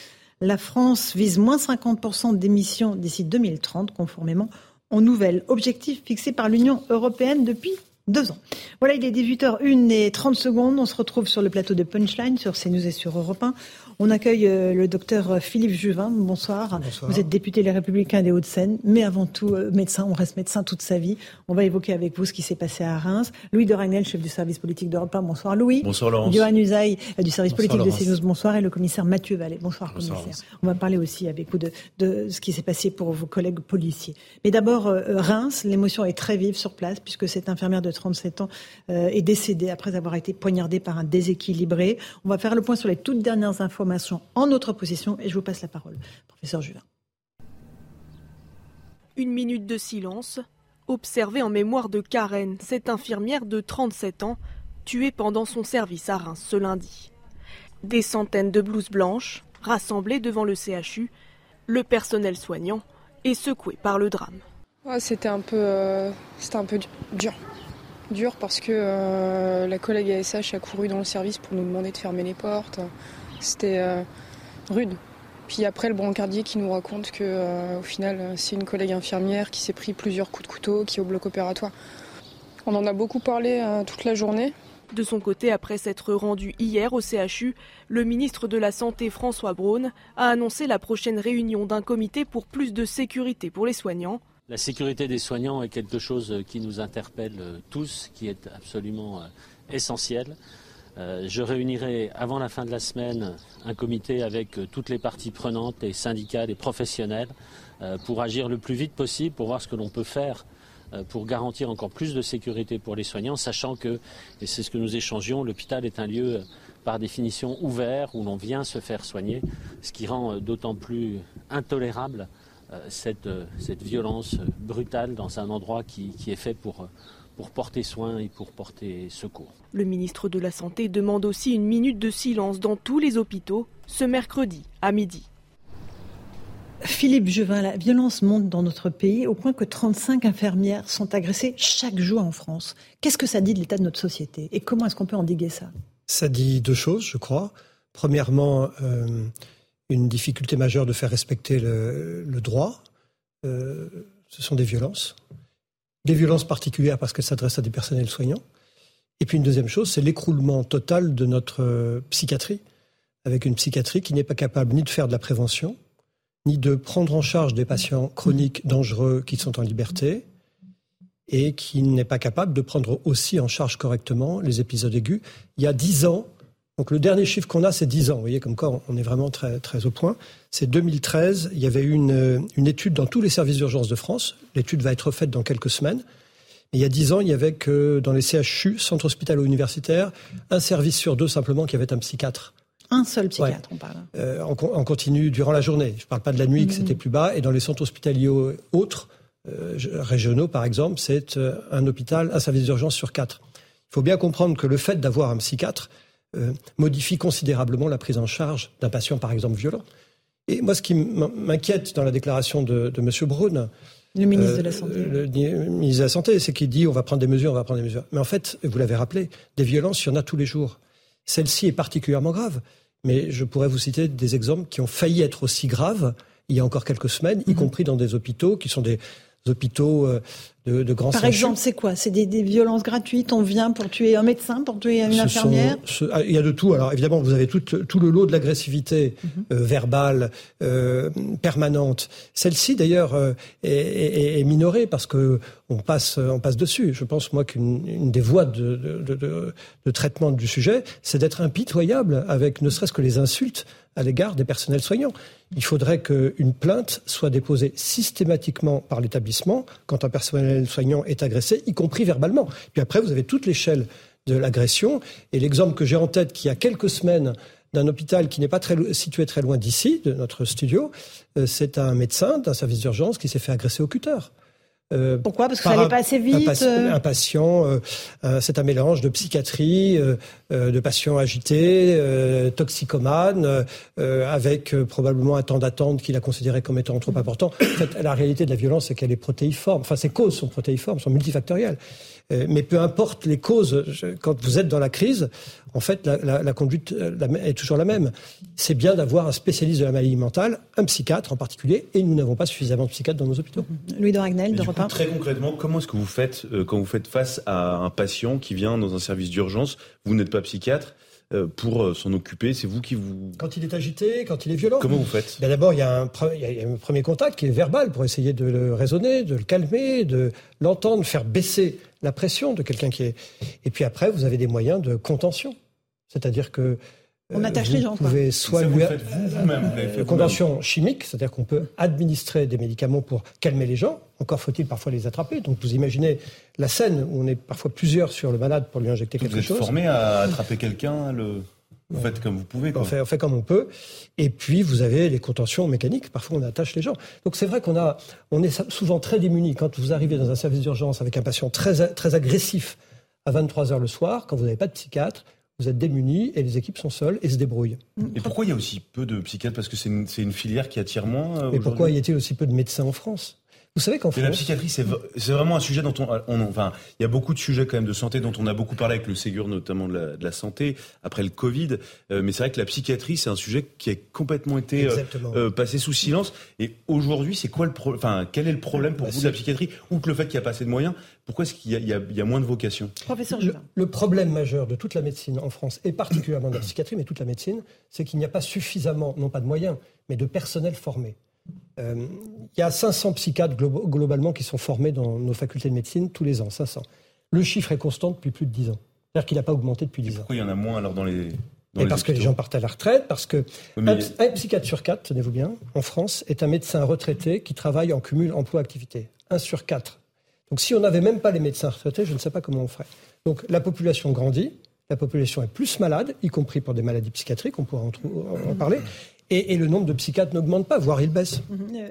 la France vise moins 50% d'émissions d'ici 2030, conformément au nouvel objectif fixé par l'Union européenne depuis Deux ans. Voilà, il est 18h01 et 30 secondes. On se retrouve sur le plateau de Punchline sur CNews et sur Europe 1. On accueille euh, le docteur Philippe Juvin. Bonsoir. Vous êtes député Les Républicains des Hauts-de-Seine, mais avant tout euh, médecin. On reste médecin toute sa vie. On va évoquer avec vous ce qui s'est passé à Reims. Louis de Ragnel, chef du service politique d'Europe 1. Bonsoir Louis. Bonsoir Laurence. Johan Usaï euh, du service politique de CNews. Bonsoir. Et le commissaire Mathieu Vallée. Bonsoir, commissaire. On va parler aussi avec vous de, de ce qui s'est passé pour vos collègues policiers. Mais d'abord, Reims, l'émotion est très vive sur place puisque cette infirmière de 37 ans est décédée après avoir été poignardée par un déséquilibré. On va faire le point sur les toutes dernières informations en notre position et je vous passe la parole. Professeur Juvin. Une minute de silence, observée en mémoire de Karen, cette infirmière de 37 ans, tuée pendant son service à Reims ce lundi. Des centaines de blouses blanches, rassemblées devant le CHU, le personnel soignant est secoué par le drame. c'était un peu, euh, un peu dur. Dur parce que euh, la collègue ASH a couru dans le service pour nous demander de fermer les portes. C'était euh, rude. Puis après, le brancardier qui nous raconte que, euh, au final, c'est une collègue infirmière qui s'est pris plusieurs coups de couteau, qui est au bloc opératoire. On en a beaucoup parlé toute la journée. De son côté, après s'être rendu hier au CHU, le ministre de la Santé François Braun a annoncé la prochaine réunion d'un comité pour plus de sécurité pour les soignants. La sécurité des soignants est quelque chose qui nous interpelle tous, qui est absolument euh, essentiel. Euh, je réunirai avant la fin de la semaine un comité avec euh, toutes les parties prenantes, les syndicats, les professionnels, euh, pour agir le plus vite possible, pour voir ce que l'on peut faire pour garantir encore plus de sécurité pour les soignants, sachant que, et c'est ce que nous échangions, l'hôpital est un lieu par définition ouvert où l'on vient se faire soigner, ce qui rend d'autant plus intolérable cette, violence brutale dans un endroit qui est fait pour pour porter soin et pour porter secours. Le ministre de la Santé demande aussi une minute de silence dans tous les hôpitaux ce mercredi à midi. Philippe Juvin, la violence monte dans notre pays au point que 35 infirmières sont agressées chaque jour en France. Qu'est-ce que ça dit de l'état de notre société et comment est-ce qu'on peut endiguer ça? Ça dit deux choses, je crois. Premièrement, euh, une difficulté majeure de faire respecter le, droit. Euh, ce sont des violences des violences particulières parce qu'elles s'adressent à des personnels soignants. Et puis une deuxième chose, c'est l'écroulement total de notre euh, psychiatrie, avec une psychiatrie qui n'est pas capable ni de faire de la prévention, ni de prendre en charge des patients chroniques dangereux qui sont en liberté, et qui n'est pas capable de prendre aussi en charge correctement les épisodes aigus. Il y a dix ans, donc le dernier chiffre qu'on a, c'est 10 ans. Vous voyez, comme quoi on est vraiment très, très au point. C'est 2013. Il y avait une, une étude dans tous les services d'urgence de France. L'étude va être faite dans quelques semaines. il y a 10 ans, il y avait que dans les CHU, centres hospitalo-universitaires, un service sur deux simplement qui avait un psychiatre. Un seul psychiatre, on parle. Euh, en, continu durant la journée. Je ne parle pas de la nuit, que c'était plus bas. Et dans les centres hospitaliers autres, euh, régionaux par exemple, c'est euh, un hôpital, un service d'urgence sur quatre. Il faut bien comprendre que le fait d'avoir un psychiatre, euh, modifie considérablement la prise en charge d'un patient, par exemple, violent. Et moi, ce qui m'inquiète dans la déclaration de, de M. Braun, le ministre de la euh, Santé. Le, ministre de la Santé, c'est qu'il dit on va prendre des mesures, on va prendre des mesures. Mais en fait, vous l'avez rappelé, des violences, il y en a tous les jours. Celle-ci est particulièrement grave. Mais je pourrais vous citer des exemples qui ont failli être aussi graves il y a encore quelques semaines, y mhm. compris dans des hôpitaux qui sont des hôpitaux euh, de, grands Par exemple, c'est quoi? C'est des, violences gratuites? On vient pour tuer un médecin, pour tuer une infirmière? ah, Il y a de tout. Alors évidemment, vous avez tout, tout le lot de l'agressivité mhm. euh, verbale, euh, permanente. Celle-ci, d'ailleurs, est, minorée parce que on passe, on passe dessus. Je pense, moi, qu'une des voies de, de, traitement du sujet, c'est d'être impitoyable avec ne serait-ce que les insultes à l'égard des personnels soignants. Il faudrait qu'une plainte soit déposée systématiquement par l'établissement quand un personnel soignant est agressé, y compris verbalement. Puis après, vous avez toute l'échelle de l'agression. Et l'exemple que j'ai en tête, qui a quelques semaines d'un hôpital qui n'est pas très, situé très loin d'ici, de notre studio, euh, c'est un médecin d'un service d'urgence qui s'est fait agresser au cutter. Euh, Pourquoi? Parce que ça n'allait pas assez vite. Un, euh patient, euh, c'est un mélange de psychiatrie, de patients agités, toxicomanes, avec probablement un temps d'attente qu'il a considéré comme étant trop important. En fait, la réalité de la violence, c'est qu'elle est protéiforme. Enfin, ses causes sont protéiformes, sont multifactorielles. Mais peu importe les causes, quand vous êtes dans la crise, en fait, la, conduite est toujours la même. C'est bien d'avoir un spécialiste de la maladie mentale, un psychiatre en particulier, et nous n'avons pas suffisamment de psychiatres dans nos hôpitaux. Louis de Ragnel, de Très concrètement, comment est-ce que vous faites quand vous faites face à un patient qui vient dans un service d'urgence Vous n'êtes pas psychiatre. Euh, pour euh, s'en occuper C'est vous qui vous... Quand il est agité, quand il est violent. Comment vous faites? Ben D'abord, il, y a un premier contact qui est verbal pour essayer de le raisonner, de le calmer, de l'entendre, faire baisser la pression de quelqu'un qui est... Et puis après, vous avez des moyens de contention. C'est-à-dire que on attache les gens. Vous pouvez soit lui vous convention chimique, c'est-à-dire qu'on peut administrer des médicaments pour calmer les gens. Encore faut-il parfois les attraper. Donc vous imaginez la scène où on est parfois plusieurs sur le malade pour lui injecter quelque chose. Vous êtes formé à attraper quelqu'un le... Vous faites comme vous pouvez. On, fait, on, fait, comme on peut. Et puis, vous avez les contentions mécaniques. Parfois, on attache les gens. Donc, c'est vrai qu'on a, on est souvent très démunis quand vous arrivez dans un service d'urgence avec un patient très, très agressif à 23 heures le soir, quand vous n'avez pas de psychiatre, vous êtes démunis et les équipes sont seules et se débrouillent. Et pourquoi il y a aussi peu de psychiatres? Parce que c'est une, une, filière qui attire moins. Et pourquoi y a-t-il aussi peu de médecins en France? Vous savez qu'en France... la psychiatrie, c'est vraiment un sujet dont on, on, Enfin, il y a beaucoup de sujets quand même de santé dont on a beaucoup parlé avec le Ségur, notamment de la, de la santé, après le Covid. Euh, mais c'est vrai que la psychiatrie, c'est un sujet qui a complètement été euh, euh, passé sous silence. Et aujourd'hui, c'est quoi le problème Enfin, quel est le problème pour bah, vous de la psychiatrie Outre le fait qu'il n'y a pas assez de moyens, pourquoi est-ce qu'il y, y, a moins de vocations Professeur le, le, problème majeur de toute la médecine en France, et particulièrement de la psychiatrie, mais toute la médecine, c'est qu'il n'y a pas suffisamment, non pas de moyens, mais de personnel formé. Euh, il y a 500 psychiatres globalement qui sont formés dans nos facultés de médecine tous les ans, 500. Le chiffre est constant depuis plus de 10 ans. C'est-à-dire qu'il n'a pas augmenté depuis 10 ans. Pourquoi il y en a moins alors dans les... et parce que les gens partent à la retraite, parce que un, psychiatre sur quatre, tenez-vous bien, en France, est un médecin retraité qui travaille en cumul emploi-activité. Un sur quatre. Donc si on n'avait même pas les médecins retraités, je ne sais pas comment on ferait. Donc la population grandit, la population est plus malade, y compris pour des maladies psychiatriques, on pourra en parler, et, le nombre de psychiatres n'augmente pas, voire il baisse.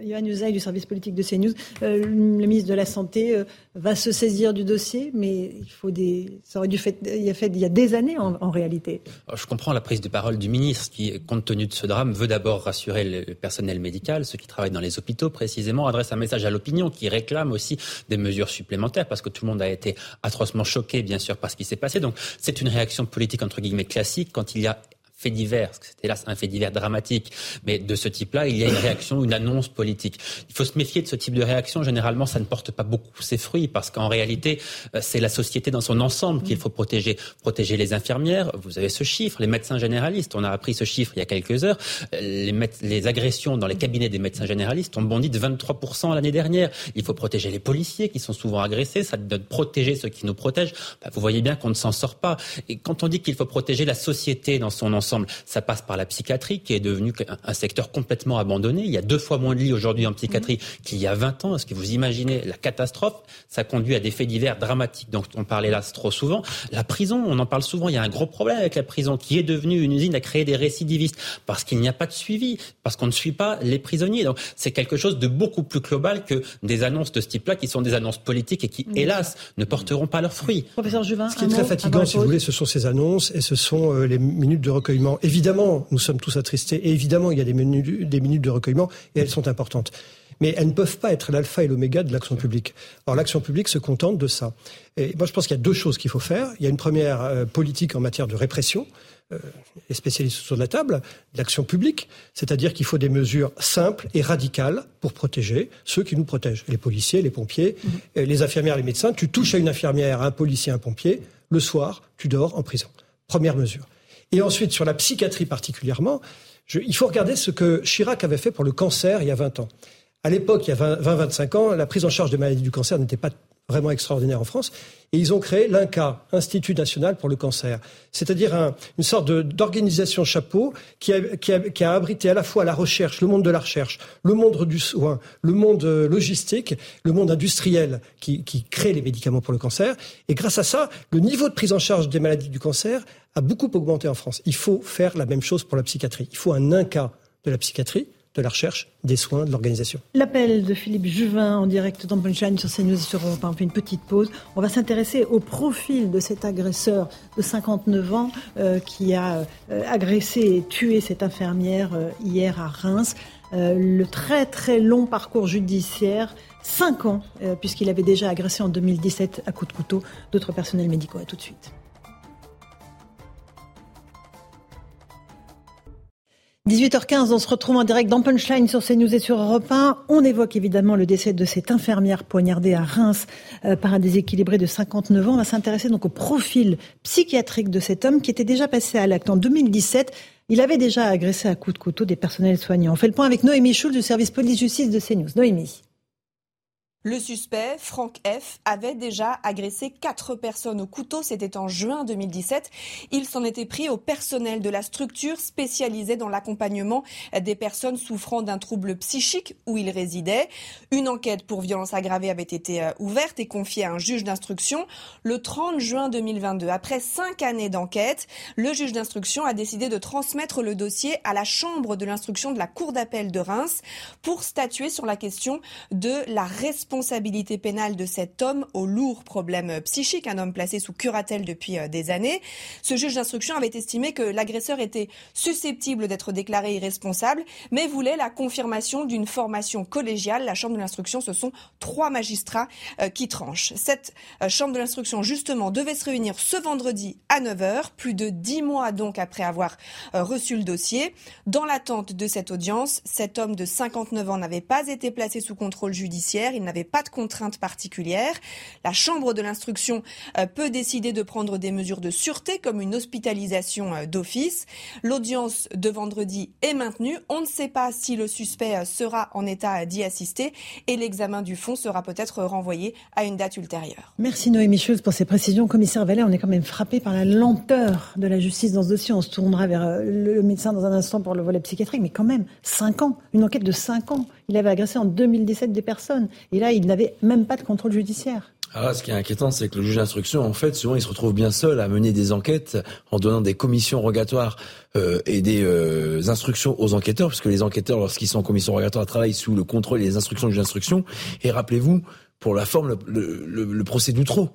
Yohann mhm. euh, du service politique de CNews. Euh, le ministre de la Santé euh, va se saisir du dossier, mais il faut des. Ça aurait dû fait, il y a fait il y a des années en, réalité. Je comprends la prise de parole du ministre qui, compte tenu de ce drame, veut d'abord rassurer le personnel médical, ceux qui travaillent dans les hôpitaux précisément, adresse un message à l'opinion qui réclame aussi des mesures supplémentaires parce que tout le monde a été atrocement choqué, bien sûr, par ce qui s'est passé. Donc c'est une réaction politique entre guillemets classique quand il y a fait divers, c'était là un fait divers dramatique, mais de ce type-là, il y a une réaction, une annonce politique. Il faut se méfier de ce type de réaction. Généralement, ça ne porte pas beaucoup ses fruits, parce qu'en réalité, euh, c'est la société dans son ensemble qu'il faut protéger. Protéger les infirmières, vous avez ce chiffre, les médecins généralistes, on a appris ce chiffre il y a quelques heures, euh, les, les agressions dans les cabinets des médecins généralistes ont bondi de 23% l'année dernière. Il faut protéger les policiers qui sont souvent agressés, ça doit protéger ceux qui nous protègent. Bah, vous voyez bien qu'on ne s'en sort pas. Et quand on dit qu'il faut protéger la société dans son ensemble, ça passe par la psychiatrie qui est devenue un secteur complètement abandonné. Il y a deux fois moins de lits aujourd'hui en psychiatrie mmh. qu'il y a 20 ans. Est-ce que vous imaginez la catastrophe Ça conduit à des faits divers dramatiques dont on parlait là trop souvent. La prison, on en parle souvent. Il y a un gros problème avec la prison qui est devenue une usine à créer des récidivistes parce qu'il n'y a pas de suivi, parce qu'on ne suit pas les prisonniers. Donc c'est quelque chose de beaucoup plus global que des annonces de ce type-là qui sont des annonces politiques et qui, hélas, ne porteront pas leurs fruits. Professeur Juvin, ce qui est très fatigant, si vous voulez, ce sont ces annonces et ce sont euh, les minutes de recueil Évidemment, nous sommes tous attristés, et évidemment, il y a des, des minutes de recueillement, et elles sont importantes. Mais elles ne peuvent pas être l'alpha et l'oméga de l'action publique. Alors l'action publique se contente de ça. Et moi, je pense qu'il y a deux choses qu'il faut faire. Il y a une première euh, politique en matière de répression. Euh, les spécialistes sur la table, l'action publique, c'est-à-dire qu'il faut des mesures simples et radicales pour protéger ceux qui nous protègent, les policiers, les pompiers, mmh. euh, les infirmières, les médecins. Tu touches à une infirmière, à un policier, à un pompier, le soir, tu dors en prison. Première mesure. Et ensuite, sur la psychiatrie particulièrement, il faut regarder ce que Chirac avait fait pour le cancer il y a 20 ans. À l'époque, il y a 20-25 ans, la prise en charge des maladies du cancer n'était pas vraiment extraordinaire en France. Et ils ont créé l'INCA, Institut national pour le cancer. C'est-à-dire une sorte d'organisation chapeau qui a, abrité à la fois la recherche, le monde de la recherche, le monde du soin, le monde euh, logistique, le monde industriel qui, qui crée les médicaments pour le cancer. Et grâce à ça, le niveau de prise en charge des maladies du cancer a beaucoup augmenté en France. Il faut faire la même chose pour la psychiatrie. Il faut un INCA de la psychiatrie de la recherche, des soins, de l'organisation. L'appel de Philippe Juvin en direct dans Punchline sur CNews sur Europe On fait une petite pause. On va s'intéresser au profil de cet agresseur de 59 ans euh, qui a euh, agressé et tué cette infirmière euh, hier à Reims. le très très long parcours judiciaire, 5 ans, puisqu'il avait déjà agressé en 2017 à coups de couteau d'autres personnels médicaux. À tout de suite. 18h15, on se retrouve en direct dans Punchline sur CNews et sur Europe 1. On évoque évidemment le décès de cette infirmière poignardée à Reims euh, par un déséquilibré de 59 ans. On va s'intéresser donc au profil psychiatrique de cet homme qui était déjà passé à l'acte en 2017. Il avait déjà agressé à coups de couteau des personnels soignants. On fait le point avec Noémie Schulz du service police-justice de CNews. Noémie. Le suspect, Franck F., avait déjà agressé quatre personnes au couteau. C'était en juin 2017. Il s'en était pris au personnel de la structure spécialisée dans l'accompagnement des personnes souffrant d'un trouble psychique où il résidait. Une enquête pour violence aggravée avait été euh, ouverte et confiée à un juge d'instruction le 30 juin 2022. Après cinq années d'enquête, le juge d'instruction a décidé de transmettre le dossier à la chambre de l'instruction de la Cour d'appel de Reims pour statuer sur la question de la responsabilité responsabilité pénale de cet homme au lourd problème psychique, un homme placé sous curatelle depuis euh, des années. Ce juge d'instruction avait estimé que l'agresseur était susceptible d'être déclaré irresponsable, mais voulait la confirmation d'une formation collégiale. La chambre de l'instruction, ce sont trois magistrats euh, qui tranchent. Cette euh, chambre de l'instruction, justement, devait se réunir ce vendredi à 9h, plus de dix mois donc après avoir reçu le dossier. Dans l'attente de cette audience, cet homme de 59 ans n'avait pas été placé sous contrôle judiciaire. Il n'avait pas de contraintes particulières. La Chambre de l'instruction euh, peut décider de prendre des mesures de sûreté comme une hospitalisation euh, d'office. L'audience de vendredi est maintenue. On ne sait pas si le suspect euh, sera en état d'y assister et l'examen du fond sera peut-être renvoyé à une date ultérieure. Merci Noémie Schulz pour ces précisions. Commissaire Vallet, on est quand même frappé par la lenteur de la justice dans ce dossier. On se tournera vers le médecin dans un instant pour le volet psychiatrique, mais quand même, 5 ans, une enquête de 5 ans. Il avait agressé en 2017 des personnes. Et là, il n'avait même pas de contrôle judiciaire. Alors ce qui est inquiétant, c'est que le juge d'instruction, en fait, souvent, il se retrouve bien seul à mener des enquêtes en donnant des commissions rogatoires euh, et des euh, instructions aux enquêteurs, puisque les enquêteurs, lorsqu'ils sont en commission rogatoire, travaillent sous le contrôle et les instructions du juge d'instruction. Et rappelez-vous, pour la forme, le, le, le procès d'Outreau,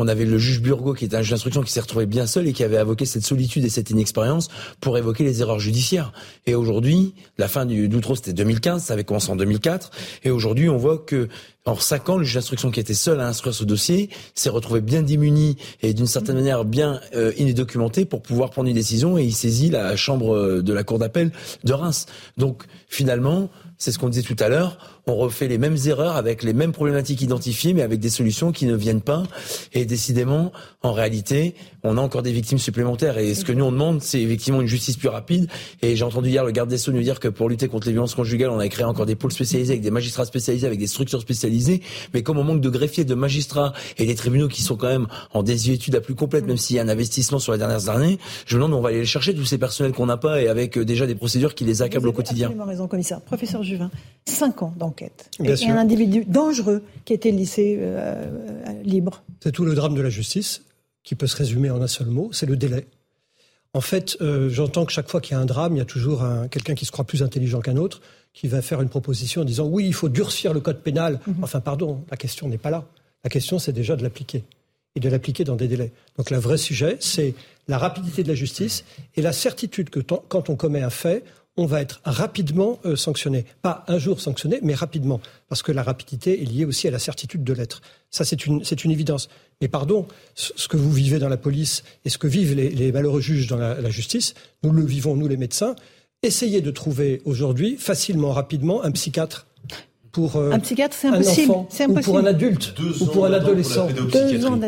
on avait le juge Burgot qui était un juge d'instruction qui s'est retrouvé bien seul et qui avait invoqué cette solitude et cette inexpérience pour évoquer les erreurs judiciaires. Et aujourd'hui, la fin du d'Outreau c'était 2015, ça avait commencé en 2004 et aujourd'hui on voit que en cinq ans, le juge d'instruction qui était seul à instruire ce dossier s'est retrouvé bien démuni et d'une certaine manière bien euh, inédocumenté pour pouvoir prendre une décision et il saisit la chambre de la cour d'appel de Reims. Donc finalement, c'est ce qu'on disait tout à l'heure, on refait les mêmes erreurs avec les mêmes problématiques identifiées, mais avec des solutions qui ne viennent pas. Et décidément, en réalité, on a encore des victimes supplémentaires. Et ce que nous on demande, c'est effectivement une justice plus rapide. Et j'ai entendu hier le garde des Sceaux nous dire que pour lutter contre les violences conjugales, on a créé encore des pôles spécialisés avec des magistrats spécialisés, avec des structures spécialisées. Mais comme on manque de greffiers, de magistrats et des tribunaux qui sont quand même en désuétude la plus complète, même s'il y a un investissement sur les dernières années, je me demande on va aller les chercher tous ces personnels qu'on n'a pas et avec euh, déjà des procédures qui les accablent au quotidien. Absolument raison, commissaire. Professeur Juvin, cinq ans d'enquête. Et un individu dangereux qui était lycée euh, euh, libre. C'est tout le drame de la justice qui peut se résumer en un seul mot, c'est le délai. En fait, euh, j'entends que chaque fois qu'il y a un drame, il y a toujours quelqu'un qui se croit plus intelligent qu'un autre, qui va faire une proposition en disant oui, il faut durcir le code pénal. Mhm. Enfin, pardon, la question n'est pas là. La question, c'est déjà de l'appliquer et de l'appliquer dans des délais. Donc, le vrai sujet, c'est la rapidité de la justice et la certitude que quand on commet un fait, on va être rapidement euh, sanctionné. Pas un jour sanctionné, mais rapidement. Parce que la rapidité est liée aussi à la certitude de l'être. Ça, c'est une, c'est une évidence. Mais pardon, ce que vous vivez dans la police et ce que vivent les, malheureux juges dans la, justice, nous le vivons, nous les médecins. Essayez de trouver aujourd'hui, facilement, rapidement, un psychiatre pour euh, un psychiatre, c'est impossible. Un enfant, ou pour un adulte, ou pour un adolescent.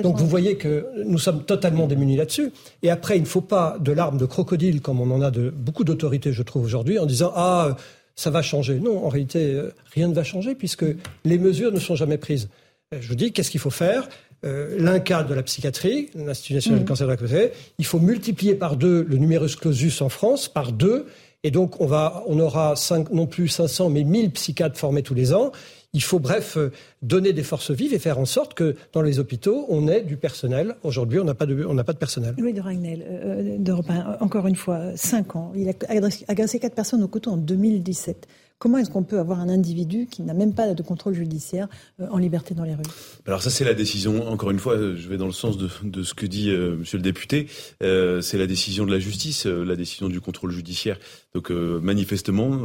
Donc vous voyez que nous sommes totalement démunis là-dessus. Et après, il ne faut pas de l'arme de crocodile comme on en a de beaucoup d'autorités, je trouve aujourd'hui, en disant ah ça va changer. Non, en réalité, euh, rien ne va changer puisque les mesures ne sont jamais prises. Euh, je vous dis, qu'est-ce qu'il faut faire? Euh, L'INCA de la psychiatrie, l'Institut national du mmh. cancer de la prostate, il faut multiplier par deux le numerus clausus en France, par deux, et donc, on, va, on aura non plus 500, mais 1000 psychiatres formés tous les ans. Il faut, bref, euh, donner des forces vives et faire en sorte que dans les hôpitaux, on ait du personnel. Aujourd'hui, on n'a pas, de, on n'a pas de personnel. Louis de Ragnel, euh, encore une fois, 5 ans. Il a agressé 4 personnes au couteau en 2017. Comment est-ce qu'on peut avoir un individu qui n'a même pas de contrôle judiciaire euh, en liberté dans les rues? Alors ça, c'est la décision. Encore une fois, je vais dans le sens de, de ce que dit euh, Monsieur le député. Euh, c'est la décision de la justice, euh, la décision du contrôle judiciaire. Donc manifestement,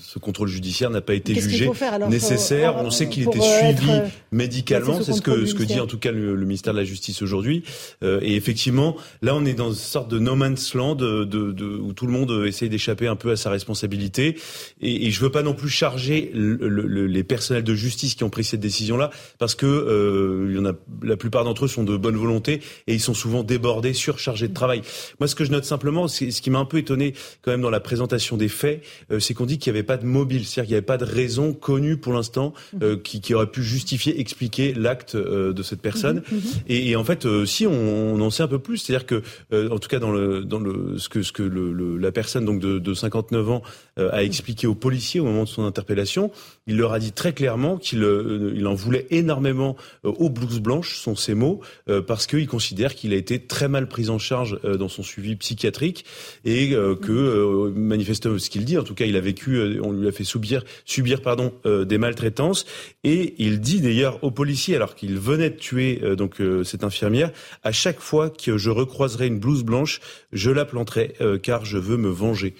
ce contrôle judiciaire n'a pas été jugé nécessaire. On sait qu'il était suivi médicalement. C'est ce que ce que dit en tout cas le, ministère de la Justice aujourd'hui. et effectivement, là, on est dans une sorte de no man's land de, de, où tout le monde essaye d'échapper un peu à sa responsabilité. Et, et je veux pas non plus charger le, les personnels de justice qui ont pris cette décision-là, parce que euh, il y en a, la plupart d'entre eux sont de bonne volonté et ils sont souvent débordés, surchargés de travail. Moi, ce que je note simplement, ce qui m'a un peu étonné quand même dans la présentation des faits, euh, c'est qu'on dit qu'il n'y avait pas de mobile, c'est-à-dire qu'il n'y avait pas de raison connue pour l'instant euh, qui, qui, aurait pu justifier, expliquer l'acte euh, de cette personne. Mhm, mhm. et, et, en fait, euh, si on, on, en sait un peu plus, c'est-à-dire que, en tout cas dans le dans le ce que ce que le, la personne donc de, de 59 ans a expliqué aux policiers au moment de son interpellation, il leur a dit très clairement qu'il euh, il en voulait énormément euh, aux blouses blanches, sont ces mots, euh, parce qu'il considère qu'il a été très mal pris en charge dans son suivi psychiatrique et que manifestement ce qu'il dit, en tout cas, il a vécu, on lui a fait subir, subir pardon, des maltraitances et il dit d'ailleurs aux policiers, alors qu'il venait de tuer donc cette infirmière, à chaque fois que je recroiserai une blouse blanche, je la planterai car je veux me venger.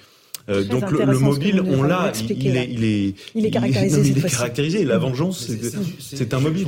Euh, donc le, mobile, on l'a, il, est, il est, il est caractérisé. il est caractérisé. La vengeance, c'est un mobile.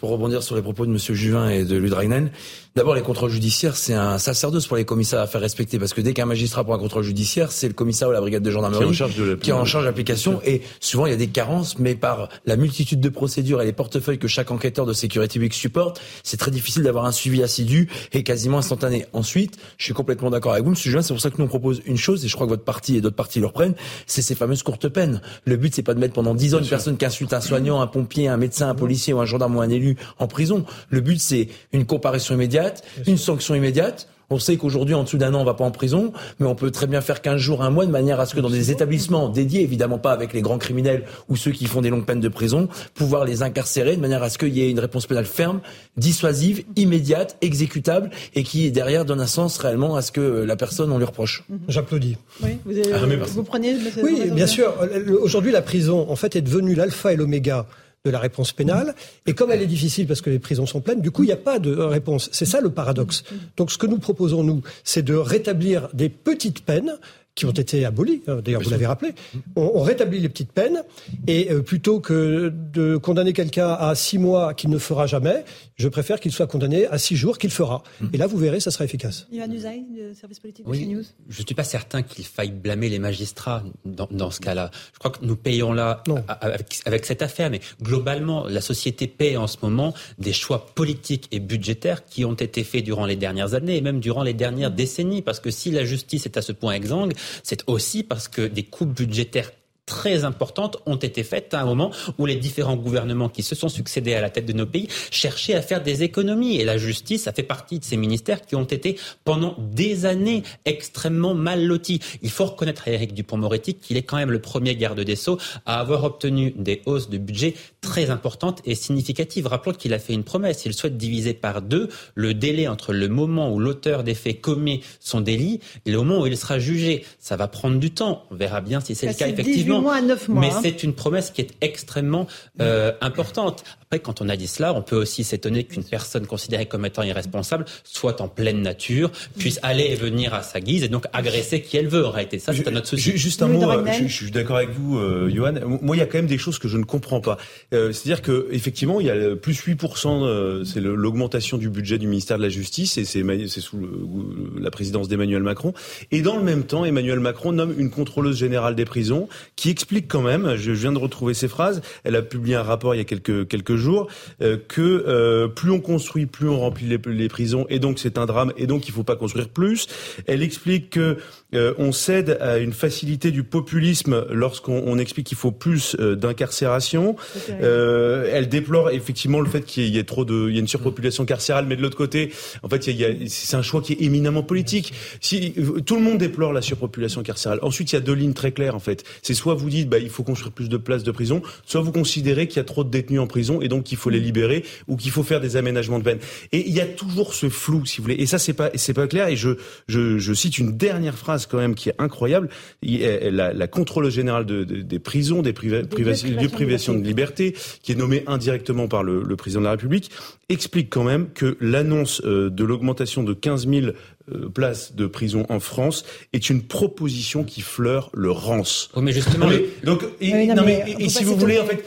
Pour rebondir sur les propos de Monsieur Juvin et de Ludrainen, D'abord, les contrôles judiciaires, c'est un sacerdoce pour les commissaires à faire respecter, parce que dès qu'un magistrat prend un contrôle judiciaire, c'est le commissaire ou la brigade de gendarmerie qui est en charge de l'application. Et souvent, il y a des carences, mais par la multitude de procédures et les portefeuilles que chaque enquêteur de sécurité publique supporte, c'est très difficile d'avoir un suivi assidu et quasiment instantané. Ensuite, je suis complètement d'accord avec vous, Monsieur Juin, c'est pour ça que nous on propose une chose, et je crois que votre parti et d'autres partis le reprennent, c'est ces fameuses courtes peines. Le but, c'est pas de mettre pendant dix ans une personne qui insulte un soignant, un pompier, un médecin, un policier ou un gendarme ou un élu en prison. Le but, c'est une comparution immédiate, une sanction immédiate. On sait qu'aujourd'hui, en dessous d'un an, on va pas en prison, mais on peut très bien faire 15 jours, un mois, de manière à ce que dans des établissements dédiés, évidemment pas avec les grands criminels ou ceux qui font des longues peines de prison, pouvoir les incarcérer de manière à ce qu'il y ait une réponse pénale ferme, dissuasive, immédiate, exécutable, et qui derrière donne un sens réellement à ce que la personne on lui reproche. Mhm. J'applaudis. Oui, vous, ah, vous prenez. Oui, bien sûr. Aujourd'hui, la prison, en fait, est devenue l'alpha et l'oméga de la réponse pénale. Et comme elle est difficile parce que les prisons sont pleines, du coup, il n'y a pas de réponse. C'est ça le paradoxe. Donc, ce que nous proposons, nous, c'est de rétablir des petites peines qui ont été abolies, hein, d'ailleurs vous l'avez rappelé, on, rétablit les petites peines, et euh, plutôt que de condamner quelqu'un à six mois qu'il ne fera jamais, je préfère qu'il soit condamné à six jours qu'il fera. Mmh. Et là, vous verrez, ça sera efficace. Ivan Usaï, de service politique de oui, Je ne suis pas certain qu'il faille blâmer les magistrats dans, dans ce cas-là. Je crois que nous payons là avec, avec, cette affaire, mais globalement, la société paie en ce moment des choix politiques et budgétaires qui ont été faits durant les dernières années et même durant les dernières décennies. Parce que si la justice est à ce point exsangue, c'est aussi parce que des coupes budgétaires très importantes ont été faites à un moment où les différents gouvernements qui se sont succédés à la tête de nos pays cherchaient à faire des économies. Et la justice a fait partie de ces ministères qui ont été pendant des années extrêmement mal lotis. Il faut reconnaître à Éric Dupont-Moretti qu'il est quand même le premier garde des Sceaux à avoir obtenu des hausses de budget très importantes et significatives. Rappelons qu'il a fait une promesse. Il souhaite diviser par deux le délai entre le moment où l'auteur des faits commet son délit et le moment où il sera jugé. Ça va prendre du temps. On verra bien si c'est le cas effectivement mois mois. Mais hein. c'est une promesse qui est extrêmement euh, importante. Après, quand on a dit cela, on peut aussi s'étonner qu'une personne considérée comme étant irresponsable soit en pleine nature, puisse aller et venir à sa guise et donc agresser qui elle veut. En réalité, ça, c'est un autre souci. Juste un mot, euh, je, suis d'accord avec vous, euh, Johan. Moi, il y a quand même des choses que je ne comprends pas. Euh, C'est-à-dire que effectivement, il y a plus 8%, euh, c'est l'augmentation du budget du ministère de la Justice et c'est sous le, la présidence d'Emmanuel Macron. Et dans le même temps, Emmanuel Macron nomme une contrôleuse générale des prisons qui explique quand même, je viens de retrouver ses phrases, elle a publié un rapport il y a quelques quelques jours, euh, que euh, plus on construit, plus on remplit les, les prisons, et donc c'est un drame, et donc il faut pas construire plus. Elle explique que euh, on cède à une facilité du populisme lorsqu'on explique qu'il faut plus d'incarcération. Euh, elle déplore effectivement le fait qu'il y ait trop de, il y a une surpopulation carcérale, mais de l'autre côté, en fait, il y a, c'est un choix qui est éminemment politique. Si tout le monde déplore la surpopulation carcérale, ensuite il y a deux lignes très claires en fait. C'est soit vous dites, bah il faut construire plus de places de prison, soit vous considérez qu'il y a trop de détenus en prison et donc qu'il faut les libérer ou qu'il faut faire des aménagements de peine. Et il y a toujours ce flou, si vous voulez. Et ça c'est pas, c'est pas clair. Et je, je, je cite une dernière phrase quand même qui est incroyable. La, la contrôleuse générale de, des prisons, des privations, de privation de liberté, qui est nommée indirectement par le, le président de la République, explique quand même que l'annonce euh, de l'augmentation de 15 000 euh, place de prison en France est une proposition qui fleure le rance. mais justement, donc et, si vous voulez en fait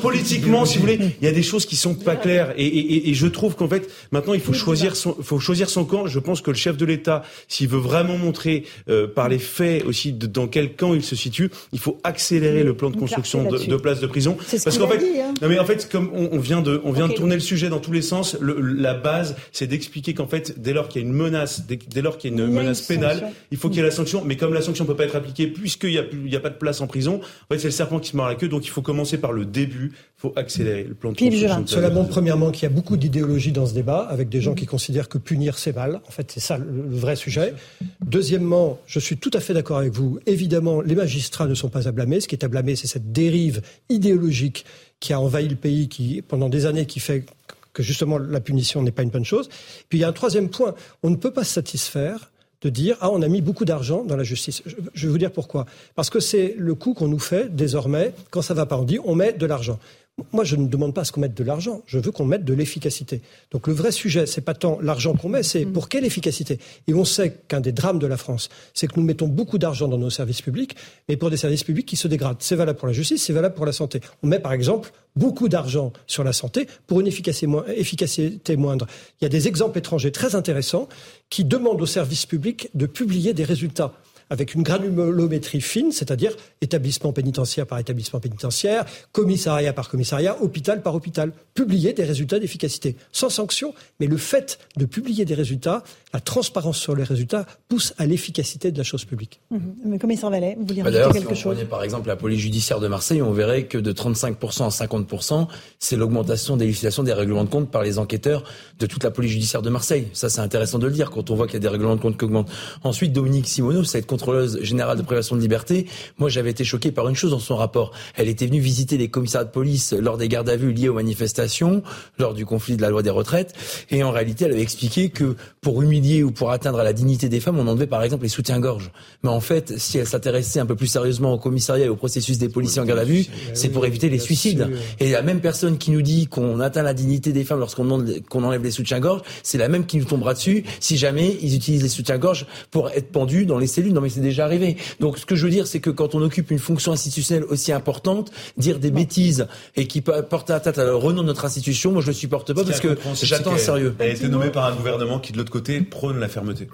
politiquement, si vous voulez, il y a des choses qui sont pas claires. Et, je trouve qu'en fait maintenant il faut choisir son faut choisir son camp. Je pense que le chef de l'État, s'il veut vraiment montrer euh, par les faits aussi dans quel camp il se situe, il faut accélérer le plan de construction de, places de prison. Parce qu'en fait, hein. non mais en fait comme on, vient de on vient de tourner le sujet dans tous les sens, la base c'est d'expliquer qu'en fait dès lors qu'il y a une menace dès, lors qu'il y a une menace pénale, il faut qu'il y ait la sanction. Mais comme la sanction ne peut pas être appliquée puisqu'il n'y a, a, pas de place en prison, en fait, c'est le serpent qui se mord la queue. Donc il faut commencer par le début. Il faut accélérer le plan de construction. Cela montre premièrement qu'il y a beaucoup d'idéologie dans ce débat, avec des gens qui considèrent que punir c'est mal. En fait, c'est ça le vrai sujet. Deuxièmement, je suis tout à fait d'accord avec vous. Évidemment, les magistrats ne sont pas à blâmer. Ce qui est à blâmer, c'est cette dérive idéologique qui a envahi le pays, qui pendant des années, qui fait que justement la punition n'est pas une bonne chose. Puis il y a un troisième point, on ne peut pas se satisfaire de dire ah on a mis beaucoup d'argent dans la justice. Je, vais vous dire pourquoi. Parce que c'est le coup qu'on nous fait désormais quand ça va pas. On dit on met de l'argent. Moi, je ne demande pas à ce qu'on mette de l'argent. Je veux qu'on mette de l'efficacité. Donc, le vrai sujet, c'est pas tant l'argent qu'on met, c'est pour quelle efficacité. Et on sait qu'un des drames de la France, c'est que nous mettons beaucoup d'argent dans nos services publics, mais pour des services publics qui se dégradent. C'est valable pour la justice, c'est valable pour la santé. On met, par exemple, beaucoup d'argent sur la santé pour une efficacité moindre. Il y a des exemples étrangers très intéressants qui demandent aux services publics de publier des résultats avec une granulométrie fine, c'est-à-dire établissement pénitentiaire par établissement pénitentiaire, commissariat par commissariat, hôpital par hôpital, publier des résultats d'efficacité, sans sanction, mais le fait de publier des résultats, la transparence sur les résultats pousse à l'efficacité de la chose publique. Mmh. Mais commissaire Vallet, vous voulez bah rajouter quelque si on chose par exemple la police judiciaire de Marseille, on verrait que de 35% à 50%, c'est l'augmentation des législations des règlements de compte par les enquêteurs de toute la police judiciaire de Marseille. Ça, c'est intéressant de le dire quand on voit qu'il y a des règlements de compte qui augmentent. Ensuite, Dominique Simoneau, cette contrôleuse générale de privation de liberté, moi j'avais été choqué par une chose dans son rapport. Elle était venue visiter les commissariats de police lors des gardes à vue liées aux manifestations, lors du conflit de la loi des retraites, et en réalité elle avait expliqué que pour humilier ou pour atteindre à la dignité des femmes, on enlevait par exemple les soutiens-gorge. Mais en fait, si elle s'intéressait un peu plus sérieusement au commissariat et au processus des policiers en garde à vue, c'est pour éviter les suicides. Et la même personne qui nous dit qu'on atteint la dignité des femmes lorsqu'on qu'on enlève les soutiens-gorge, c'est la même qui nous tombera dessus si jamais ils utilisent les soutiens-gorge pour être pendus dans les cellules. Non mais c'est déjà arriver. Donc ce que je veux dire, c'est que quand on occupe une fonction institutionnelle aussi importante, dire des bêtises et qui portent atteinte à le renom de notre institution, moi je le supporte pas parce que j'attends un sérieux. Elle a été nommée par un gouvernement qui de l'autre côté prône la fermeté.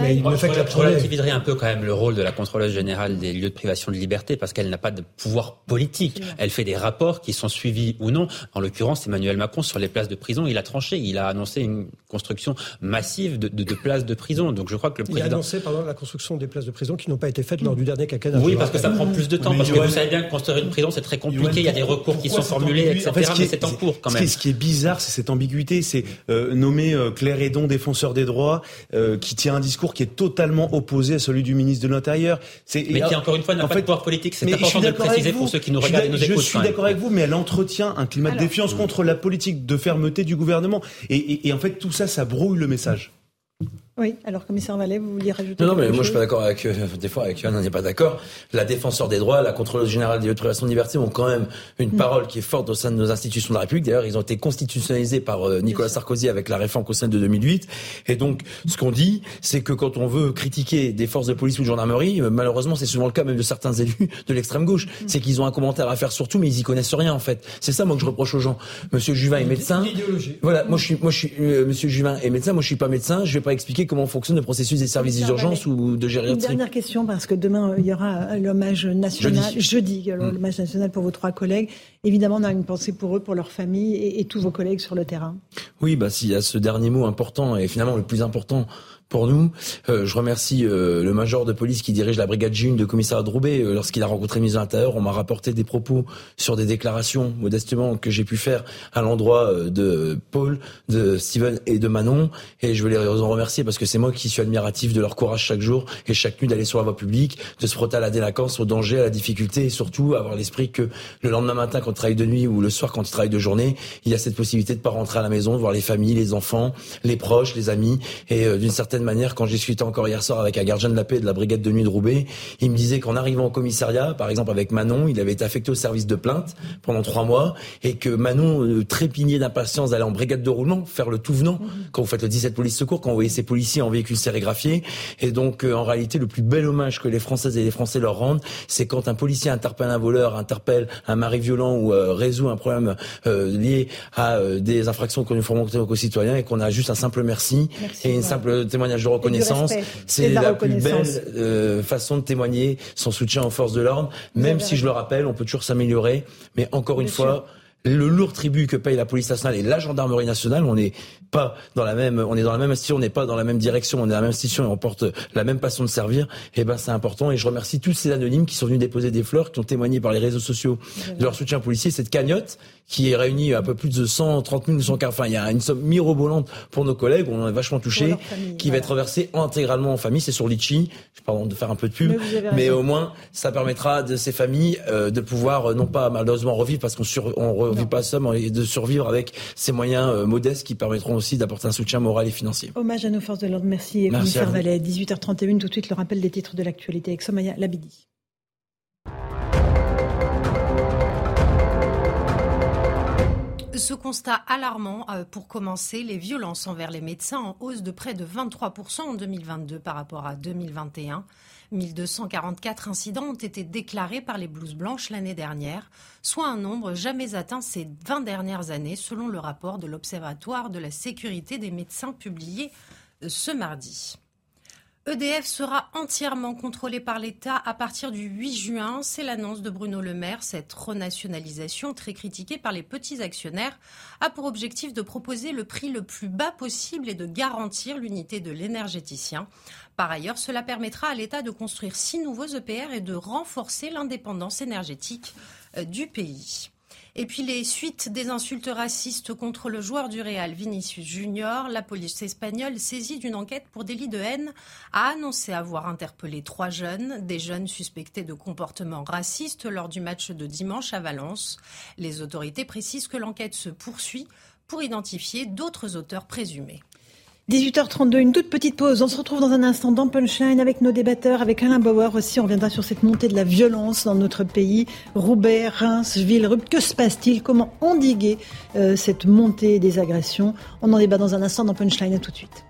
Mais il ne fait que relativiserait un peu quand même le rôle de la contrôleuse générale des lieux de privation de liberté parce qu'elle n'a pas de pouvoir politique. Elle fait des rapports qui sont suivis ou non. En l'occurrence, Emmanuel Macron sur les places de prison, il a tranché, il a annoncé une construction massive de, de, de places de prison. Donc je crois que le président. Il a annoncé pardon la construction des places de prison qui n'ont pas été faites lors du dernier quinquennat. Oui, parce que ça prend plus de temps. parce que vous savez bien que construire une prison, c'est très compliqué. Il y a des recours qui sont formulés, etc. mais c'est en cours quand même. Ce qui est bizarre, c'est cette ambiguïté. C'est euh, nommer euh, Claire Edon défenseur des droits, euh, qui tient un discours qui est totalement opposé à celui du ministre de l'Intérieur. Mais qui, encore une fois, n'a pas de pouvoir politique. C'est important de le préciser pour ceux qui nous regardent et nous écoutent. Je suis d'accord avec vous, mais elle entretient un climat de défiance contre la politique de fermeté du gouvernement. Et, et en fait, tout ça, ça brouille le message. Oui, alors commissaire Vallet, vous vouliez rajouter Non, non mais moi je suis pas d'accord avec, euh, des fois avec Yann, on n'est pas d'accord. La défenseur des droits, la contrôleuse générale des lieux de liberté ont quand même une mm. parole qui est forte au sein de nos institutions de la République. D'ailleurs, ils ont été constitutionnalisés par euh, Nicolas Sarkozy avec la réforme sein de 2008. Et donc, ce qu'on dit, c'est que quand on veut critiquer des forces de police ou de gendarmerie, euh, malheureusement, c'est souvent le cas même de certains élus de l'extrême gauche, mm. c'est qu'ils ont un commentaire à faire sur tout, mais ils y connaissent rien en fait. C'est ça moi que je reproche aux gens. Monsieur Juvin est médecin. Voilà, moi je suis, moi je suis, Monsieur Juvin est médecin. Moi je suis pas médecin. Je vais pas expliquer comment fonctionne le processus des services d'urgence ou de gériatrie. Une dernière question, parce que demain, euh, il y aura euh, l'hommage national, jeudi, mm. l'hommage national pour vos trois collègues. Évidemment, on a une pensée pour eux, pour leurs familles et, tous vos collègues sur le terrain. Oui, bah, s'il y a ce dernier mot important, et finalement le plus important pour nous. Euh, je remercie euh, le major de police qui dirige la brigade June de commissariat de Roubaix. Euh, lorsqu'il a rencontré le ministre l'Intérieur, on m'a rapporté des propos sur des déclarations, modestement, que j'ai pu faire à l'endroit de Paul, de Steven et de Manon. Et je veux les en remercier parce que c'est moi qui suis admiratif de leur courage chaque jour et chaque nuit d'aller sur la voie publique, de se frotter à la délinquance, au danger, à la difficulté et surtout avoir l'esprit que le lendemain matin, quand tu travailles de nuit ou le soir, quand tu travailles de journée, il y a cette possibilité de pas rentrer à la maison, de voir les familles, les enfants, les proches, les amis. Et d'une certaine manière, quand j'ai discuté encore hier soir avec un gardien de la paix de la brigade de nuit de Roubaix, il me disait qu'en arrivant au commissariat, par exemple avec Manon, il avait été affecté au service de plainte pendant trois mois et que Manon euh, trépignait d'impatience d'aller en brigade de roulement, faire le tout venant, quand vous faites le 17 police secours, quand vous voyez ces policiers en véhicule sérigraphié. Et donc, euh, en réalité, le plus bel hommage que les Françaises et les Français leur rendent, c'est quand un policier interpelle un voleur, interpelle un mari violent ou euh, résout un problème lié à des infractions qu'on nous monter aux concitoyens et qu'on a juste un simple merci, merci et une simple témoignage de reconnaissance. C'est la, plus belle euh, façon de témoigner son soutien aux forces de l'ordre. Même si je le rappelle, on peut toujours s'améliorer. Mais encore une fois, le lourd tribut que paye la police nationale et la gendarmerie nationale, on n'est pas dans la même, on est dans la même institution, on n'est pas dans la même direction, on est dans la même institution et on porte la même passion de servir. Et eh ben c'est important et je remercie tous ces anonymes qui sont venus déposer des fleurs, qui ont témoigné par les réseaux sociaux de leur soutien policier. Cette cagnotte qui est réunie à peu plus de 130 000 ou 140, enfin il y a une somme mirobolante pour nos collègues, on en est vachement touché, qui va être reversée intégralement en famille. C'est sur Litchi, pardon de faire un peu de pub, mais, au moins ça permettra de ces familles euh, de pouvoir euh, non pas malheureusement revivre parce qu'on sur, on vit pas ça, mais de survivre avec ces moyens euh, modestes qui permettront aussi d'apporter un soutien moral et financier. Hommage à nos forces de l'ordre. Merci, Merci commissaire Vallet. 18h31, tout de suite le rappel des titres de l'actualité avec Somaya Labidi. Ce constat alarmant, euh, pour commencer, les violences envers les médecins en hausse de près de 23% en 2022 par rapport à 2021. 1244 incidents ont été déclarés par les blouses blanches l'année dernière, soit un nombre jamais atteint ces 20 dernières années, selon le rapport de l'Observatoire de la sécurité des médecins publié euh, ce mardi. EDF sera entièrement contrôlé par l'État à partir du 8 juin. C'est l'annonce de Bruno Le Maire. Cette renationalisation, très critiquée par les petits actionnaires, a pour objectif de proposer le prix le plus bas possible et de garantir l'unité de l'énergéticien. Par ailleurs, cela permettra à l'État de construire six nouveaux EPR et de renforcer l'indépendance énergétique euh, du pays. Et puis les suites des insultes racistes contre le joueur du Real Vinicius Junior, la police espagnole saisie d'une enquête pour délit de haine a annoncé avoir interpellé trois jeunes, des jeunes suspectés de comportements racistes lors du match de dimanche à Valence. Les autorités précisent que l'enquête se poursuit pour identifier d'autres auteurs présumés. 18h32, une toute petite pause. On se retrouve dans un instant dans Punchline avec nos débatteurs, avec Alain Bauer aussi. On reviendra sur cette montée de la violence dans notre pays. Roubaix, Reims, Villerupt, que se passe-t-il? Comment endiguer euh, cette montée des agressions? On en débat dans un instant dans Punchline. À tout de suite.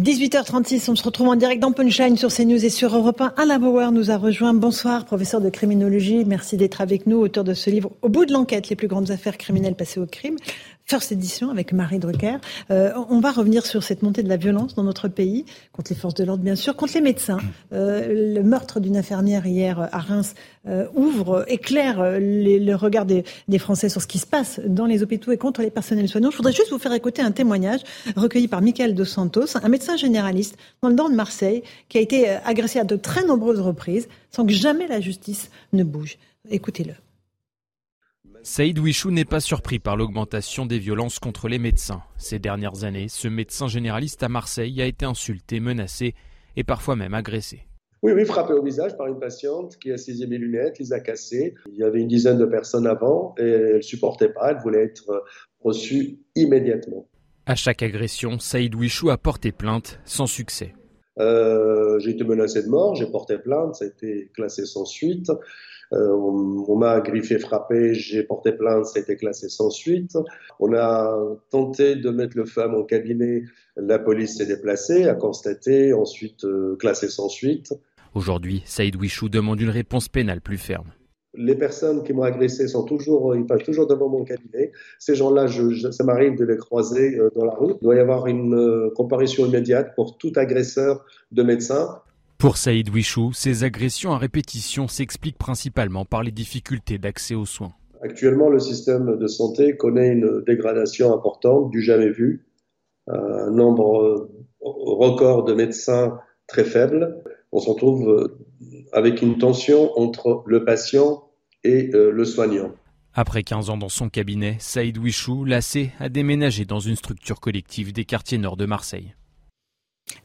18h36, on se retrouve en direct dans Punchline sur CNews et sur Europe 1. Alain Bauer nous a rejoint. Bonsoir, professeur de criminologie. Merci d'être avec nous, auteur de ce livre Au bout de l'enquête, les plus grandes affaires criminelles passées au crime. First Edition avec Marie Drucker. Euh, on va revenir sur cette montée de la violence dans notre pays, contre les forces de l'ordre bien sûr, contre les médecins. Euh, le meurtre d'une infirmière hier à Reims euh, ouvre, éclaire le regard des, des, Français sur ce qui se passe dans les hôpitaux et contre les personnels soignants. Je voudrais juste vous faire écouter un témoignage recueilli par Michael Dos Santos, un médecin généraliste dans le nord de Marseille, qui a été agressé à de très nombreuses reprises sans que jamais la justice ne bouge. Écoutez-le. Saïd Wichou n'est pas surpris par l'augmentation des violences contre les médecins. Ces dernières années, ce médecin généraliste à Marseille a été insulté, menacé et parfois même agressé. Oui, oui, frappé au visage par une patiente qui a saisi mes lunettes, les a cassées. Il y avait une dizaine de personnes avant et elle ne supportait pas, elle voulait être reçue immédiatement. À chaque agression, Saïd Wichou a porté plainte sans succès. Euh, j'ai été menacé de mort, j'ai porté plainte, ça a été classé sans suite. Euh, on, m'a griffé, frappé, j'ai porté plainte, ça a été classé sans suite. On a tenté de mettre le feu à mon cabinet, la police s'est déplacée, a constaté, ensuite euh, classé sans suite. Aujourd'hui, Saïd Wichou demande une réponse pénale plus ferme les personnes qui m'ont agressé sont toujours, ils passent toujours devant mon cabinet. Ces gens-là, ça m'arrive de les croiser euh, dans la rue. Il doit y avoir une comparution immédiate pour tout agresseur de médecin. Pour Saïd Wichou, ces agressions à répétition s'expliquent principalement par les difficultés d'accès aux soins. Actuellement, le système de santé connaît une dégradation importante du jamais vu. Un nombre record de médecins très faible. On se retrouve avec une tension entre le patient et le soignant. Après 15 ans dans son cabinet, Saïd Wichou, lassé, a déménagé dans une structure collective des quartiers nord de Marseille.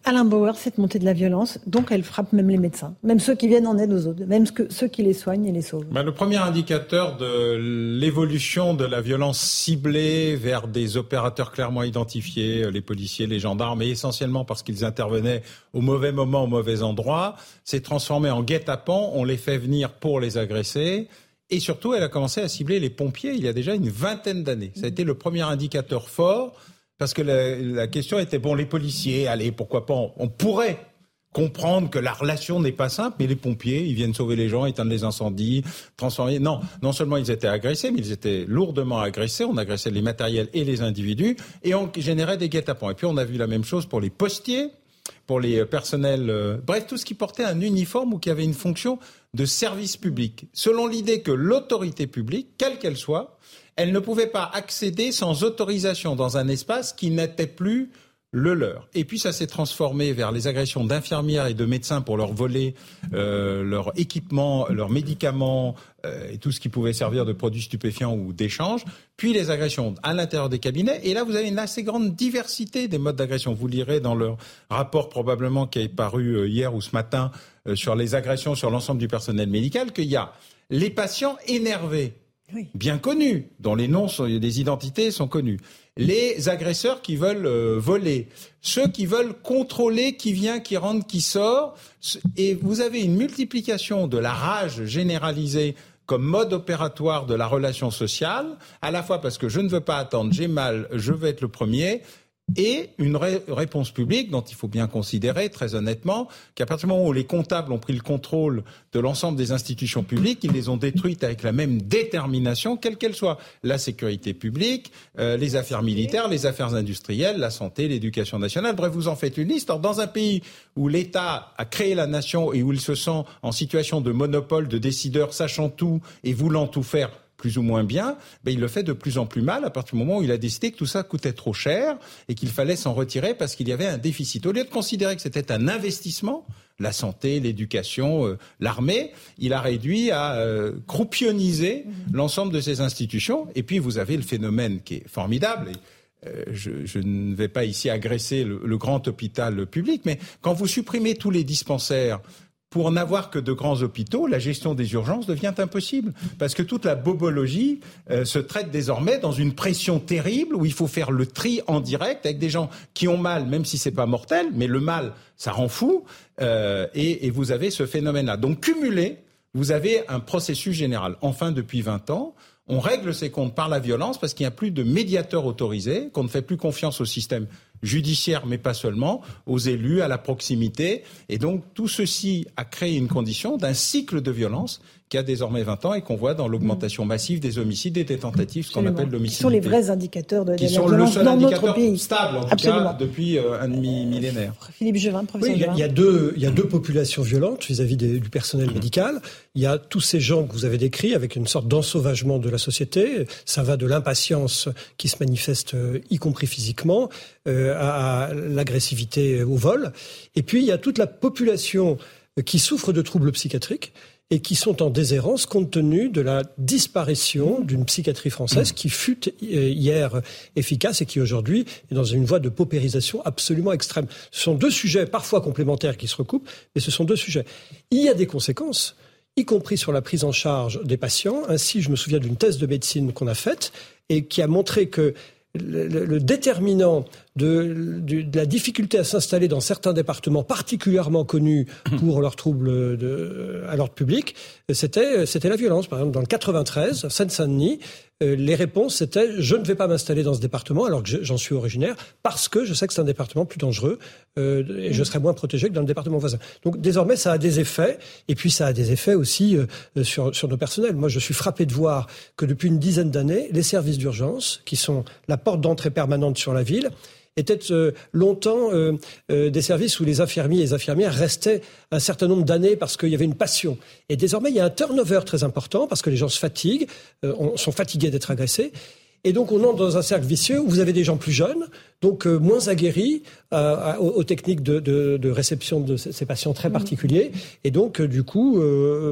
Alain Bauer, cette montée de la violence, donc elle frappe même les médecins, même ceux qui viennent en aide aux autres, même ceux qui les soignent et les sauvent. Ben, le premier indicateur de l'évolution de la violence ciblée vers des opérateurs clairement identifiés, les policiers, les gendarmes, et essentiellement parce qu'ils intervenaient au mauvais moment, au mauvais endroit, s'est transformé en guet-apens. On les fait venir pour les agresser. Et surtout, elle a commencé à cibler les pompiers il y a déjà une vingtaine d'années. Ça a été le premier indicateur fort parce que la, question était, bon, les policiers, allez, pourquoi pas, on, pourrait comprendre que la relation n'est pas simple, mais les pompiers, ils viennent sauver les gens, éteindre les incendies, transformer. Non, non seulement ils étaient agressés, mais ils étaient lourdement agressés. On agressait les matériels et les individus, et on générait des guet-apens. Et puis on a vu la même chose pour les postiers, pour les personnels, euh, bref, tout ce qui portait un uniforme ou qui avait une fonction de service public, selon l'idée que l'autorité publique, quelle qu'elle soit, elle ne pouvait pas accéder sans autorisation dans un espace qui n'était plus le leur. Et puis ça s'est transformé vers les agressions d'infirmières et de médecins pour leur voler euh, leur équipement, leurs médicaments euh, et tout ce qui pouvait servir de produits stupéfiants ou d'échange. Puis les agressions à l'intérieur des cabinets. Et là, vous avez une assez grande diversité des modes d'agression. Vous lirez dans leur rapport probablement qui est paru euh, hier ou ce matin sur les agressions sur l'ensemble du personnel médical qu'il y a les patients énervés bien connus, dont les noms, sont, les identités sont connues. Les agresseurs qui veulent euh, voler, ceux qui veulent contrôler qui vient, qui rentre, qui sort, et vous avez une multiplication de la rage généralisée comme mode opératoire de la relation sociale, à la fois parce que je ne veux pas attendre, j'ai mal, je veux être le premier, et une réponse publique dont il faut bien considérer, très honnêtement, qu'à partir du moment où les comptables ont pris le contrôle de l'ensemble des institutions publiques, ils les ont détruites avec la même détermination, quelle qu'elle soit. La sécurité publique, euh, les affaires militaires, les affaires industrielles, la santé, l'éducation nationale. Bref, vous en faites une liste. Or, dans un pays où l'État a créé la nation et où il se sent en situation de monopole de décideurs sachant tout et voulant tout faire, plus ou moins bien, ben il le fait de plus en plus mal à partir du moment où il a décidé que tout ça coûtait trop cher et qu'il fallait s'en retirer parce qu'il y avait un déficit. Au lieu de considérer que c'était un investissement, la santé, l'éducation, euh, l'armée, il a réduit à euh, croupioniser l'ensemble de ces institutions. Et puis vous avez le phénomène qui est formidable. Et, euh, je, ne vais pas ici agresser le grand hôpital public, mais quand vous supprimez tous les dispensaires, pour n'avoir que de grands hôpitaux, la gestion des urgences devient impossible. Parce que toute la bobologie euh, se traite désormais dans une pression terrible où il faut faire le tri en direct avec des gens qui ont mal, même si c'est pas mortel, mais le mal, ça rend fou. Euh, et, et, vous avez ce phénomène-là. Donc cumulé, vous avez un processus général. Enfin, depuis 20 ans, on règle ses comptes par la violence parce qu'il n'y a plus de médiateurs autorisés, qu'on ne fait plus confiance au système judiciaire, mais pas seulement, aux élus, à la proximité. Et donc tout ceci a créé une condition d'un cycle de violence qui a désormais 20 ans et qu'on voit dans l'augmentation massive des homicides et des tentatives, ce qu'on appelle l'homicide. Qui sont les vrais indicateurs de, qui sont le seul dans notre pays. stable, en tout cas, depuis euh, un demi-millénaire. Philippe Juvin, professeur oui, il y, a, deux, il y a deux populations violentes vis-à-vis du personnel médical. Il y a tous ces gens que vous avez décrits avec une sorte d'ensauvagement de la société. Ça va de l'impatience qui se manifeste, euh, y compris physiquement, euh, à l'agressivité au vol. Et puis, il y a toute la population qui souffre de troubles psychiatriques et qui sont en déshérence compte tenu de la disparition d'une psychiatrie française qui fut euh, hier efficace et qui aujourd'hui est dans une voie de paupérisation absolument extrême. Ce sont deux sujets parfois complémentaires qui se recoupent, mais ce sont deux sujets. Il y a des conséquences y compris sur la prise en charge des patients. Ainsi, je me souviens d'une thèse de médecine qu'on a faite et qui a montré que le, déterminant de, la difficulté à s'installer dans certains départements particulièrement connus pour leurs troubles de, à l'ordre public, c'était, c'était la violence. Par exemple, dans le 93, Seine-Saint-Denis, euh, les réponses c'était je ne vais pas m'installer dans ce département alors que j'en suis originaire parce que je sais que c'est un département plus dangereux euh, et je serai moins protégé que dans le département voisin. Donc désormais ça a des effets et puis ça a des effets aussi euh, sur, sur nos personnels. Moi je suis frappé de voir que depuis une dizaine d'années les services d'urgence qui sont la porte d'entrée permanente sur la ville étaient euh, longtemps euh, des services où les infirmiers et les infirmières restaient un certain nombre d'années parce qu'il y avait une passion. Et désormais, il y a un turnover très important parce que les gens se fatiguent, sont fatigués d'être agressés. Et donc on entre dans un cercle vicieux où vous avez des gens plus jeunes, donc euh, moins aguerris euh, aux, techniques de, réception de ces patients très mmh. particuliers, et donc euh, du coup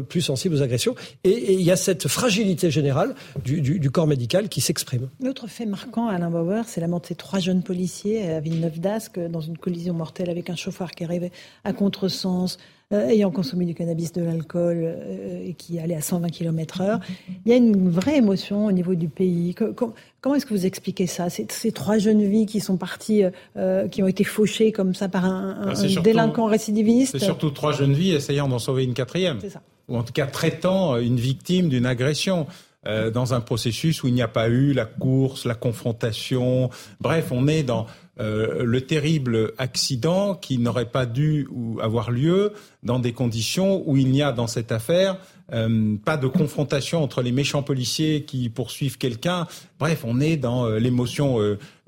plus sensibles aux agressions. Et il y a cette fragilité générale du, corps médical qui s'exprime. L'autre fait marquant, Alain Bauer, c'est la mort de ces trois jeunes policiers à Villeneuve-d'Ascq dans une collision mortelle avec un chauffeur qui arrivait à contresens. Euh, ayant consommé du cannabis, de l'alcool euh, et qui allait à 120 km/h. Il y a une vraie émotion au niveau du pays. comment est-ce que vous expliquez ça? Ces, ces, trois jeunes vies qui sont parties, euh, qui ont été fauchées comme ça par un, bah, délinquant récidiviste? C'est surtout trois jeunes vies essayant d'en sauver une quatrième. Ça. Ou en tout cas traitant une victime d'une agression. Dans un processus où il n'y a pas eu la course, la confrontation. Bref, on est dans euh, le terrible accident qui n'aurait pas dû avoir lieu dans des conditions où il n'y a dans cette affaire euh, pas de confrontation entre les méchants policiers qui poursuivent quelqu'un. Bref, on est dans euh, l'émotion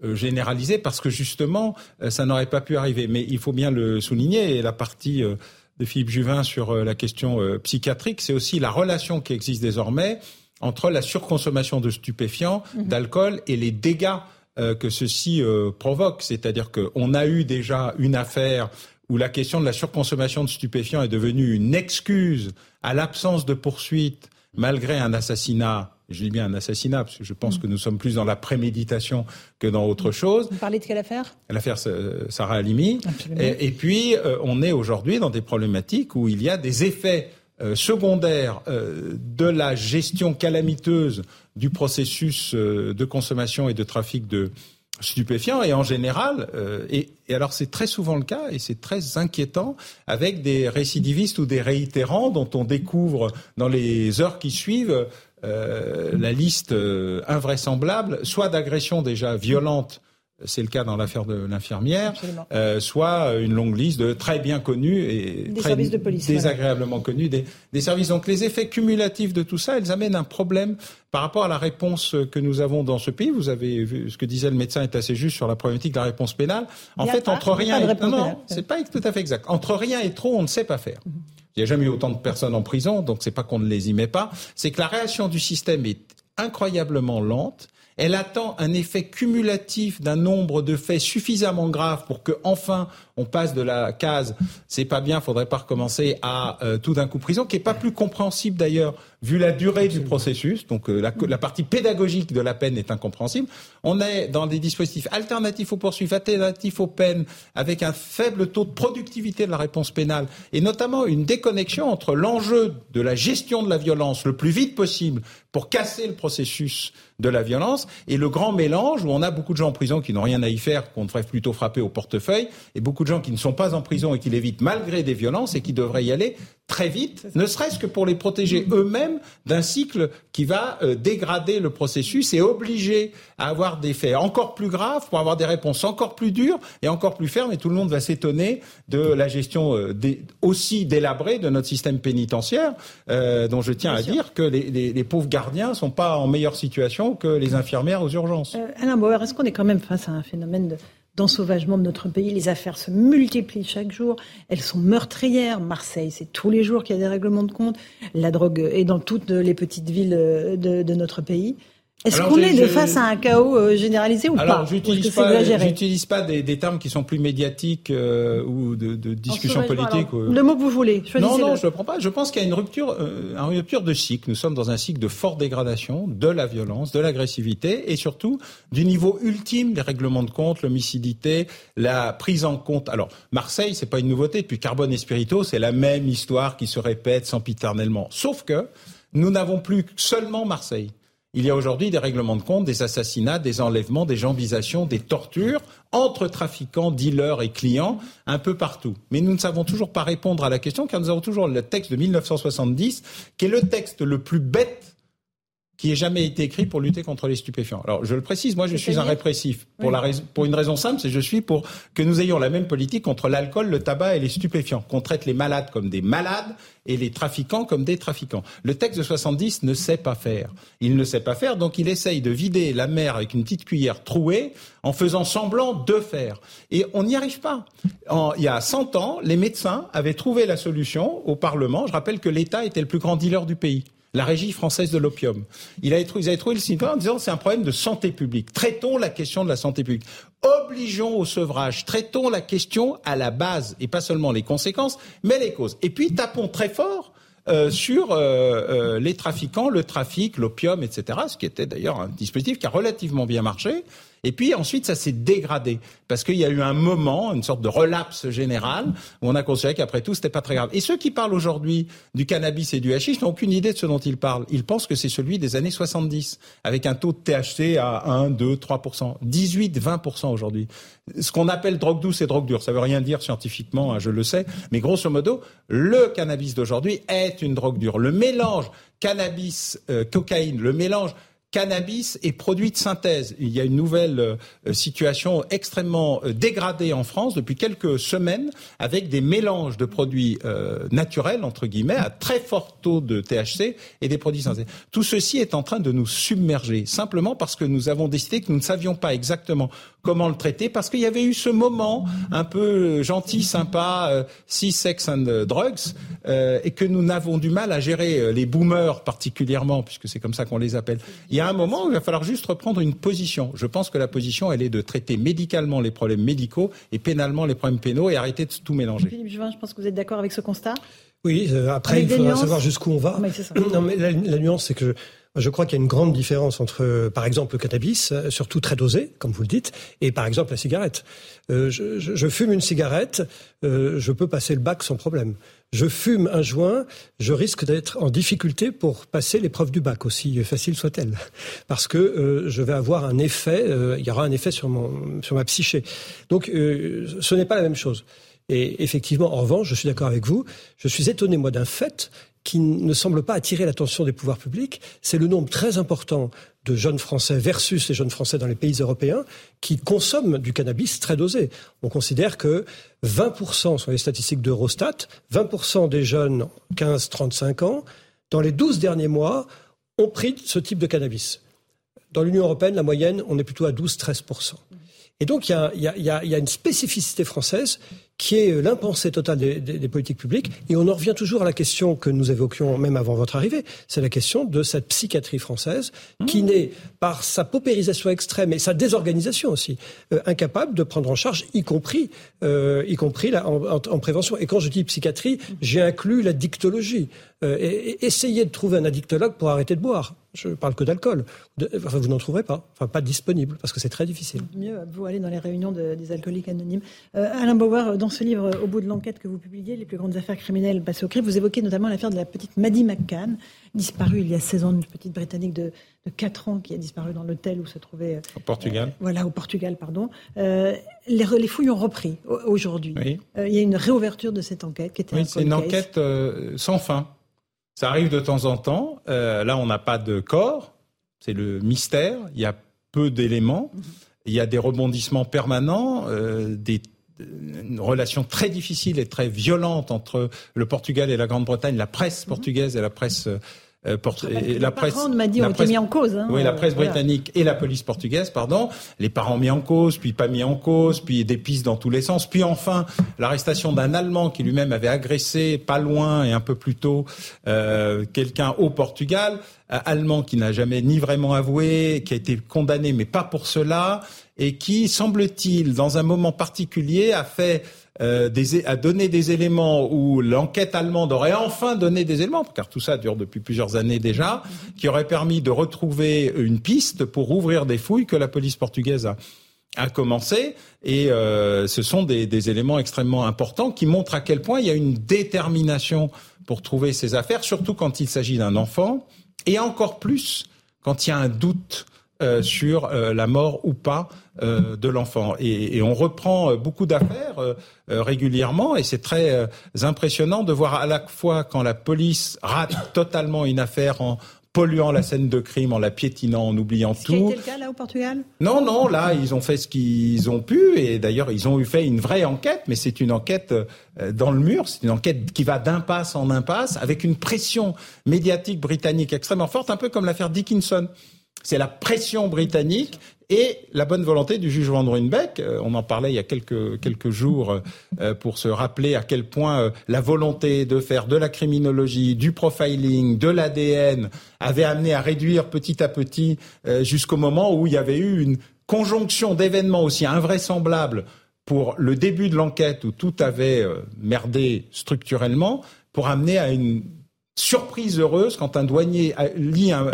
généralisée parce que justement, ça n'aurait pas pu arriver. Mais il faut bien le souligner, et la partie de Philippe Juvin sur la question psychiatrique, c'est aussi la relation qui existe désormais entre la surconsommation de stupéfiants, mmh. d'alcool et les dégâts euh, que ceci euh, provoque. C'est-à-dire qu'on a eu déjà une affaire où la question de la surconsommation de stupéfiants est devenue une excuse à l'absence de poursuite malgré un assassinat. Je dis bien un assassinat, parce que je pense mm. que nous sommes plus dans la préméditation que dans autre chose. Vous parlez de quelle affaire? L'affaire Sarah Halimi. Et, et, puis, euh, on est aujourd'hui dans des problématiques où il y a des effets euh, secondaire euh, de la gestion calamiteuse du processus euh, de consommation et de trafic de stupéfiants et en général, et, alors c'est très souvent le cas et c'est très inquiétant avec des récidivistes ou des réitérants dont on découvre dans les heures qui suivent la liste invraisemblable, soit d'agressions déjà violentes c'est le cas dans l'affaire de l'infirmière, euh, soit une longue liste de très bien connus et très désagréablement connus des, des, services. Donc les effets cumulatifs de tout ça, elles amènent un problème par rapport à la réponse que nous avons dans ce pays. Vous avez vu ce que disait le médecin est assez juste sur la problématique de la réponse pénale. En fait, entre rien et non, non c'est pas tout à fait exact. Entre rien et trop, on ne sait pas faire. Mhm. Il n'y a jamais eu autant de personnes en prison, donc c'est pas qu'on ne les y met pas. C'est que la réaction du système est incroyablement lente elle attend un effet cumulatif d'un nombre de faits suffisamment graves pour que enfin on passe de la case c'est pas bien, faudrait pas recommencer à euh, tout d'un coup prison, qui est pas plus compréhensible d'ailleurs vu la durée du processus. Donc euh, la, la, partie pédagogique de la peine est incompréhensible. On est dans des dispositifs alternatifs aux poursuites, alternatifs aux peines, avec un faible taux de productivité de la réponse pénale et notamment une déconnexion entre l'enjeu de la gestion de la violence le plus vite possible pour casser le processus de la violence et le grand mélange où on a beaucoup de gens en prison qui n'ont rien à y faire, qu'on devrait plutôt frapper au portefeuille, et beaucoup de gens qui ne sont pas en prison et qui l'évitent malgré des violences et qui devraient y aller très vite, ne serait-ce que pour les protéger eux-mêmes d'un cycle qui va euh, dégrader le processus et obliger à avoir des faits encore plus graves pour avoir des réponses encore plus dures et encore plus fermes. Et tout le monde va s'étonner de la gestion euh, aussi délabrée de notre système pénitentiaire, euh, dont je tiens à dire que les, les, les, pauvres gardiens sont pas en meilleure situation que les infirmières aux urgences. Alain Bauer, est-ce qu'on est quand même face à un phénomène de d'ensauvagement de notre pays. Les affaires se multiplient chaque jour. Elles sont meurtrières. Marseille, c'est tous les jours qu'il y a des règlements de compte. La drogue est dans toutes les petites villes de notre pays. Est-ce qu'on est de face à un chaos euh, généralisé ou Alors, pas j'utilise pas, j'utilise pas des, des, termes qui sont plus médiatiques euh, ou de, de discussion politique. Le mot que vous voulez. Non, non, je ne prends pas. Je pense qu'il y a une rupture, euh, une rupture de cycle. Nous sommes dans un cycle de forte dégradation de la violence, de l'agressivité et surtout du niveau ultime des règlements de compte, l'homicidité, la prise en compte. Alors, Marseille, c'est pas une nouveauté. Depuis Carbone et Spirito, c'est la même histoire qui se répète sempiternellement. Sauf que nous n'avons plus seulement Marseille. Il y a aujourd'hui des règlements de compte, des assassinats, des enlèvements, des jambisations, des tortures entre trafiquants, dealers et clients un peu partout. Mais nous ne savons toujours pas répondre à la question car nous avons toujours le texte de 1970 qui est le texte le plus bête qui ait jamais été écrit pour lutter contre les stupéfiants. Alors, je le précise, moi, je suis un répressif pour la raison, pour une raison simple, c'est je suis pour que nous ayons la même politique contre l'alcool, le tabac et les stupéfiants, qu'on traite les malades comme des malades et les trafiquants comme des trafiquants. Le texte de 70 ne sait pas faire. Il ne sait pas faire, donc il essaye de vider la mer avec une petite cuillère trouée en faisant semblant de faire. Et on n'y arrive pas. il y a 100 ans, les médecins avaient trouvé la solution au Parlement. Je rappelle que l'État était le plus grand dealer du pays la Régie française de l'opium. Il ils avaient trouvé le signal en disant c'est un problème de santé publique. Traitons la question de la santé publique. Obligeons au sevrage. Traitons la question à la base et pas seulement les conséquences, mais les causes. Et puis tapons très fort euh, sur euh, euh, les trafiquants, le trafic, l'opium, etc. Ce qui était d'ailleurs un dispositif qui a relativement bien marché. Et puis ensuite, ça s'est dégradé parce qu'il y a eu un moment, une sorte de relapse général, où on a considéré qu'après tout, c'était pas très grave. Et ceux qui parlent aujourd'hui du cannabis et du hashish n'ont aucune idée de ce dont ils parlent. Ils pensent que c'est celui des années 70, avec un taux de THC à 1, 2, 3%, 18, 20% aujourd'hui. Ce qu'on appelle drogue douce et drogue dure, ça veut rien dire scientifiquement, hein, je le sais, mais grosso modo, le cannabis d'aujourd'hui est une drogue dure. Le mélange cannabis-cocaïne, euh, le mélange cannabis et produits de synthèse. Il y a une nouvelle euh, situation extrêmement euh, dégradée en France depuis quelques semaines avec des mélanges de produits euh, naturels, entre guillemets, à très fort taux de THC et des produits synthèses. Tout ceci est en train de nous submerger, simplement parce que nous avons décidé que nous ne savions pas exactement comment le traiter, parce qu'il y avait eu ce moment un peu gentil, sympa, si sex and drugs, et que nous n'avons du mal à gérer les boomers particulièrement, puisque c'est comme ça qu'on les appelle. Il y a un moment où il va falloir juste reprendre une position. Je pense que la position, elle est de traiter médicalement les problèmes médicaux et pénalement les problèmes pénaux et arrêter de tout mélanger. Philippe Juvin, je pense que vous êtes d'accord avec ce constat? Oui, euh, après, il faudra savoir jusqu'où on va. non, mais la, nuance, c'est que je crois qu'il y a une grande différence entre, par exemple, le cannabis, euh, surtout très dosé, comme vous le dites, et par exemple la cigarette. Euh, je, fume une cigarette, euh, je peux passer le bac sans problème je fume un joint, je risque d'être en difficulté pour passer l'épreuve du bac, aussi facile soit-elle, [laughs] parce que je vais avoir un effet, il y aura un effet sur, mon, sur ma psyché. Donc ce n'est pas la même chose. Et effectivement, en revanche, je suis d'accord avec vous, je suis étonné, moi, d'un fait qui ne semble pas attirer l'attention des pouvoirs publics, c'est le nombre très important de jeunes Français versus les jeunes Français dans les pays européens qui consomment du cannabis très dosé. On considère que 20% sont les statistiques d'Eurostat, 20% des jeunes 15-35 ans, dans les 12 derniers mois, ont pris ce type de cannabis. Dans l'Union européenne, la moyenne, on est plutôt à 12-13%. Et donc, il y a, une spécificité française qui est euh, l'impensée totale des, des, politiques publiques. Et on en revient toujours à la question que nous évoquions même avant votre arrivée. C'est la question de cette psychiatrie française qui mmh. n'est, par sa paupérisation extrême et sa désorganisation aussi, euh, incapable de prendre en charge, y compris, euh, y compris en, en, prévention. Et quand je dis psychiatrie, j'ai inclus la dictologie. Euh, et, essayer de trouver un addictologue pour arrêter de boire. Je parle que d'alcool. Enfin, vous n'en trouverez pas. Enfin, pas disponible, parce que c'est très difficile. Mieux, vous allez dans les réunions des alcooliques anonymes. Euh, Alain Bauer, dans ce livre, au bout de l'enquête que vous publiez, Les plus grandes affaires criminelles passées au crime, vous évoquez notamment l'affaire de la petite Maddie McCann, disparue il y a 16 ans, une petite Britannique de, de 4 ans qui a disparu dans l'hôtel où se trouvait... Euh, au Portugal Voilà, au Portugal, pardon. les, les, fouilles ont repris aujourd'hui. il y a une réouverture de cette enquête qui était oui, c'est une enquête sans fin. Ça arrive de temps en temps. Euh, là, on n'a pas de corps. C'est le mystère. Il y a peu d'éléments. Il y a des rebondissements permanents, euh, des une relation très difficile et très violente entre le Portugal et la Grande-Bretagne, la presse portugaise et la presse euh, et la presse m'a dit mis en cause. Hein, oui, la presse britannique et la police portugaise, pardon. Les parents mis en cause, puis pas mis en cause, puis des pistes dans tous les sens, puis enfin l'arrestation d'un Allemand qui lui-même avait agressé pas loin et un peu plus tôt euh, quelqu'un au Portugal, euh, allemand qui n'a jamais ni vraiment avoué, qui a été condamné, mais pas pour cela, et qui semble-t-il dans un moment particulier a fait euh, des, a donné des éléments où l'enquête allemande aurait enfin donné des éléments, car tout ça dure depuis plusieurs années déjà, qui aurait permis de retrouver une piste pour ouvrir des fouilles que la police portugaise a, a commencé. Et euh, ce sont des, éléments extrêmement importants qui montrent à quel point il y a une détermination pour trouver ces affaires, surtout quand il s'agit d'un enfant, et encore plus quand il y a un doute euh, sur euh, la mort ou pas euh, de l'enfant. Et, et, on reprend beaucoup d'affaires régulièrement et c'est très impressionnant de voir à la fois quand la police rate totalement une affaire en polluant la scène de crime, en la piétinant, en oubliant tout. C'était le cas là au Portugal? Non, non, là, ils ont fait ce qu'ils ont pu, et d'ailleurs, ils ont eu fait une vraie enquête, mais c'est une enquête euh, dans le mur, c'est une enquête qui va d'impasse en impasse, avec une pression médiatique britannique extrêmement forte, un peu comme l'affaire Dickinson. C'est la pression britannique et la bonne volonté du juge Van Ruynbeck. Euh, on en parlait il y a quelques, quelques jours euh, pour se rappeler à quel point euh, la volonté de faire de la criminologie, du profiling, de l'ADN avait amené à réduire petit à petit jusqu'au moment où il y avait eu une conjonction d'événements aussi invraisemblables pour le début de l'enquête où tout avait merdé structurellement pour amener à une surprise heureuse quand un douanier lit un,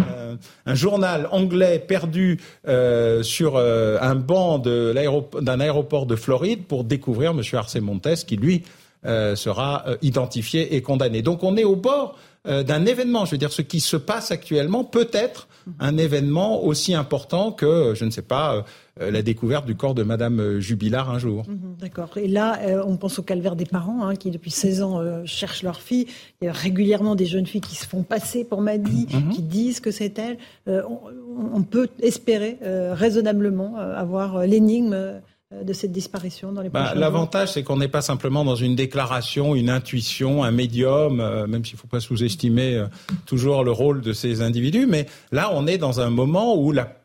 journal anglais perdu euh, sur euh, un banc d'un aéroport de Floride pour découvrir M. Arce Montes qui, lui, euh, sera identifié et condamné. Donc on est au bord d'un événement. Je veux dire, ce qui se passe actuellement peut être un événement aussi important que, je ne sais pas, euh, la découverte du corps de Madame euh, Jubilard un jour. Mhm, d'accord. Et là, euh, on pense au calvaire des parents hein, qui, depuis 16 ans, cherchent leur fille. Il y a régulièrement des jeunes filles qui se font passer pour Maddy, mhm. qui disent que c'est elle. On, peut espérer raisonnablement avoir l'énigme de cette disparition dans les bah, L'avantage, c'est qu'on n'est pas simplement dans une déclaration, une intuition, un médium, même s'il ne faut pas sous-estimer toujours le rôle de ces individus, mais là, on est dans un moment où la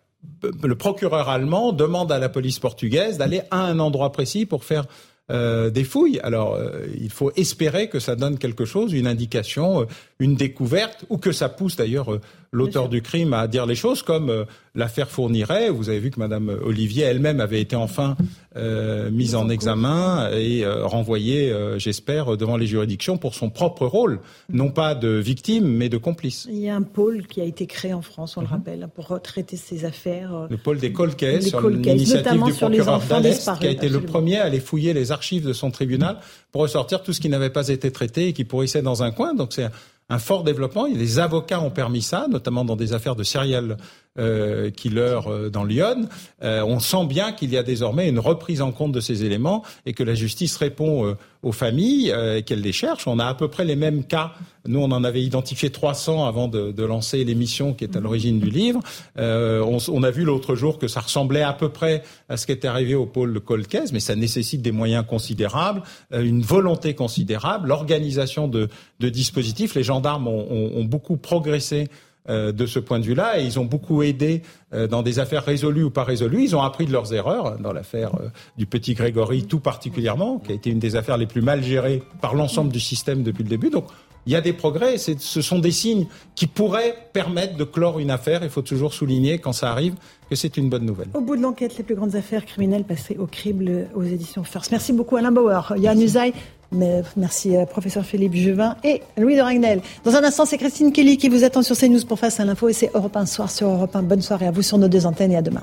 le procureur allemand demande à la police portugaise d'aller à un endroit précis pour faire euh, des fouilles. Alors, euh, il faut espérer que ça donne quelque chose, une indication, euh, une découverte, ou que ça pousse d'ailleurs l'auteur du crime à dire les choses, comme l'affaire fournirait. Vous avez vu que Madame Olivier elle-même avait été enfin mise en examen et renvoyée, j'espère, devant les juridictions pour son propre rôle, non pas de victime, mais de complice. Il y a un pôle qui a été créé en France, on le mhm. rappelle, pour traiter ces affaires. Le pôle des colcaisses, sur l'initiative du procureur d'Alès, qui a été le premier à aller fouiller les archives de son tribunal pour ressortir tout ce qui n'avait pas été traité et qui pourrissait dans un coin. Donc c'est un fort développement. Les avocats ont permis ça, notamment dans des affaires de serial euh, killer euh, dans Lyon. Euh, on sent bien qu'il y a désormais une reprise en compte de ces éléments et que la justice répond euh, aux familles et qu'elle les cherche. On a à peu près les mêmes cas. Nous, on en avait identifié 300 avant de, de lancer l'émission qui est à l'origine du livre. On, on, a vu l'autre jour que ça ressemblait à peu près à ce qui est arrivé au pôle de Colcaise, mais ça nécessite des moyens considérables, une volonté considérable, l'organisation de, de, dispositifs. Les gendarmes ont, ont, ont beaucoup progressé euh, de ce point de vue-là et ils ont beaucoup aidé euh, dans des affaires résolues ou pas résolues. Ils ont appris de leurs erreurs dans l'affaire euh, du petit Grégory tout particulièrement, qui a été une des affaires les plus mal gérées par l'ensemble du système depuis le début. Donc il y a des progrès, ce sont des signes qui pourraient permettre de clore une affaire. Il faut toujours souligner quand ça arrive que c'est une bonne nouvelle. Au bout de l'enquête, les plus grandes affaires criminelles passées au crible aux éditions First. Merci beaucoup Alain Bauer, Yann Usaï. Merci euh, professeur Philippe Juvin et Louis de Ragnel. Dans un instant, c'est Christine Kelly qui vous attend sur CNews pour Face à l'info et c'est Europe 1 soir sur Europe 1. Bonne soirée à vous sur nos deux antennes et à demain.